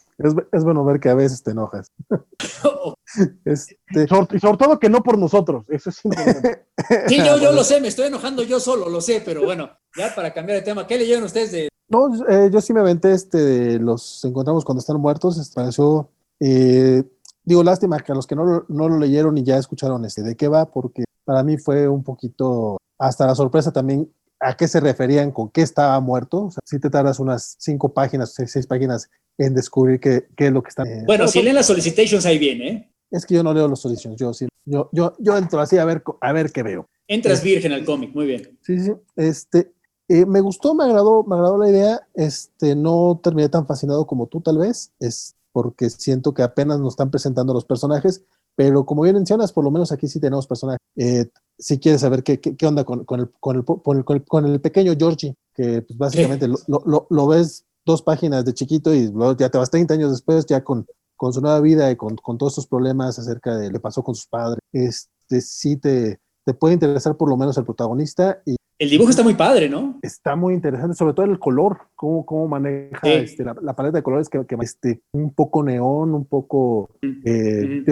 Es, bueno ver que a veces te enojas. este... y, sobre, todo que no por nosotros, eso es importante. Sí, yo, yo lo sé, me estoy enojando yo solo, lo sé, pero bueno, ya para cambiar de tema, ¿qué leyeron ustedes de...? No, eh, yo sí me aventé este de los encontramos cuando están muertos, este, pareció... Eh, digo, lástima que a los que no, no lo leyeron y ya escucharon este, de qué va, porque para mí fue un poquito, hasta la sorpresa también a qué se referían con qué estaba muerto. O sea, si te tardas unas cinco páginas, seis, seis páginas en descubrir qué, qué, es lo que está. Eh, bueno, si leen las solicitations ahí viene, ¿eh? Es que yo no leo las solicitations, yo sí. Yo, yo, yo entro así a ver, a ver qué veo. Entras virgen al cómic, muy bien. Sí, sí. Este, eh, me gustó, me agradó, me agradó la idea. Este, no terminé tan fascinado como tú, tal vez. Es porque siento que apenas nos están presentando los personajes, pero como bien mencionas, por lo menos aquí sí tenemos personajes. Eh, si quieres saber qué, qué, qué onda con, con, el, con, el, con, el, con, el, pequeño Georgie, que pues, básicamente lo, lo, lo, ves dos páginas de chiquito y ya te vas 30 años después, ya con, con su nueva vida y con, con todos estos problemas acerca de le pasó con sus padres. Este sí te, te puede interesar por lo menos el protagonista y el dibujo está muy padre, ¿no? Está muy interesante, sobre todo el color, cómo, cómo maneja este, la, paleta de colores, que, que este, un poco neón, un poco... Eh,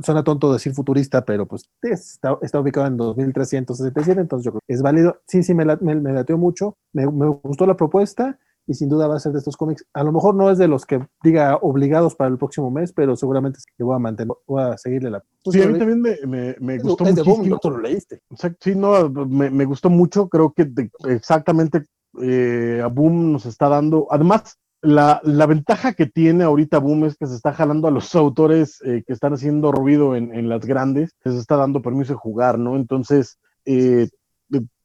suena tonto decir futurista, pero pues está, está, ubicado en 2367, entonces yo creo que es válido. Sí, sí, me, me, me lateó mucho, me, me, gustó la propuesta y sin duda va a ser de estos cómics. A lo mejor no es de los que diga obligados para el próximo mes, pero seguramente es que voy a mantener, voy a seguirle la. Sí, a mí también me, me, gustó es muchísimo. tú lo leíste. sí, no, me, gustó mucho. Creo que exactamente eh, a Boom nos está dando. Además, la, la, ventaja que tiene ahorita Boom es que se está jalando a los autores eh, que están haciendo ruido en, en las grandes, se está dando permiso de jugar, ¿no? Entonces, eh,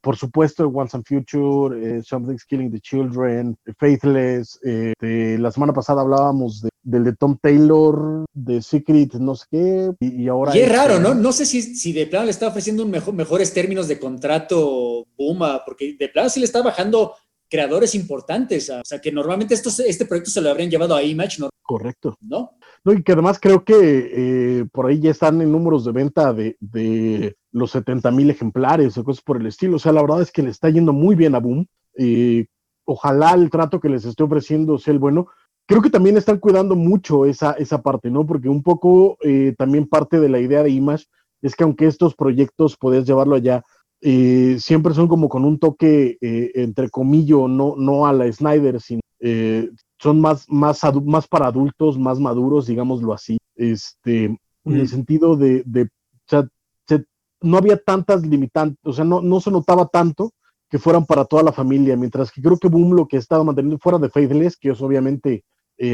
por supuesto, Once and Future, Something's Killing the Children, Faithless. la semana pasada hablábamos del de Tom Taylor, de Secret, no sé qué, y, ahora... Y es raro, ¿no? No sé si, si de plano le está ofreciendo un mejor, mejores términos de contrato Puma, porque de plano sí le está bajando creadores importantes, o sea, que normalmente estos, este proyecto se lo habrían llevado a Image, ¿no? Correcto. ¿No? No, y que además creo que eh, por ahí ya están en números de venta de, de los 70 mil ejemplares o cosas por el estilo. O sea, la verdad es que le está yendo muy bien a Boom. Eh, ojalá el trato que les esté ofreciendo sea el bueno. Creo que también están cuidando mucho esa, esa parte, ¿no? Porque un poco eh, también parte de la idea de Image es que aunque estos proyectos podés llevarlo allá, eh, siempre son como con un toque, eh, entre comillas, no, no a la Snyder, sino son más, más, más para adultos, más maduros, digámoslo así, este, en el sentido de, no había tantas limitantes, o sea, no, no se notaba tanto que fueran para toda la familia, mientras que creo que Boom lo que estaba manteniendo fuera de Faithless, que es obviamente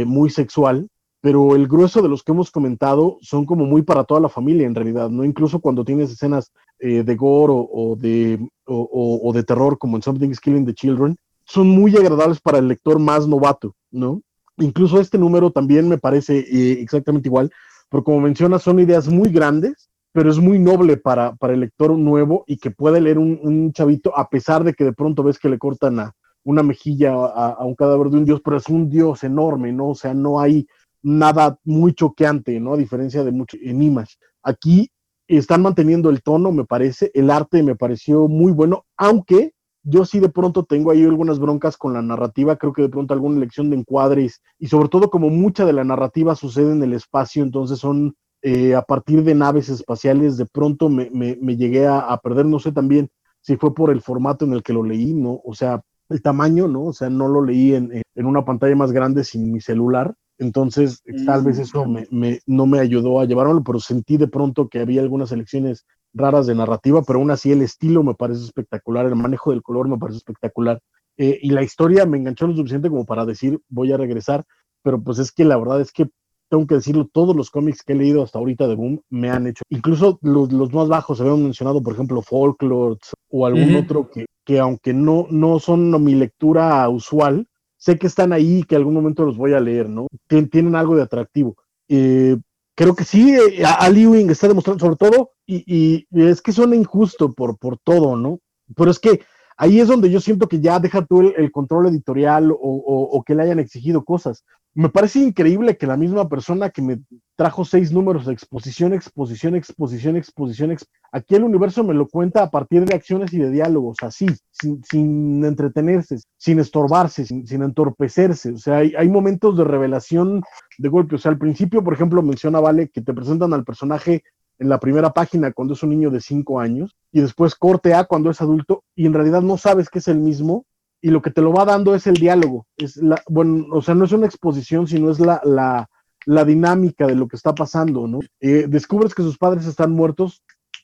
muy sexual, pero el grueso de los que hemos comentado son como muy para toda la familia en realidad, ¿no? Incluso cuando tienes escenas eh, de gore o, de, o, de terror como en Something is Killing the Children, son muy agradables para el lector más novato, ¿no? Incluso este número también me parece eh, exactamente igual, porque como mencionas, son ideas muy grandes, pero es muy noble para, para el lector nuevo y que puede leer un, chavito, a pesar de que de pronto ves que le cortan a una mejilla a, a un cadáver de un dios, pero es un dios enorme, ¿no? O sea, no hay nada muy choqueante, ¿no? A diferencia de muchos en Image. Aquí están manteniendo el tono, me parece, el arte me pareció muy bueno, aunque yo sí de pronto tengo ahí algunas broncas con la narrativa, creo que de pronto alguna elección de encuadres y sobre todo como mucha de la narrativa sucede en el espacio, entonces son eh, a partir de naves espaciales, de pronto me, me, llegué a, perder, no sé también si fue por el formato en el que lo leí, ¿no? O sea, el tamaño, ¿no? O sea, no lo leí en, en una pantalla más grande sin mi celular, entonces, tal vez eso mm. me, no me ayudó a llevármelo, pero sentí de pronto que había algunas elecciones raras de narrativa, pero aún así el estilo me parece espectacular, el manejo del color me parece espectacular. Eh, y la historia me enganchó lo suficiente como para decir, voy a regresar, pero pues es que la verdad es que tengo que decirlo, todos los cómics que he leído hasta ahorita de Boom me han hecho, incluso los, más bajos, se habían mencionado, por ejemplo, Folklore o algún otro que, que aunque no, no son mi lectura usual, sé que están ahí y que algún momento los voy a leer, ¿no? tienen algo de atractivo. Eh, creo que sí, eh, a, Wing está demostrando, sobre todo, y, es que suena injusto por, por todo, ¿no? Pero es que ahí es donde yo siento que ya deja tú el, control editorial o, que le hayan exigido cosas. Me parece increíble que la misma persona que me trajo seis números exposición, exposición, exposición, exposición, aquí el universo me lo cuenta a partir de acciones y de diálogos, así, sin, entretenerse, sin estorbarse, sin, entorpecerse. O sea, hay, hay, momentos de revelación de golpe. O sea, al principio, por ejemplo, menciona Vale que te presentan al personaje en la primera página cuando es un niño de 5 años y después corte A cuando es adulto y en realidad no sabes que es el mismo y lo que te lo va dando es el diálogo. Es la, bueno, o sea, no es una exposición, sino es la, la, la dinámica de lo que está pasando, ¿no? Eh, descubres que sus padres están muertos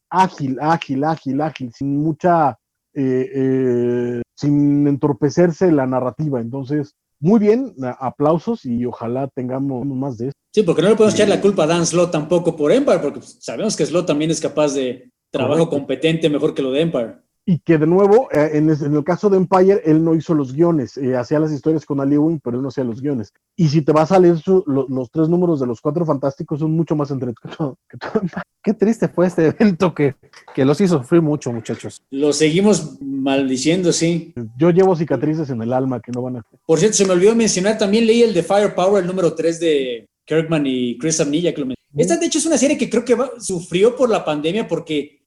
ágil, ágil, ágil, ágil, sin mucha, eh, eh, sin entorpecerse la narrativa. Entonces, muy bien, aplausos y ojalá tengamos más de eso. Sí, porque no le podemos echar la culpa a Dan Slot tampoco por Empire, porque sabemos que Slot también es capaz de trabajo competente mejor que lo de Empire y que de nuevo, eh, en, el caso de Empire, él no hizo los guiones, eh, hacía las historias con Ali Wing, pero él no hacía los guiones. Y si te vas a leer los tres números de los cuatro fantásticos, son mucho más entretenidos que todo. Qué triste fue este evento que, que los hizo sufrir mucho, muchachos. Lo seguimos maldiciendo, sí. Yo llevo cicatrices en el alma que no van a. Por cierto, se me olvidó mencionar, también leí el de Firepower, el número 3 de Kirkman y Chris Amnilla, que lo Esta, de hecho, es una serie que creo que sufrió por la pandemia porque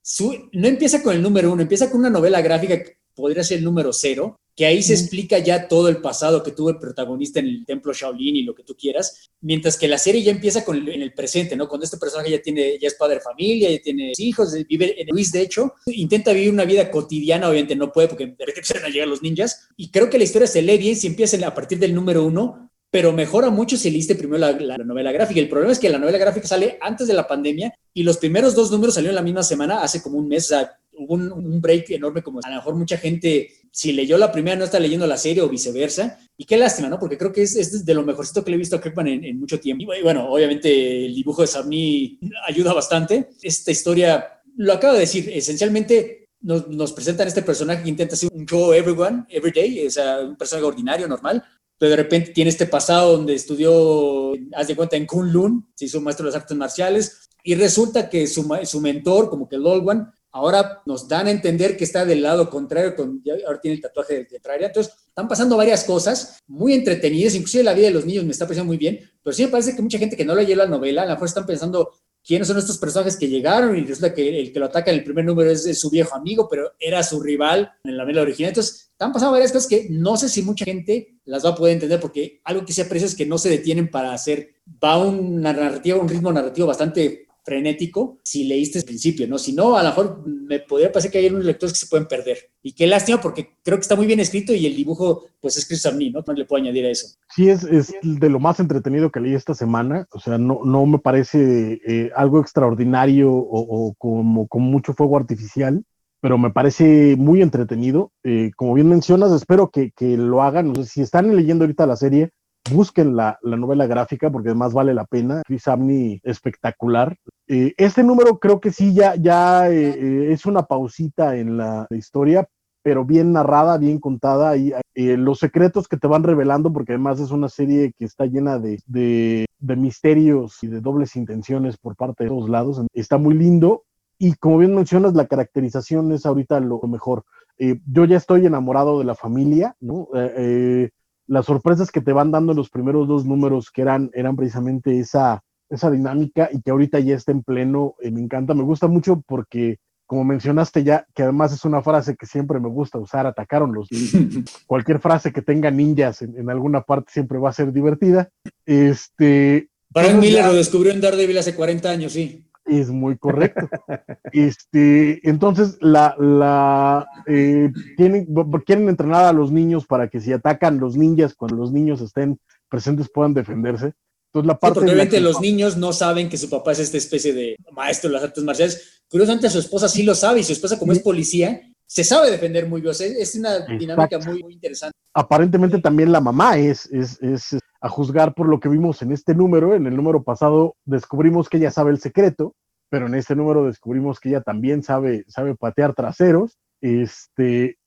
no empieza con el número uno, empieza con una novela gráfica que podría ser el número cero, que ahí se explica ya todo el pasado que tuvo el protagonista en el templo Shaolin y lo que tú quieras, mientras que la serie ya empieza con en el presente, ¿no? Cuando este personaje ya tiene, ya es padre de familia, ya tiene hijos, vive en Luis, de hecho, intenta vivir una vida cotidiana, obviamente no puede porque de repente empiezan a llegar los ninjas, y creo que la historia se lee bien si empieza a partir del número uno, pero mejora mucho si leíste primero la, novela gráfica. El problema es que la novela gráfica sale antes de la pandemia y los primeros dos números salieron la misma semana, hace como un mes. O sea, hubo un, break enorme, como a lo mejor mucha gente, si leyó la primera, no está leyendo la serie o viceversa. Y qué lástima, ¿no? Porque creo que es, de lo mejorcito que le he visto a Kirkman en, mucho tiempo. Y bueno, obviamente el dibujo de Samni ayuda bastante. Esta historia, lo acabo de decir, esencialmente nos, nos, presentan este personaje que intenta ser un Joe Everyone, Everyday, o sea, un personaje ordinario, normal, pero de repente tiene este pasado donde estudió, haz de cuenta, en Kunlun, se hizo maestro de las artes marciales, y resulta que su, su mentor, como que Lolwan, ahora nos dan a entender que está del lado contrario, con, ahora tiene el tatuaje de contraria. Entonces, están pasando varias cosas muy entretenidas, inclusive la vida de los niños me está pareciendo muy bien, pero sí me parece que mucha gente que no leyó la novela, a lo mejor están pensando quiénes son estos personajes que llegaron y resulta que el que lo ataca en el primer número es, su viejo amigo, pero era su rival en la novela original. Entonces, están pasando varias cosas que no sé si mucha gente las va a poder entender, porque algo que se aprecia es que no se detienen para hacer, va una narrativa, un ritmo narrativo bastante frenético si leíste el principio, ¿no? Si no, a lo mejor me podría parecer que hay unos lectores que se pueden perder. Y qué lástima porque creo que está muy bien escrito y el dibujo, pues es Chris Samney, ¿no? No le puedo añadir a eso. Sí, es, es de lo más entretenido que leí esta semana. O sea, no, no me parece eh, algo extraordinario o, como con mucho fuego artificial pero me parece muy entretenido. Eh, como bien mencionas, espero que, que lo hagan. Si están leyendo ahorita la serie, busquen la, la, novela gráfica porque además vale la pena. Chris Amney espectacular. Eh, este número creo que sí ya, ya eh, eh, es una pausita en la historia, pero bien narrada, bien contada. Y los secretos que te van revelando, porque además es una serie que está llena de, de, de misterios y de dobles intenciones por parte de todos lados. Está muy lindo. Y como bien mencionas, la caracterización es ahorita lo mejor. yo ya estoy enamorado de la familia, ¿no? las sorpresas que te van dando en los primeros dos números, que eran, eran precisamente esa, esa dinámica y que ahorita ya está en pleno, eh, me encanta, me gusta mucho porque, como mencionaste ya, que además es una frase que siempre me gusta usar, atacaron los cualquier frase que tenga ninjas en, alguna parte siempre va a ser divertida. Este, Frank Miller lo descubrió en Daredevil hace 40 años, sí. Es muy correcto. este, entonces, la, la eh, tienen, quieren entrenar a los niños para que si atacan los ninjas, cuando los niños estén presentes puedan defenderse. Entonces, la parte sí, los niños no saben que su papá es esta especie de maestro de las artes marciales. Curiosamente, su esposa sí lo sabe y su esposa, como es policía, se sabe defender muy bien. es una dinámica muy, muy, interesante. Aparentemente también la mamá es, es, es, a juzgar por lo que vimos en este número. En el número pasado descubrimos que ella sabe el secreto, pero en este número descubrimos que ella también sabe, sabe patear traseros. Este,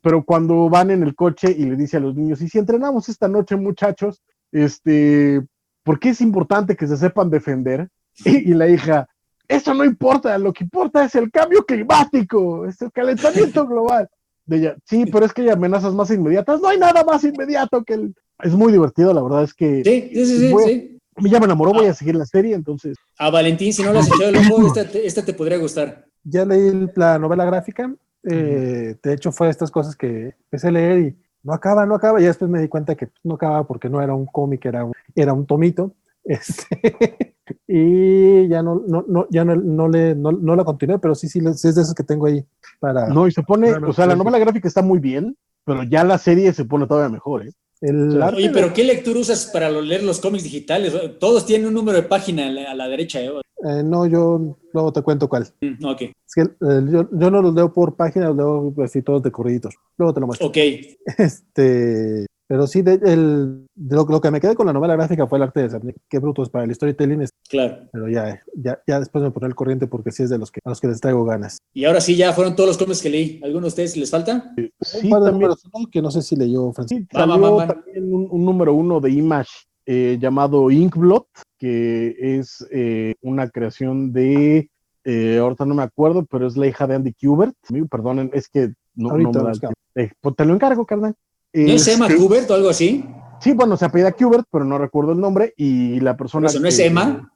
pero cuando van en el coche y le dice a los niños, y si entrenamos esta noche, muchachos, este, ¿por qué es importante que se sepan defender? Y, y la hija, eso no importa, lo que importa es el cambio climático, es el calentamiento global. De ella, sí, pero es que hay amenazas más inmediatas. No hay nada más inmediato que el. Es muy divertido, la verdad es que. Sí, sí, sí, sí. Ya me enamoró, voy a seguir la serie, entonces. A Valentín, si no lo has echado el ojo, esta, esta, te podría gustar. Ya leí la novela gráfica. Eh, de hecho, fue estas cosas que empecé a leer y no acaba, no acaba. Y después me di cuenta que no acaba porque no era un cómic, era un, era un tomito. Este, y ya no, no, no ya no, no le, no, no, la continué, pero sí, sí, es de esos que tengo ahí para. No, y se pone, o sea, la novela gráfica está muy bien, pero ya la serie se pone todavía mejor, ¿eh? El Oye, pero ¿qué lectura usas para leer los cómics digitales? Todos tienen un número de página a la, derecha. ¿eh? ¿eh? no, yo luego te cuento cuál. Mm, ok. Es que, eh, yo, yo, no los leo por página, los leo así todos de corriditos. Luego te lo muestro. Ok. Este, pero sí, de, el, lo, que me quedé con la novela gráfica fue el arte de Cerny. Qué brutos para el storytelling. Es, claro. Pero ya, ya, ya después me pondré el corriente porque sí es de los que, a los que les traigo ganas. Y ahora sí, ya fueron todos los cómics que leí. ¿Alguno de ustedes les falta? Sí, un también, que no sé si leyó Francisco. Sí, salió también un, un, número uno de Image eh, llamado Inkblot, que es eh, una creación de, eh, ahorita no me acuerdo, pero es la hija de Andy Kubert. Perdonen, es que no, no me da eh, pues te lo encargo, carnal. ¿No se llama Kubert o algo así? Sí, bueno, se apellida Kubert, pero no recuerdo el nombre. Y la persona. ¿Eso no es Emma?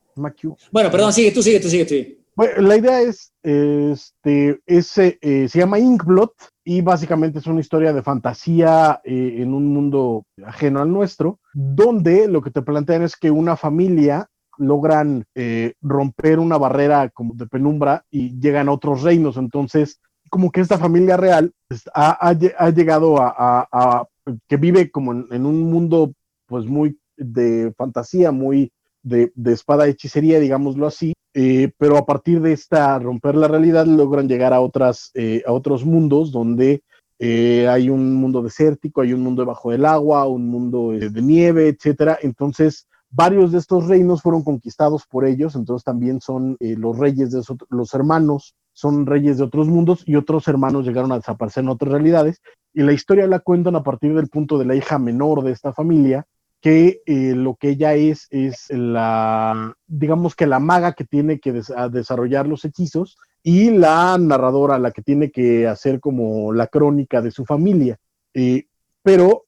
Bueno, perdón, sigue, tú sigue, tú sigue, tú sigue. Bueno, la idea es, este, ese, eh, se llama Inkblot y básicamente es una historia de fantasía eh, en un mundo ajeno al nuestro, donde lo que te plantean es que una familia logran eh, romper una barrera como de penumbra y llegan a otros reinos. Entonces, como que esta familia real pues, ha, ha, llegado a, que vive como en, un mundo pues muy de fantasía, muy de, de espada hechicería, digámoslo así, eh, pero a partir de esta romper la realidad logran llegar a, otras, eh, a otros mundos donde eh, hay un mundo desértico, hay un mundo debajo del agua, un mundo de nieve, etcétera. Entonces, varios de estos reinos fueron conquistados por ellos, entonces también son los reyes de los hermanos son reyes de otros mundos y otros hermanos llegaron a desaparecer en otras realidades. Y la historia la cuentan a partir del punto de la hija menor de esta familia, que eh, lo que ella es es la, digamos que la maga que tiene que desarrollar los hechizos y la narradora, la que tiene que hacer como la crónica de su familia. Eh, pero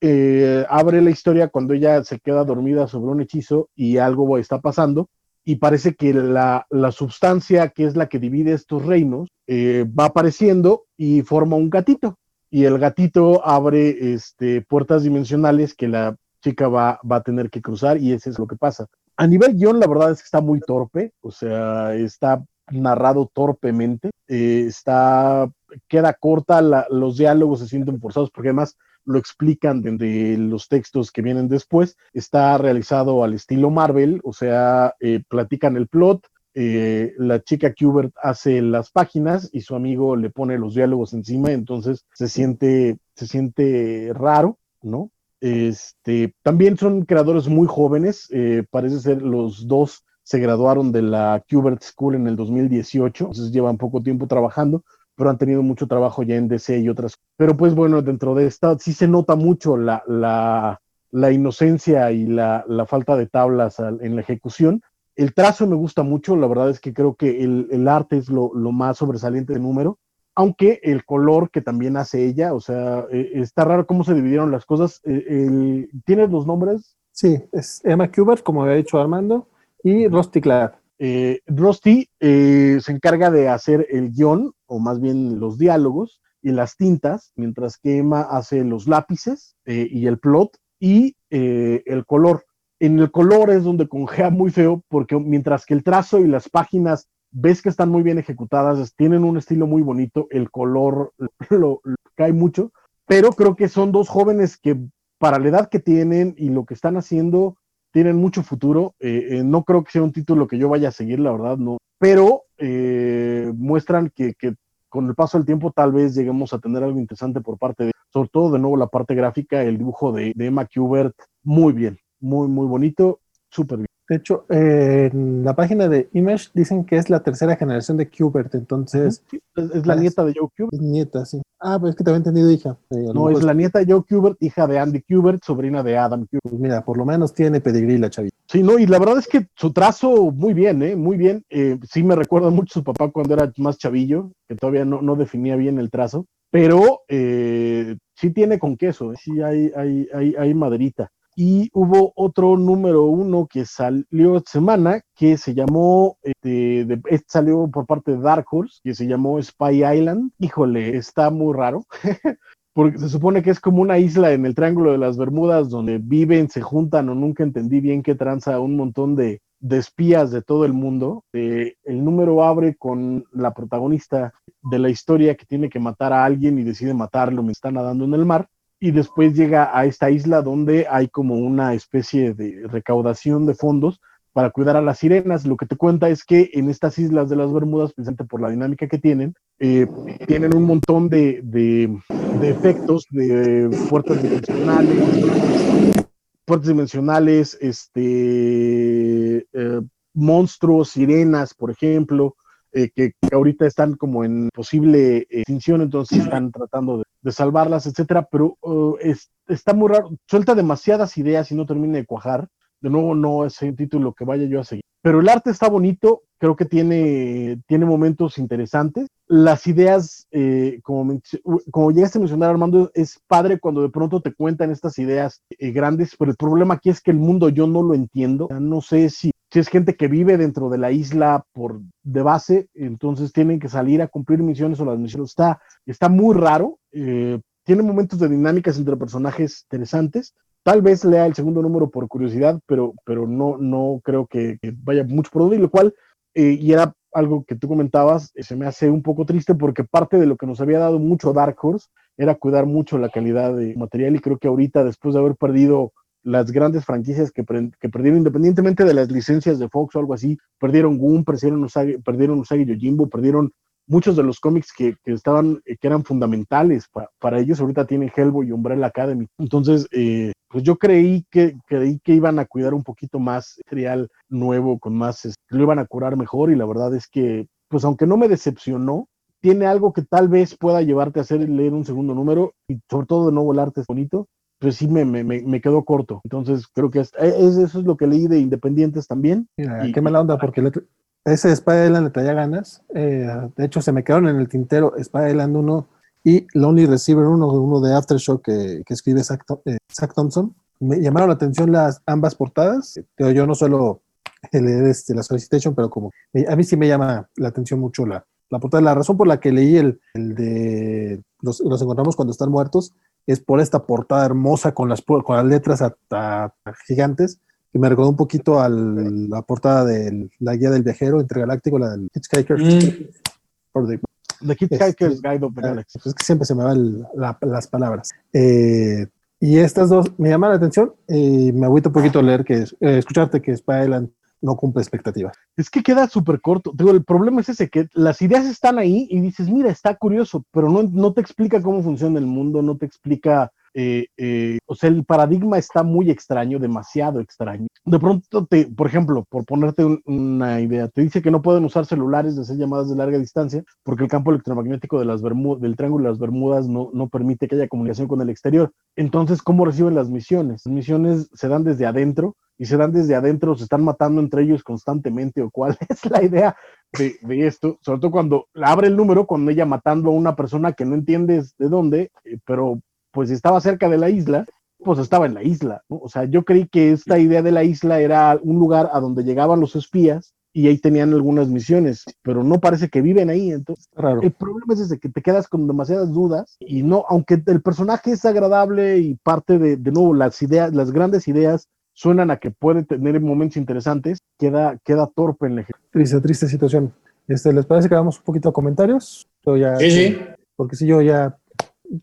abre la historia cuando ella se queda dormida sobre un hechizo y algo está pasando y parece que la, la sustancia que es la que divide estos reinos eh, va apareciendo y forma un gatito. Y el gatito abre este, puertas dimensionales que la chica va, va a tener que cruzar y eso es lo que pasa. A nivel guion, la verdad es que está muy torpe, o sea, está narrado torpemente, eh, está, queda corta, los diálogos se sienten forzados porque además lo explican desde los textos que vienen después. Está realizado al estilo Marvel, o sea, eh, platican el plot, eh, la chica Kubert hace las páginas y su amigo le pone los diálogos encima, entonces se siente, se siente raro, ¿no? Este, también son creadores muy jóvenes, eh, parece ser los dos se graduaron de la Kubert School en el 2018, entonces llevan poco tiempo trabajando, pero han tenido mucho trabajo ya en DC y otras. Pero pues bueno, dentro de esta sí se nota mucho la, la, la inocencia y la, la, falta de tablas en la ejecución. El trazo me gusta mucho, la verdad es que creo que el, el arte es lo, lo, más sobresaliente de número, aunque el color que también hace ella, o sea, eh, está raro cómo se dividieron las cosas. Eh, el, ¿Tienes los nombres? Sí, es Emma Kubert, como había dicho Armando, y Rusty Clark. Eh, Rusty eh, se encarga de hacer el guion, o más bien los diálogos y las tintas, mientras que Emma hace los lápices eh, y el plot y el color. En el color es donde conjea muy feo, porque mientras que el trazo y las páginas ves que están muy bien ejecutadas, tienen un estilo muy bonito, el color lo, cae mucho, pero creo que son dos jóvenes que para la edad que tienen y lo que están haciendo, tienen mucho futuro. Eh, eh, no creo que sea un título que yo vaya a seguir, la verdad, no. Pero eh, muestran que, que, con el paso del tiempo tal vez lleguemos a tener algo interesante por parte de, sobre todo de nuevo la parte gráfica, el dibujo de, de Emma Kubert, muy bien, muy, muy bonito, súper bien. De hecho, en la página de Image dicen que es la tercera generación de Kubert, entonces... es, la nieta de Joe Kubert. Es nieta, sí. Ah, pues es que también he entendido hija. Eh, no, es la nieta de Joe Kubert, hija de Andy Kubert, sobrina de Adam Kubert. Pues mira, por lo menos tiene pedigrí la chavita. Sí, no, y la verdad es que su trazo, muy bien, ¿eh? Muy bien. Eh, sí me recuerda mucho a su papá cuando era más chavillo, que todavía no, no definía bien el trazo, pero eh, sí tiene con queso, ¿eh? sí hay, hay, hay, hay maderita y hubo otro número uno que salió esta semana que se llamó, este, de, este salió por parte de Dark Horse, que se llamó Spy Island. Híjole, está muy raro. porque se supone que es como una isla en el Triángulo de las Bermudas donde viven, se juntan o nunca entendí bien qué tranza un montón de, de espías de todo el mundo. Eh, el número abre con la protagonista de la historia que tiene que matar a alguien y decide matarlo me está nadando en el mar y después llega a esta isla donde hay como una especie de recaudación de fondos para cuidar a las sirenas. Lo que te cuenta es que en estas islas de las Bermudas, precisamente por la dinámica que tienen, eh, tienen un montón de, de, efectos de puertas dimensionales, puertas dimensionales, este, eh, monstruos, sirenas, por ejemplo, eh, que, ahorita están como en posible extinción, entonces están tratando de, de salvarlas, etcétera, pero uh, es, está muy raro, suelta demasiadas ideas y no termina de cuajar. De nuevo, no es un título que vaya yo a seguir. Pero el arte está bonito, creo que tiene, tiene momentos interesantes. Las ideas, eh, como, como llegaste a mencionar, Armando, es padre cuando de pronto te cuentan estas ideas eh, grandes, pero el problema aquí es que el mundo yo no lo entiendo. No sé si si es gente que vive dentro de la isla por de base, entonces tienen que salir a cumplir misiones o las misiones. Está, está muy raro, eh, tiene momentos de dinámicas entre personajes interesantes. Tal vez lea el segundo número por curiosidad, pero, pero no, no creo que, vaya mucho por donde, lo cual, eh, y era algo que tú comentabas, eh, se me hace un poco triste porque parte de lo que nos había dado mucho Dark Horse era cuidar mucho la calidad de material y creo que ahorita, después de haber perdido las grandes franquicias que, que, perdieron, independientemente de las licencias de Fox o algo así, perdieron Goon, perdieron Usagi, perdieron Usagi Yojimbo, perdieron muchos de los cómics que, que estaban, eh, que eran fundamentales para, para ellos. Ahorita tienen Hellboy y Umbrella Academy. Entonces, eh, pues yo creí que, creí que iban a cuidar un poquito más material nuevo, con más, lo iban a curar mejor y la verdad es que, pues aunque no me decepcionó, tiene algo que tal vez pueda llevarte a hacer leer un segundo número y sobre todo de no volarte bonito, pues sí me, me, me, quedó corto. Entonces creo que es, eso es lo que leí de Independientes también. Mira, y, qué mala onda, porque ese Spider-Land le traía ganas. Eh, de hecho, se me quedaron en el tintero Spider-Land 1 y Lonely Receiver 1, uno de Aftershock que, que escribe Zach, eh, Thompson. Me llamaron la atención las ambas portadas. Yo no suelo leer este, la solicitation, pero como a mí sí me llama la atención mucho la, la portada. La razón por la que leí el, el de los, los, encontramos cuando están muertos es por esta portada hermosa con las, con las letras a, gigantes que me recordó un poquito a la portada de la guía del viajero intergaláctico, la del Hitchhiker's mm. the, Hitchhiker's Guide of the ah, Es que siempre se me van las palabras. Eh, y estas dos me llaman la atención y me agüito un poquito leer que eh, escucharte que Spyland no cumple expectativas. Es que queda súper corto. Digo, el problema es ese, que las ideas están ahí y dices, mira, está curioso, pero no, no te explica cómo funciona el mundo, no te explica, eh, eh, o sea, el paradigma está muy extraño, demasiado extraño. De pronto, te, por ejemplo, por ponerte una idea, te dice que no pueden usar celulares de hacer llamadas de larga distancia porque el campo electromagnético de las del Triángulo de las Bermudas no, no permite que haya comunicación con el exterior. Entonces, ¿cómo reciben las misiones? Las misiones se dan desde adentro y se dan desde adentro, se están matando entre ellos constantemente, o cuál es la idea de, esto, sobre todo cuando abre el número, con ella matando a una persona que no entiendes de dónde, eh, pero pues estaba cerca de la isla, pues estaba en la isla, ¿no? O sea, yo creí que esta idea de la isla era un lugar a donde llegaban los espías y ahí tenían algunas misiones, pero no parece que viven ahí, entonces raro. El problema es ese, que te quedas con demasiadas dudas y no, aunque el personaje es agradable y parte de, de nuevo, las ideas, las grandes ideas suenan a que puede tener momentos interesantes, queda, queda torpe en la Triste, triste situación. Este, ¿Les parece que hagamos un poquito de comentarios? Yo ya, sí, sí. Porque si yo ya,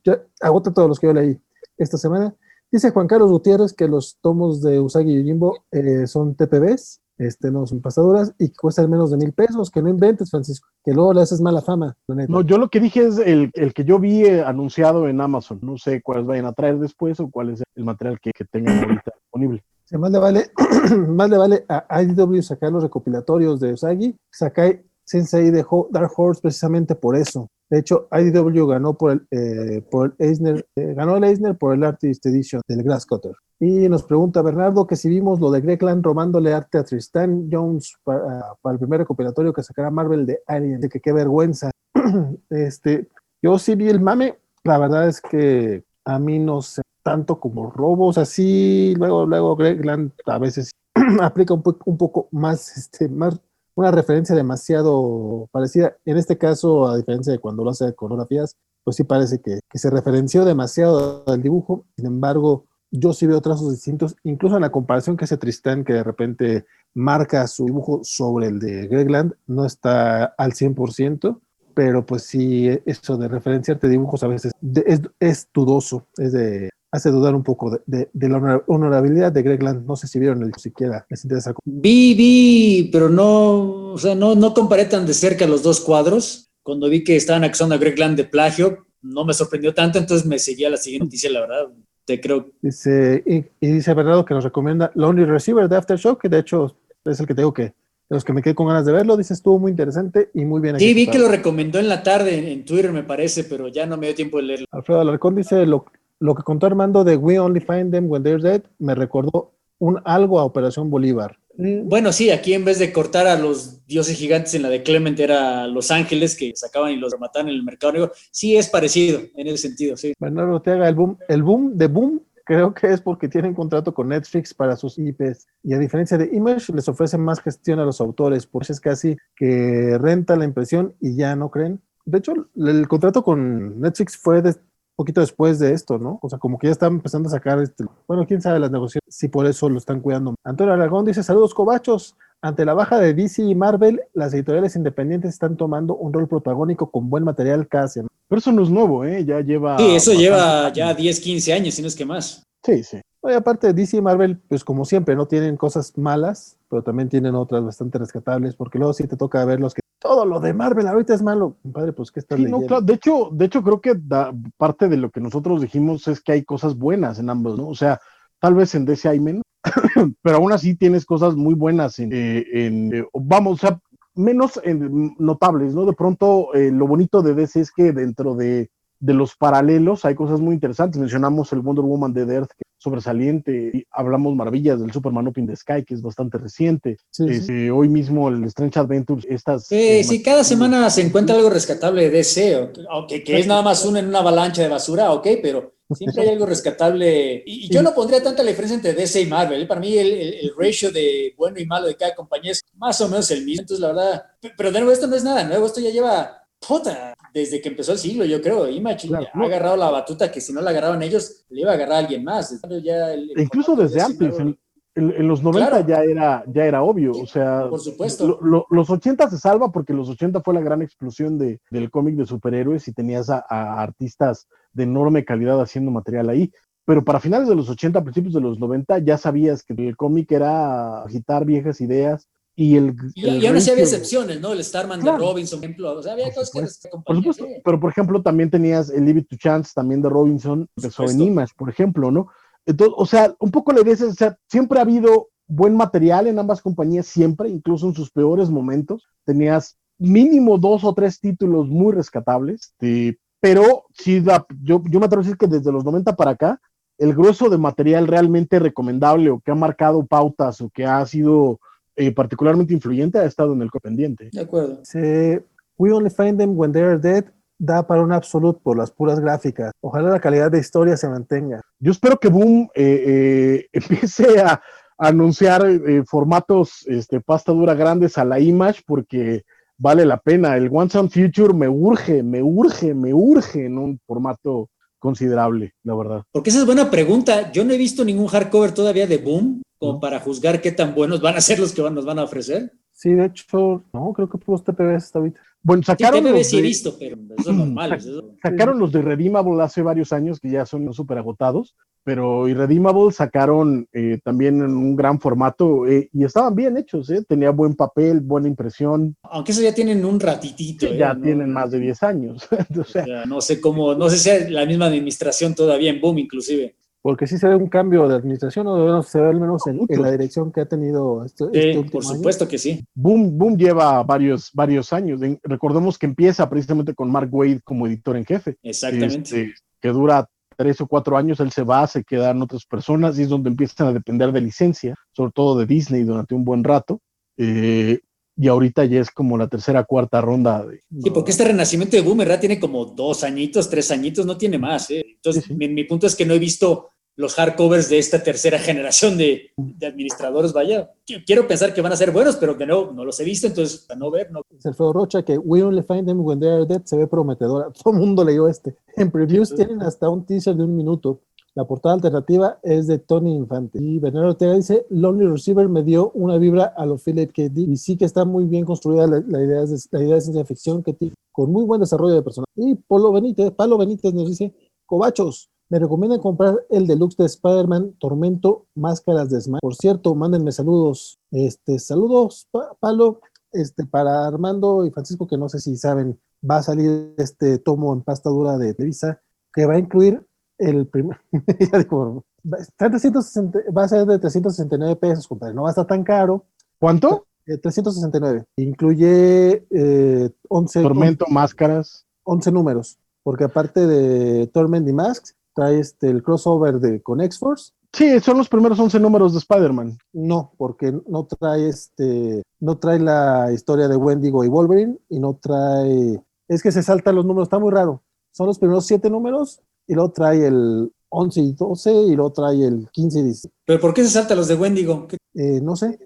ya agoto todos los que yo leí esta semana. Dice Juan Carlos Gutiérrez que los tomos de Usagi y Yojimbo eh, son TPBs, este, no son pasaduras, y que cuestan menos de mil pesos, que no inventes, Francisco, que luego le haces mala fama. No, yo lo que dije es el, el que yo vi eh, anunciado en Amazon. No sé cuáles vayan a traer después o cuál es el material que, que tengan ahorita disponible más le vale, más le vale a IDW sacar los recopilatorios de Usagi. Sakai Sensei dejó Dark Horse precisamente por eso. De hecho, IDW ganó por el, eh, por Eisner, eh, ganó el Eisner por el Artist Edition del Grasscutter. Y nos pregunta Bernardo que si vimos lo de Gregland robándole arte a Tristan Jones para, para el primer recopilatorio que sacará Marvel de Alien, de que qué vergüenza. este, yo sí vi el mame, la verdad es que a mí no sé tanto como robos, así, luego, luego Greg a veces aplica un, poco más, este, más, una referencia demasiado parecida, en este caso, a diferencia de cuando lo hace de coreografías, pues sí parece que, que se referenció demasiado al dibujo, sin embargo, yo sí veo trazos distintos, incluso en la comparación que hace Tristán, que de repente marca su dibujo sobre el de Gregland, no está al 100%, pero pues sí, eso de referenciarte dibujos a veces es, es dudoso, es de hace dudar un poco de, la honorabilidad de Gregland. No sé si vieron el siquiera, les interesa. Vi, vi, pero no, o sea, no, no comparé tan de cerca los dos cuadros. Cuando vi que estaban acusando a Gregland de plagio, no me sorprendió tanto, entonces me seguía la siguiente noticia, la verdad. Te creo. Dice, y, dice Bernardo que nos recomienda Lonely Receiver de Aftershock, que de hecho es el que tengo que de los que me quedé con ganas de verlo, dice estuvo muy interesante y muy bien. Sí, vi que lo recomendó en la tarde en, Twitter, me parece, pero ya no me dio tiempo de leerlo. Alfredo Alarcón dice, lo, lo que contó Armando de We Only Find Them When They're Dead me recordó un algo a Operación Bolívar. Mm, bueno, sí, aquí en vez de cortar a los dioses gigantes en la de Clement era Los Ángeles que sacaban y los remataban en el mercado Sí, es parecido en ese sentido, sí. Bernardo Ortega, el boom, el boom de Boom creo que es porque tienen contrato con Netflix para sus IPs y a diferencia de Image les ofrecen más gestión a los autores, por eso es casi que renta la impresión y ya no creen. De hecho, el contrato con Netflix fue de, poquito después de esto, ¿no? O sea, como que ya están empezando a sacar, este, bueno, quién sabe las negociaciones, si por eso lo están cuidando. Antonio Aragón dice, saludos cobachos. Ante la baja de DC y Marvel, las editoriales independientes están tomando un rol protagónico con buen material casi. Pero eso no es nuevo, ¿eh? Ya lleva... Sí, eso lleva ya 10, 15 años, si no es que más. Sí, sí. Oye, aparte de DC y Marvel, pues como siempre, no tienen cosas malas, pero también tienen otras bastante rescatables, porque luego sí te toca ver los que todo lo de Marvel ahorita es malo. Padre, pues ¿qué estás leyendo? de hecho, de hecho creo que parte de lo que nosotros dijimos es que hay cosas buenas en ambos, ¿no? O sea, tal vez en DC hay menos, pero aún así tienes cosas muy buenas en, eh, eh, vamos, o sea, menos notables, ¿no? De pronto, eh, lo bonito de DC es que dentro de, de, los paralelos hay cosas muy interesantes. Mencionamos el Wonder Woman de Earth, que es sobresaliente, y hablamos maravillas del Superman Up in the Sky, que es bastante reciente. Este, hoy mismo el Strange Adventures, estas... Sí, sí, cada semana se encuentra algo rescatable de DC, aunque que es nada más uno en una avalancha de basura, ok, pero Siempre hay algo rescatable. Y, yo no pondría tanta diferencia entre DC y Marvel. ¿eh? Para mí el, el, ratio de bueno y malo de cada compañía es más o menos el mismo. Entonces, la verdad, pero de nuevo, esto no es nada nuevo. Esto ya lleva, puta, desde que empezó el siglo, yo creo. Imagine ha agarrado la batuta que si no la agarraban ellos, le iba a agarrar a alguien más. Ya incluso desde antes, en, los 90 ya, era, ya era obvio, o sea, por supuesto. los 80 se salva porque los 80 fue la gran explosión de, del cómic de superhéroes y tenías a, artistas de enorme calidad haciendo material ahí. Pero para finales de los 80, principios de los 90, ya sabías que el cómic era agitar viejas ideas, y el, y, aún así había excepciones, ¿no? El Starman de Robinson, por ejemplo. O sea, había cosas que Por supuesto, pero por ejemplo, también tenías el Leave It to Chance, también de Robinson, empezó en Image, por ejemplo, ¿no? Entonces, o sea, un poco la idea es, o sea, siempre ha habido buen material en ambas compañías, siempre, incluso en sus peores momentos. Tenías mínimo dos o tres títulos muy rescatables, pero sí, yo, yo me atrevo a decir que desde los 90 para acá, el grueso de material realmente recomendable o que ha marcado pautas o que ha sido eh, particularmente influyente ha estado en el copendiente. De acuerdo. Sí, we only find them when they are dead da para un absoluto por las puras gráficas. Ojalá la calidad de historia se mantenga. Yo espero que Boom eh, eh, empiece a, anunciar eh, formatos este, pasta dura grandes a la Image porque vale la pena. El One Sound Future me urge, me urge, me urge en un formato considerable, la verdad. Porque esa es buena pregunta. Yo no he visto ningún hardcover todavía de Boom como para juzgar qué tan buenos van a ser los que nos van a ofrecer. Sí, de hecho, no, creo que los TPBs hasta ahorita. Bueno, sacaron. los de... visto, pero eso es normal. Sacaron los de Redeemable hace varios años que ya son súper agotados, pero Irredeemable sacaron eh, también en un gran formato eh, y estaban bien hechos, ¿eh? tenía buen papel, buena impresión. Aunque eso ya tienen un ratitito. ya ¿eh? tienen más de 10 años. o sea, no sé cómo, no sé si es la misma administración todavía en Boom, inclusive porque sí se ve un cambio de administración, o se ve al menos en, la dirección que ha tenido este, este Por supuesto que sí. Boom, Boom lleva varios, varios años. recordemos que empieza precisamente con Mark Wade como editor en jefe. Exactamente. Este, que dura tres o cuatro años, él se va, se quedan otras personas y es donde empiezan a depender de licencia, sobre todo de Disney durante un buen rato. Eh, y ahorita ya es como la tercera, cuarta ronda. De, sí, porque este renacimiento de Boom, ¿verdad? Tiene como dos añitos, tres añitos, no tiene más. ¿eh? Entonces, mi, punto es que no he visto los hardcovers de esta tercera generación de, administradores, vaya, quiero pensar que van a ser buenos, pero que no, no los he visto, entonces para no ver, no. Alfredo Rocha que We Only Find Them When They Are Dead se ve prometedora. Todo el mundo leyó este. En previews tienen hasta un teaser de un minuto. La portada alternativa es de Tony Infante. Y Bernardo Ortega dice, Lonely Receiver me dio una vibra a lo Philip K. Dick. Y sí que está muy bien construida la, idea, de, la idea de ciencia ficción que tiene, con muy buen desarrollo de personaje. Y Polo Benítez, Palo Benítez nos dice, Cobachos, me recomiendan comprar el deluxe de Spider-Man Tormento Máscaras de Smash. Por cierto, mándenme saludos. Este, saludos, Palo, este, para Armando y Francisco, que no sé si saben, va a salir este tomo en pasta dura de Televisa, que va a incluir el primer. va a ser de 369 pesos, compadre. No va a estar tan caro. ¿Cuánto? 369. Eh, Incluye eh, 11. Tormento, máscaras. 11 números. Porque aparte de Torment y Masks, trae este, el crossover de, con X-Force. Sí, son los primeros 11 números de Spider-Man. No, porque no trae este, no trae la historia de Wendigo y Wolverine y no trae, es que se saltan los números, está muy raro. Son los primeros 7 números y luego trae el 11 y 12 y luego trae el 15 y 16. ¿Pero por qué se salta los de Wendigo? Eh, no sé,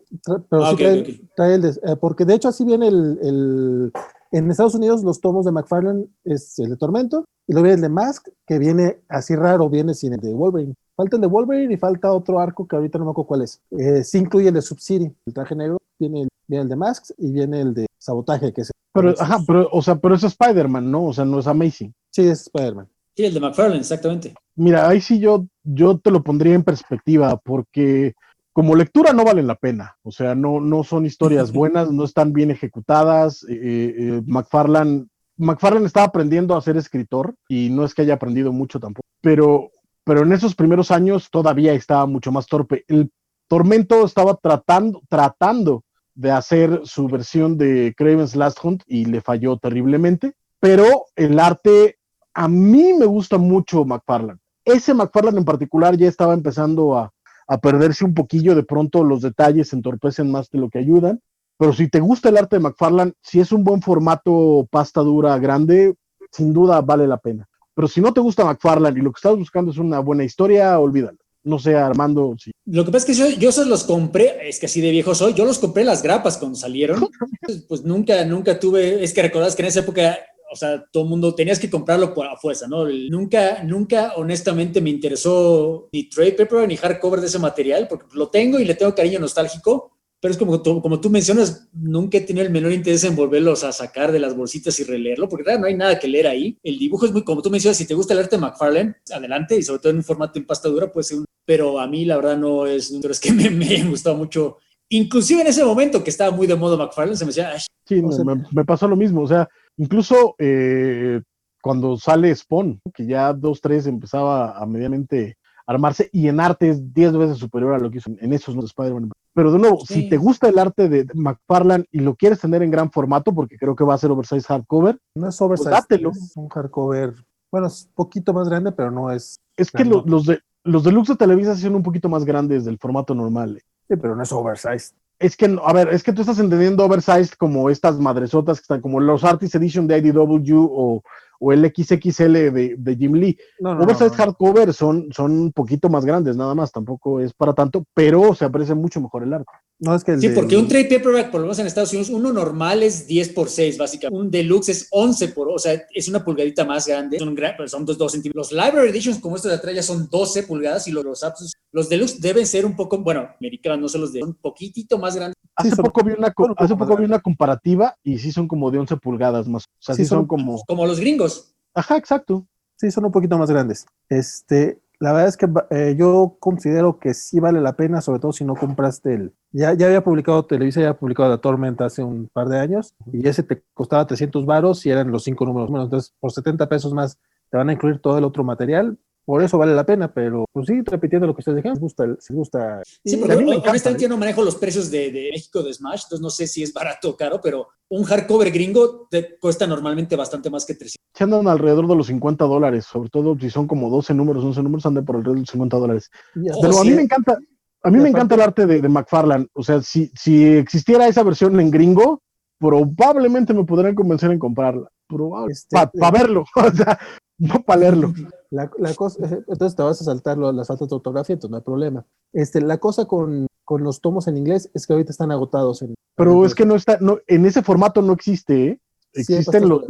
pero ah, sí trae, el, eh, porque de hecho así viene el, el, en Estados Unidos los tomos de McFarlane es el de Tormento y luego viene el de Mask, que viene así raro, viene sin el de Wolverine. Falta el de Wolverine y falta otro arco que ahorita no me acuerdo cuál es. Eh, sí incluye el de Subsidy, el traje negro, viene el, viene el de Masks y viene el de Sabotaje, que es el Pero, ajá, pero, o sea, pero es Spider-Man, ¿no? O sea, no es Amazing. Sí, es Spider-Man. Sí, el de McFarlane, exactamente. Mira, ahí sí yo, yo te lo pondría en perspectiva, porque como lectura no valen la pena, o sea, no, no son historias buenas, no están bien ejecutadas. Eh, eh, McFarlane, McFarlane estaba aprendiendo a ser escritor y no es que haya aprendido mucho tampoco, pero, pero en esos primeros años todavía estaba mucho más torpe. El Tormento estaba tratando, tratando de hacer su versión de Craven's Last Hunt y le falló terriblemente, pero el arte a mí me gusta mucho McFarlane. Ese McFarlane en particular ya estaba empezando a, a perderse un poquillo, de pronto los detalles entorpecen más de lo que ayudan, pero si te gusta el arte de McFarlane, si es un buen formato pasta dura grande, sin duda vale la pena. Pero si no te gusta McFarlane y lo que estás buscando es una buena historia, olvídalo. No sé, Armando. Sí. Lo que pasa es que yo, yo esos los compré, es que así de viejo soy, yo los compré las grapas cuando salieron. pues nunca, nunca tuve, es que recordás que en esa época o sea, todo el mundo tenías que comprarlo por a fuerza, ¿no? Nunca, nunca, honestamente, me interesó ni trade paper ni hardcover de ese material, porque lo tengo y le tengo cariño nostálgico, pero es como tú, como tú mencionas, nunca he tenido el menor interés en volverlos a sacar de las bolsitas y releerlo, porque no hay nada que leer ahí. El dibujo es muy, como tú mencionas, si te gusta el arte de McFarlane, adelante, y sobre todo en un formato en pasta dura, puede ser un... Pero a mí, la verdad, no es, es que me, me gustado mucho. Inclusive en ese momento que estaba muy de moda McFarlane, se me decía... Sí, me, me pasó lo mismo, o sea, Incluso eh, cuando sale Spawn, que ya 2-3 empezaba a medianamente armarse y en arte es 10 veces superior a lo que hizo en esos no Spider-Man. Pero de nuevo, si te gusta el arte de McFarlane y lo quieres tener en gran formato, porque creo que va a ser oversize hardcover, no es oversize, pues dátelo. es un hardcover, bueno, es un poquito más grande, pero no es. Es que los, de, los deluxe de Televisa son un poquito más grandes del formato normal. Eh. Sí, pero no es oversized. Es que, a ver, es que tú estás entendiendo oversized como estas madresotas que están como los Artist Edition de IDW o, o el XXL de, de Jim Lee. No, no, Oversize hardcover son, son un poquito más grandes, nada más, tampoco es para tanto, pero se aprecia mucho mejor el arte. No, es que sí, porque un trade paperback, por lo menos en Estados Unidos, uno normal es 10 por 6, básicamente. Un deluxe es 11 por, o sea, es una pulgadita más grande. Son, son 2, centímetros. Los library editions, como estos de atrás, ya son 12 pulgadas y los, los los deluxe deben ser un poco, bueno, americanos no son los de un poquitito más grandes. Hace, poco, vi una, hace poco vi una comparativa y sí son como de 11 pulgadas más. O sea, sí, son, como. Como los gringos. Ajá, exacto. Sí, son un poquito más grandes. Este, la verdad es que eh, yo considero que sí vale la pena, sobre todo si no compraste el... Ya, ya había publicado, Televisa ya había publicado La Tormenta hace un par de años y ese te costaba 300 varos y eran los cinco números. Entonces, por 70 pesos más te van a incluir todo el otro material por eso vale la pena, pero pues sí, repitiendo lo que ustedes dijeron, si gusta, si gusta. Sí, porque encanta, yo no manejo los precios de, de, México de Smash, entonces no sé si es barato o caro, pero un hardcover gringo te cuesta normalmente bastante más que 300. Se andan alrededor de los 50 dólares, sobre todo si son como 12 números, 11 números, andan por alrededor de los 50 dólares. pero a mí me encanta, a mí me encanta el arte de, de McFarlane, o sea, si, si existiera esa versión en gringo, probablemente me podrían convencer en comprarla. Probablemente. Para eh, verlo, o sea, no para leerlo. La, cosa, entonces te vas a saltar las faltas de ortografía, entonces no hay problema. Este, la cosa con, con los tomos en inglés es que ahorita están agotados. En, Pero es que no está, no, en ese formato no existe, ¿eh? existen, los,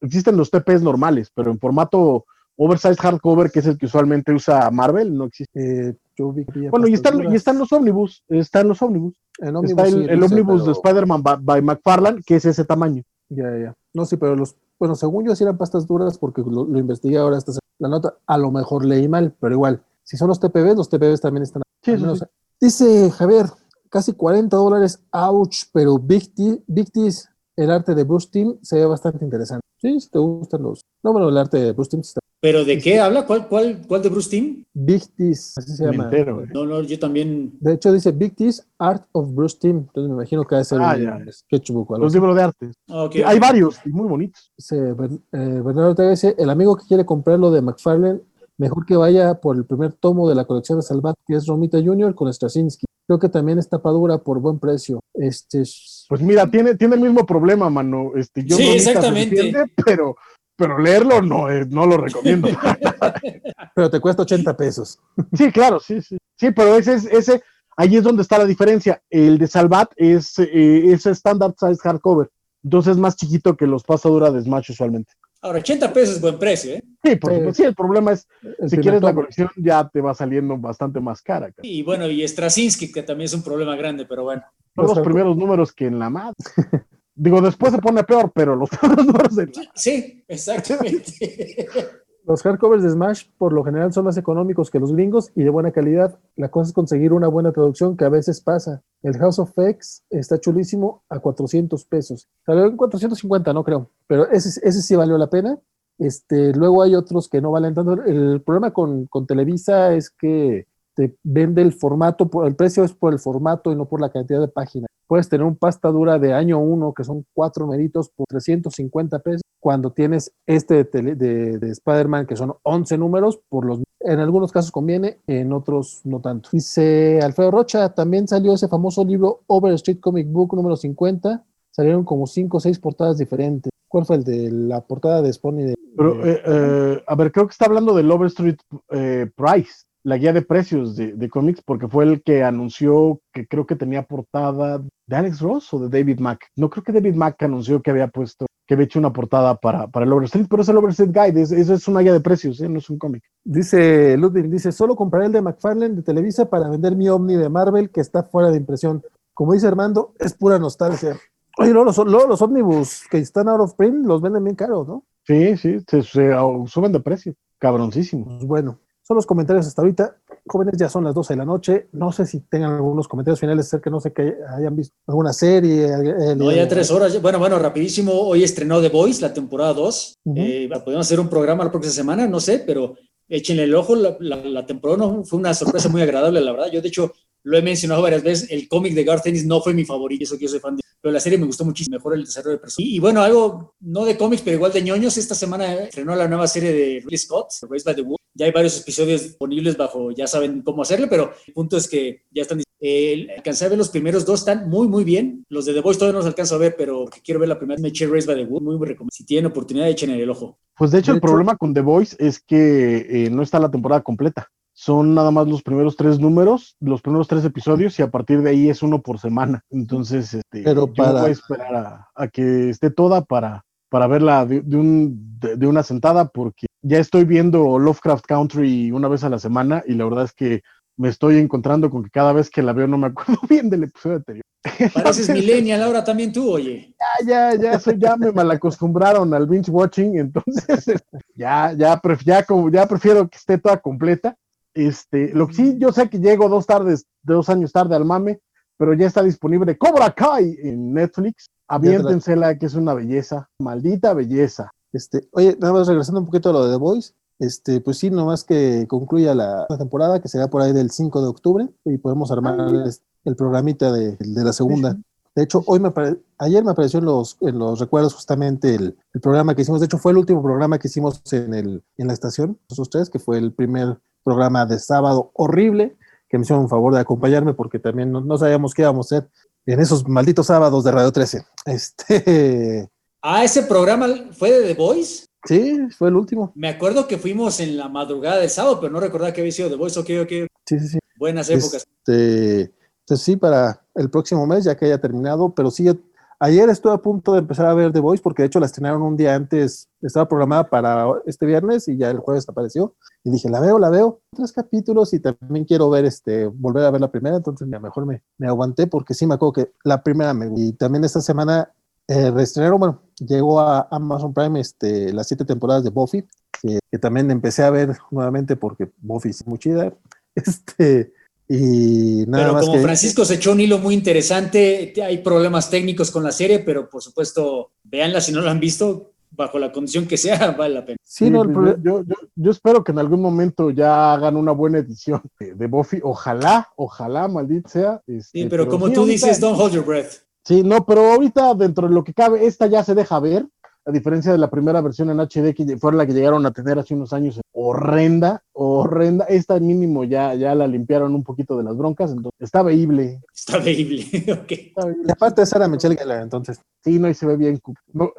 existen los TPs normales, pero en formato oversized hardcover, que es el que usualmente usa Marvel, no existe. Eh, bueno, y están, y están los ómnibus, están los ómnibus. El está el, ómnibus de Spider-Man by, McFarlane, que es ese tamaño. Ya, ya. No, sí, pero los, bueno, según yo, sí eran pastas duras porque lo, lo investigué ahora esta la nota, a lo mejor leí mal, pero igual, si son los TPBs, los TPBs también están. Dice Javier, casi 40 dólares, ouch, pero Big, T, Big T's, el arte de Bruce Team se ve bastante interesante. Sí, si te gustan los. No, bueno, el arte de Bruce Team está ¿Pero de qué habla? ¿Cuál, cuál, cuál de Bruce Team? Big T's, así se llama. no, no, yo también. De hecho, dice Big T's Art of Bruce Team. Entonces me imagino que va a ser ah, un sketchbook. Los libros de arte. Hay varios y muy bonitos. Eh, Bernardo te dice: el amigo que quiere comprarlo de McFarlane, mejor que vaya por el primer tomo de la colección de Salvat, que es Romita Jr. con Straczynski. Creo que también es tapadura por buen precio. Este. Pues mira, tiene, tiene el mismo problema, mano. Este, yo sí, exactamente. pero pero leerlo no, eh, no lo recomiendo. pero te cuesta 80 pesos. Sí, claro, sí, sí. Sí, pero ese, ese, ahí es donde está la diferencia. El de Salvat es, eh, es standard size hardcover. Entonces es más chiquito que los pasadura de Smash usualmente. Ahora, 80 pesos es buen precio, ¿eh? Sí, porque sí, el problema es, si quieres la colección ya te va saliendo bastante más cara. Y bueno, y Straczynski, que también es un problema grande, pero bueno. Son los primeros números que en la madre. Digo, después se pone peor, pero los números de... Sí, exactamente. Los hardcovers de Smash por lo general son más económicos que los gringos y de buena calidad. La cosa es conseguir una buena traducción que a veces pasa. El House of X está chulísimo a 400 pesos. Salió en 450, no creo, pero ese, ese sí valió la pena. Este, luego hay otros que no valen tanto. El problema con, con Televisa es que te vende el formato, el precio es por el formato y no por la cantidad de páginas. Puedes tener un pasta dura de año 1, que son cuatro numeritos por 350 pesos, cuando tienes este de, de, de Spider-Man, que son 11 números, por los en algunos casos conviene, en otros no tanto. Dice Alfredo Rocha, también salió ese famoso libro Over Street Comic Book número 50. Salieron como 5 o 6 portadas diferentes. ¿Cuál fue el de la portada de Spawn de, Pero, eh, eh, a ver, creo que está hablando del Overstreet eh, Price, la guía de precios de, de, cómics, porque fue el que anunció que creo que tenía portada de Alex Ross o de David Mack. No creo que David Mack anunció que había puesto, que había hecho una portada para, para el Overstreet, pero es el Overstreet Guide, eso es, es, una guía de precios, no es un cómic. Dice Ludwig, dice, solo compraré el de McFarlane de Televisa para vender mi Omni de Marvel que está fuera de impresión. Como dice Armando, es pura nostalgia. Oye, luego los, los ómnibus que están out of print los venden bien caros, ¿no? Sí, sí, se, se suben de precio, cabroncísimo. Pues bueno, son los comentarios hasta ahorita. Jóvenes, ya son las 12 de la noche. No sé si tengan algunos comentarios finales acerca, no sé que hayan visto alguna serie. El, no, ya tres horas. Bueno, bueno, rapidísimo. Hoy estrenó The Voice, la temporada 2. Uh -huh. eh, podemos hacer un programa la próxima semana, no sé, pero échenle el ojo. La, la, la temporada no, fue una sorpresa muy agradable, la verdad. Yo, de hecho, lo he mencionado varias veces, el cómic de Garth Ennis no fue mi favorito, eso que yo soy fan de, pero la serie me gustó muchísimo, mejor el desarrollo de personajes. Y, y, bueno, algo, no de cómics, pero igual de ñoños, esta semana estrenó la nueva serie de Ridley Scott, Raised by the Wolf. Ya hay varios episodios disponibles bajo, ya saben cómo hacerlo, pero el punto es que ya están eh, alcancé a ver los primeros dos, están muy, muy bien. Los de The Voice todavía no los alcanzo a ver, pero quiero ver la primera. Me eché Race by the Wood, muy, muy recomendable. Si tienen oportunidad, echen el ojo. Pues de hecho, de el hecho, problema con The Voice es que eh, no está la temporada completa. Son nada más los primeros tres números, los primeros tres episodios, y a partir de ahí es uno por semana. Entonces, este, pero yo para... voy a esperar a, a, que esté toda para, para verla de, de un, de, de una sentada, porque ya estoy viendo Lovecraft Country una vez a la semana, y la verdad es que me estoy encontrando con que cada vez que la veo no me acuerdo bien del episodio anterior. Pareces millennial ahora también tú, oye. Ya, ya, ya, soy, ya me malacostumbraron al binge watching, entonces ya, ya, ya, como, ya prefiero que esté toda completa. Este, lo que sí, yo sé que llego dos tardes, dos años tarde al mame, pero ya está disponible Cobra Kai en Netflix. Aviéntensela, que es una belleza, maldita belleza. Este, oye, nada más regresando un poquito a lo de The Voice, este, pues sí, nomás que concluya la temporada, que será por ahí del 5 de octubre, y podemos armar el, el programita de, de, la segunda. De hecho, hoy me ayer me apareció en los, en los recuerdos justamente el, el, programa que hicimos. De hecho, fue el último programa que hicimos en, el, en la estación, nosotros tres, que fue el primer programa de sábado horrible, que me hicieron un favor de acompañarme porque también no, no sabíamos qué íbamos a hacer en esos malditos sábados de Radio 13. Este. Ah, ese programa fue de The Voice. Sí, fue el último. Me acuerdo que fuimos en la madrugada del sábado, pero no recordaba que había sido The Voice. Ok, ok. Sí, sí, sí. Buenas épocas. Este, entonces sí, para el próximo mes, ya que haya terminado, pero sí, ayer estuve a punto de empezar a ver The Voice, porque de hecho la estrenaron un día antes, estaba programada para este viernes y ya el jueves apareció. Y dije, la veo, la veo, tres capítulos y también quiero ver, este, volver a ver la primera, entonces a lo mejor me, me aguanté porque sí me acuerdo que la primera me Y también esta semana eh, reestrenaron, bueno, llegó a Amazon Prime este, las siete temporadas de Buffy, que, que, también empecé a ver nuevamente porque Buffy es muy chida. Este, y nada pero más como que... Francisco se echó un hilo muy interesante, hay problemas técnicos con la serie, pero por supuesto, véanla si no la han visto, bajo la condición que sea, vale la pena. Sí, no, yo, yo, yo, yo, espero que en algún momento ya hagan una buena edición de, de Buffy. Ojalá, ojalá, maldita sea. Este, sí, pero, pero como sí, tú ahorita, dices, don't hold your breath. Sí, no, pero ahorita dentro de lo que cabe, esta ya se deja ver, a diferencia de la primera versión en HD que fue la que llegaron a tener hace unos años, horrenda, horrenda. Esta mínimo ya, ya la limpiaron un poquito de las broncas, entonces está veíble. Está veíble, ok. Está veíble. Y aparte esa era Michelle Gellar, entonces. Sí, no, y se ve bien. No,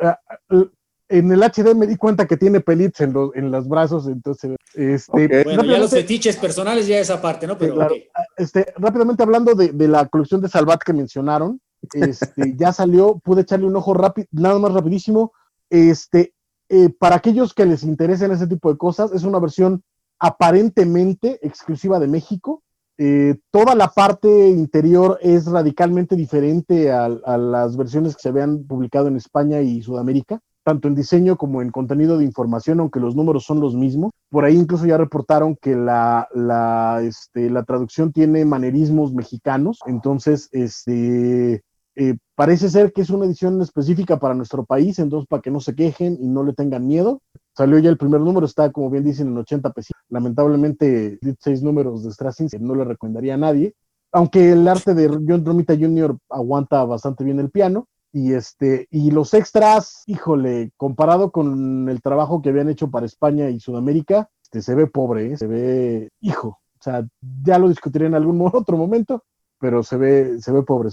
uh, en el HD me di cuenta que tiene pelitos en, los, en los brazos, entonces... Este, okay. Bueno, ya los fetiches personales ya esa parte, ¿no? Pero, claro, okay. este, rápidamente hablando de, de, la colección de Salvat que mencionaron, este, ya salió, pude echarle un ojo rápido, nada más rapidísimo, este, eh, para aquellos que les interesen ese tipo de cosas, es una versión aparentemente exclusiva de México. Eh, toda la parte interior es radicalmente diferente a, a, las versiones que se habían publicado en España y Sudamérica, tanto en diseño como en contenido de información, aunque los números son los mismos. Por ahí incluso ya reportaron que la, la, este, la traducción tiene manerismos mexicanos, entonces este, eh, parece ser que es una edición específica para nuestro país, entonces para que no se quejen y no le tengan miedo. Salió ya el primer número, está como bien dicen en 80 pesos. Lamentablemente, 16 números de Strassing no le recomendaría a nadie. aunque el arte de John Romita Jr. aguanta bastante bien el piano. Y este, y los extras, híjole, comparado con el trabajo que habían hecho para España y Sudamérica, este, se ve pobre, ¿eh? se ve, hijo, o sea, ya lo discutiré en algún otro momento, pero se ve, se ve pobre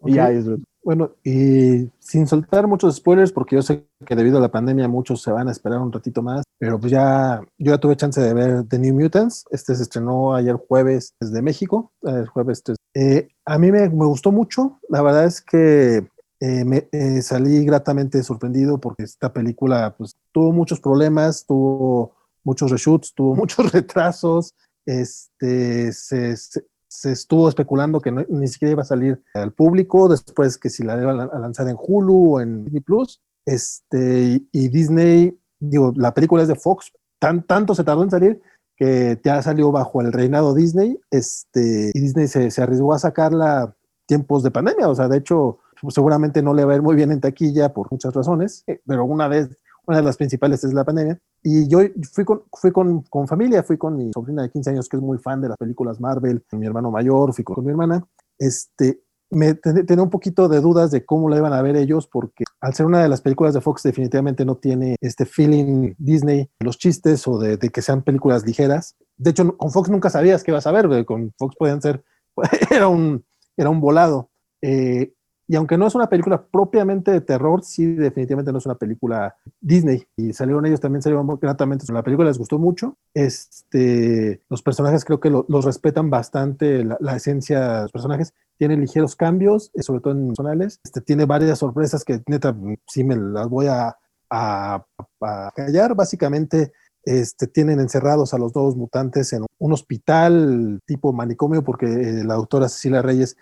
son. Y ya es bueno, y sin soltar muchos spoilers, porque yo sé que debido a la pandemia muchos se van a esperar un ratito más, pero pues ya, yo ya tuve chance de ver The New Mutants. Este se estrenó ayer jueves desde México, el jueves 3. Eh, a mí me, me, gustó mucho, la verdad es que eh, me eh, salí gratamente sorprendido porque esta película pues tuvo muchos problemas, tuvo muchos reshoots, tuvo muchos retrasos, este, se, se, se estuvo especulando que no, ni siquiera iba a salir al público, después que si la iban a lanzar en Hulu o en Disney Plus. Este, y Disney, digo, la película es de Fox, tan, tanto se tardó en salir que ya salió bajo el reinado Disney, este, y Disney se, se arriesgó a sacarla tiempos de pandemia, o sea, de hecho, seguramente no le va a ir muy bien en taquilla por muchas razones, eh, pero una vez una de las principales es la pandemia. Y yo fui con, fui con, con, familia, fui con mi sobrina de 15 años que es muy fan de las películas Marvel, mi hermano mayor, fui con mi hermana. Este, me tenía un poquito de dudas de cómo la iban a ver ellos, porque al ser una de las películas de Fox, definitivamente no tiene este feeling Disney, los chistes o de, de que sean películas ligeras. De hecho, con Fox nunca sabías qué ibas a ver, con Fox podían ser, era un, era un volado. Eh, y aunque no es una película propiamente de terror, sí definitivamente no es una película Disney. Y salieron ellos también, salieron gratamente. La película les gustó mucho. Este, los personajes creo que lo, los respetan bastante, la, esencia de los personajes. Tiene ligeros cambios, eh, sobre todo en personales. Este, tiene varias sorpresas que neta sí me las voy a, a callar. Básicamente este, tienen encerrados a los dos mutantes en un hospital tipo manicomio porque eh, la doctora Cecilia Reyes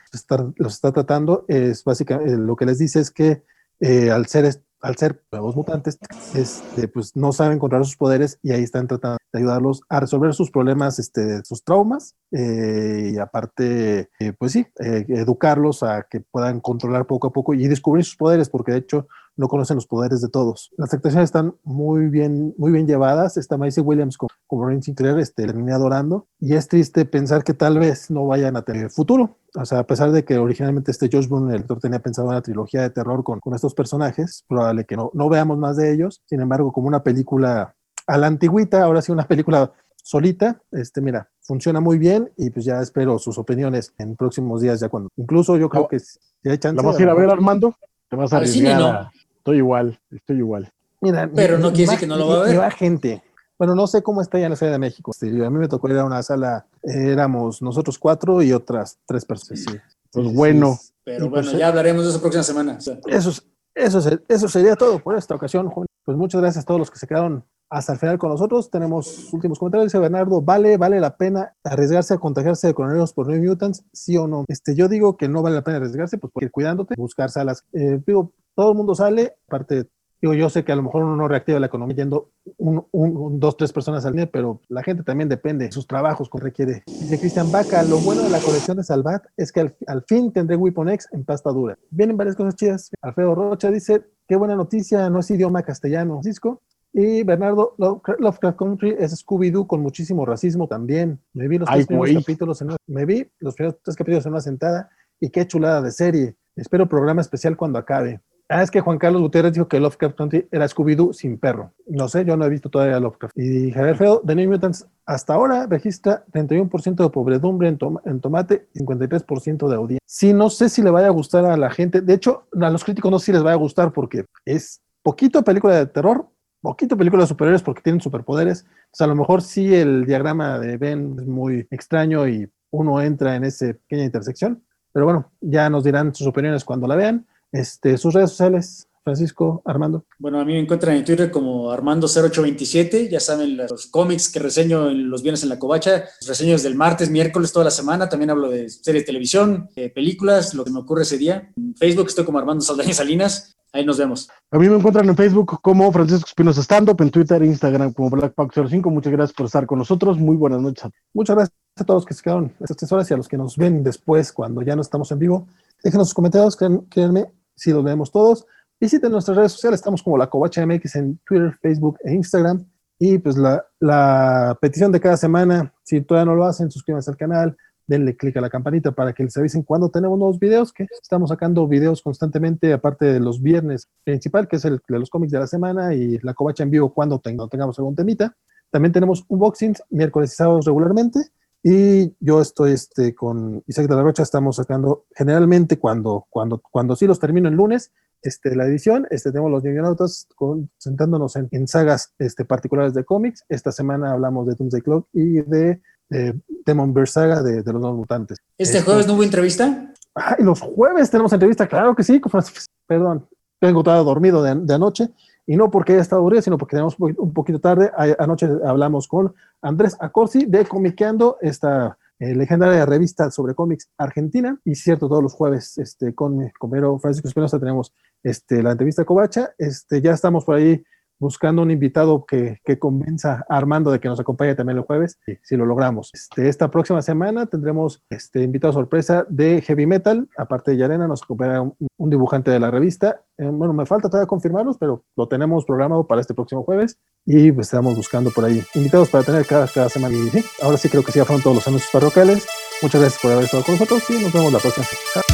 los está tratando. Es básicamente lo que les dice es que eh, al ser al ser nuevos mutantes, este, pues no saben controlar sus poderes y ahí están tratando de ayudarlos a resolver sus problemas, este, sus traumas eh, y aparte, pues sí, educarlos a que puedan controlar poco a poco y descubrir sus poderes, porque de hecho no conocen los poderes de todos. Las actuaciones están muy bien, muy bien llevadas. Está Macy Williams como, como Rain Sinclair, este, terminé adorando. Y es triste pensar que tal vez no vayan a tener futuro. O sea, a pesar de que originalmente este Josh Boone, el director, tenía pensado una trilogía de terror con, con estos personajes, probable que no, no veamos más de ellos. Sin embargo, como una película a la antigüita, ahora sí una película solita, este, mira, funciona muy bien y pues ya espero sus opiniones en próximos días, ya cuando, incluso yo creo que si hay chance. ¿La vas a ir a ver, Armando? ¿Te vas a arriesgar? No. Estoy igual, estoy igual. Mira, pero no quiere decir que no lo va a ver. Va gente. Bueno, no sé cómo está ya en la Ciudad de México. Sí, a mí me tocó ir a una sala, éramos nosotros cuatro y otras tres personas. Sí. Pues bueno. Pero bueno, pues, ya hablaremos de eso próxima semana. O sea. Eso, eso, eso sería todo por esta ocasión, Pues muchas gracias a todos los que se quedaron hasta el final con nosotros. Tenemos últimos comentarios. Dice Bernardo, ¿vale, vale la pena arriesgarse a contagiarse de coronavirus por New Mutants? ¿Sí o no? Este, yo digo que no vale la pena arriesgarse, pues porque ir cuidándote, buscar salas. Eh, digo, todo el mundo sale, aparte, digo, yo sé que a lo mejor uno no reactiva la economía yendo un, un, un, dos, tres personas al día, pero la gente también depende de sus trabajos, como requiere. Dice Cristian Vaca, lo bueno de la colección de Salvat es que al, al fin tendré Weapon X en pasta dura. Vienen varias cosas chidas. Alfredo Rocha dice, qué buena noticia, no es idioma castellano. Francisco, y Bernardo Lovecraft Country es Scooby-Doo con muchísimo racismo también. Me vi los tres primeros capítulos en una, me vi los primeros tres capítulos en una sentada y qué chulada de serie. Espero programa especial cuando acabe. Ah, es que Juan Carlos Gutiérrez dijo que Lovecraft Country era Scooby-Doo sin perro. No sé, yo no he visto todavía Lovecraft. Y Javier Feo, The New Mutants, hasta ahora registra 31% de pobredumbre en, en tomate y 53% de audiencia. Sí, no sé si le vaya a gustar a la gente. De hecho, a los críticos no sé si les vaya a gustar porque es poquito película de terror, poquito películas superiores porque tienen superpoderes. Sea, a lo mejor sí el diagrama de Ben es muy extraño y uno entra en esa pequeña intersección. Pero bueno, ya nos dirán sus opiniones cuando la vean. Este, sus redes sociales, Francisco, Armando. Bueno, a mí me encuentran en Twitter como Armando0827. Ya saben, los cómics que reseño los viernes en la covacha, reseños del martes, miércoles, toda la semana. También hablo de series de televisión, de películas, lo que me ocurre ese día. En Facebook estoy como Armando Saldaña Salinas. Ahí nos vemos. A mí me encuentran en Facebook como Francisco Espinosa Stand Up, en Twitter e Instagram como BlackPack05. Muchas gracias por estar con nosotros. Muy buenas noches. Muchas gracias a todos los que se quedaron estas tres horas y a los que nos ven después cuando ya no estamos en vivo. Déjenos sus comentarios, créanme, si los leemos todos. Visiten nuestras redes sociales, estamos como la Covacha MX en Twitter, Facebook e Instagram. Y pues la, petición de cada semana, si todavía no lo hacen, suscríbanse al canal, denle clic a la campanita para que les avisen cuando tenemos nuevos videos, que estamos sacando videos constantemente, aparte de los viernes principal, que es el de los cómics de la semana, y la covacha en vivo cuando tengamos algún temita. También tenemos unboxings miércoles y sábados regularmente. Y yo estoy este, con Isaac de la Rocha, estamos sacando generalmente cuando, cuando, cuando sí los termino el lunes, este, la edición, este, tenemos los Ñoñonautas sentándonos en, en, sagas este, particulares de cómics. Esta semana hablamos de Doomsday Clock y de eh, Demon Bear Saga de, de los dos mutantes. ¿Este jueves no hubo entrevista? Ay, los jueves tenemos entrevista, claro que sí. Perdón, tengo estado dormido de, de anoche y no porque haya estado aburrido, sino porque tenemos un poquito tarde. Anoche hablamos con Andrés Acorsi de Comiqueando, esta eh, legendaria revista sobre cómics argentina. Y cierto, todos los jueves este, con mi compañero Francisco Espinosa tenemos este, la entrevista Covacha. Este, ya estamos por ahí buscando un invitado que, que, convenza a Armando de que nos acompañe también el jueves, si lo logramos. Este, esta próxima semana tendremos este invitado sorpresa de Heavy Metal, aparte de Yarena, nos acompañará un, un dibujante de la revista. Eh, bueno, me falta todavía confirmarlos, pero lo tenemos programado para este próximo jueves y pues estamos buscando por ahí invitados para tener cada, cada semana. Y sí, ahora sí creo que sí, ya fueron todos los anuncios parroquiales. Muchas gracias por haber estado con nosotros y nos vemos la próxima semana.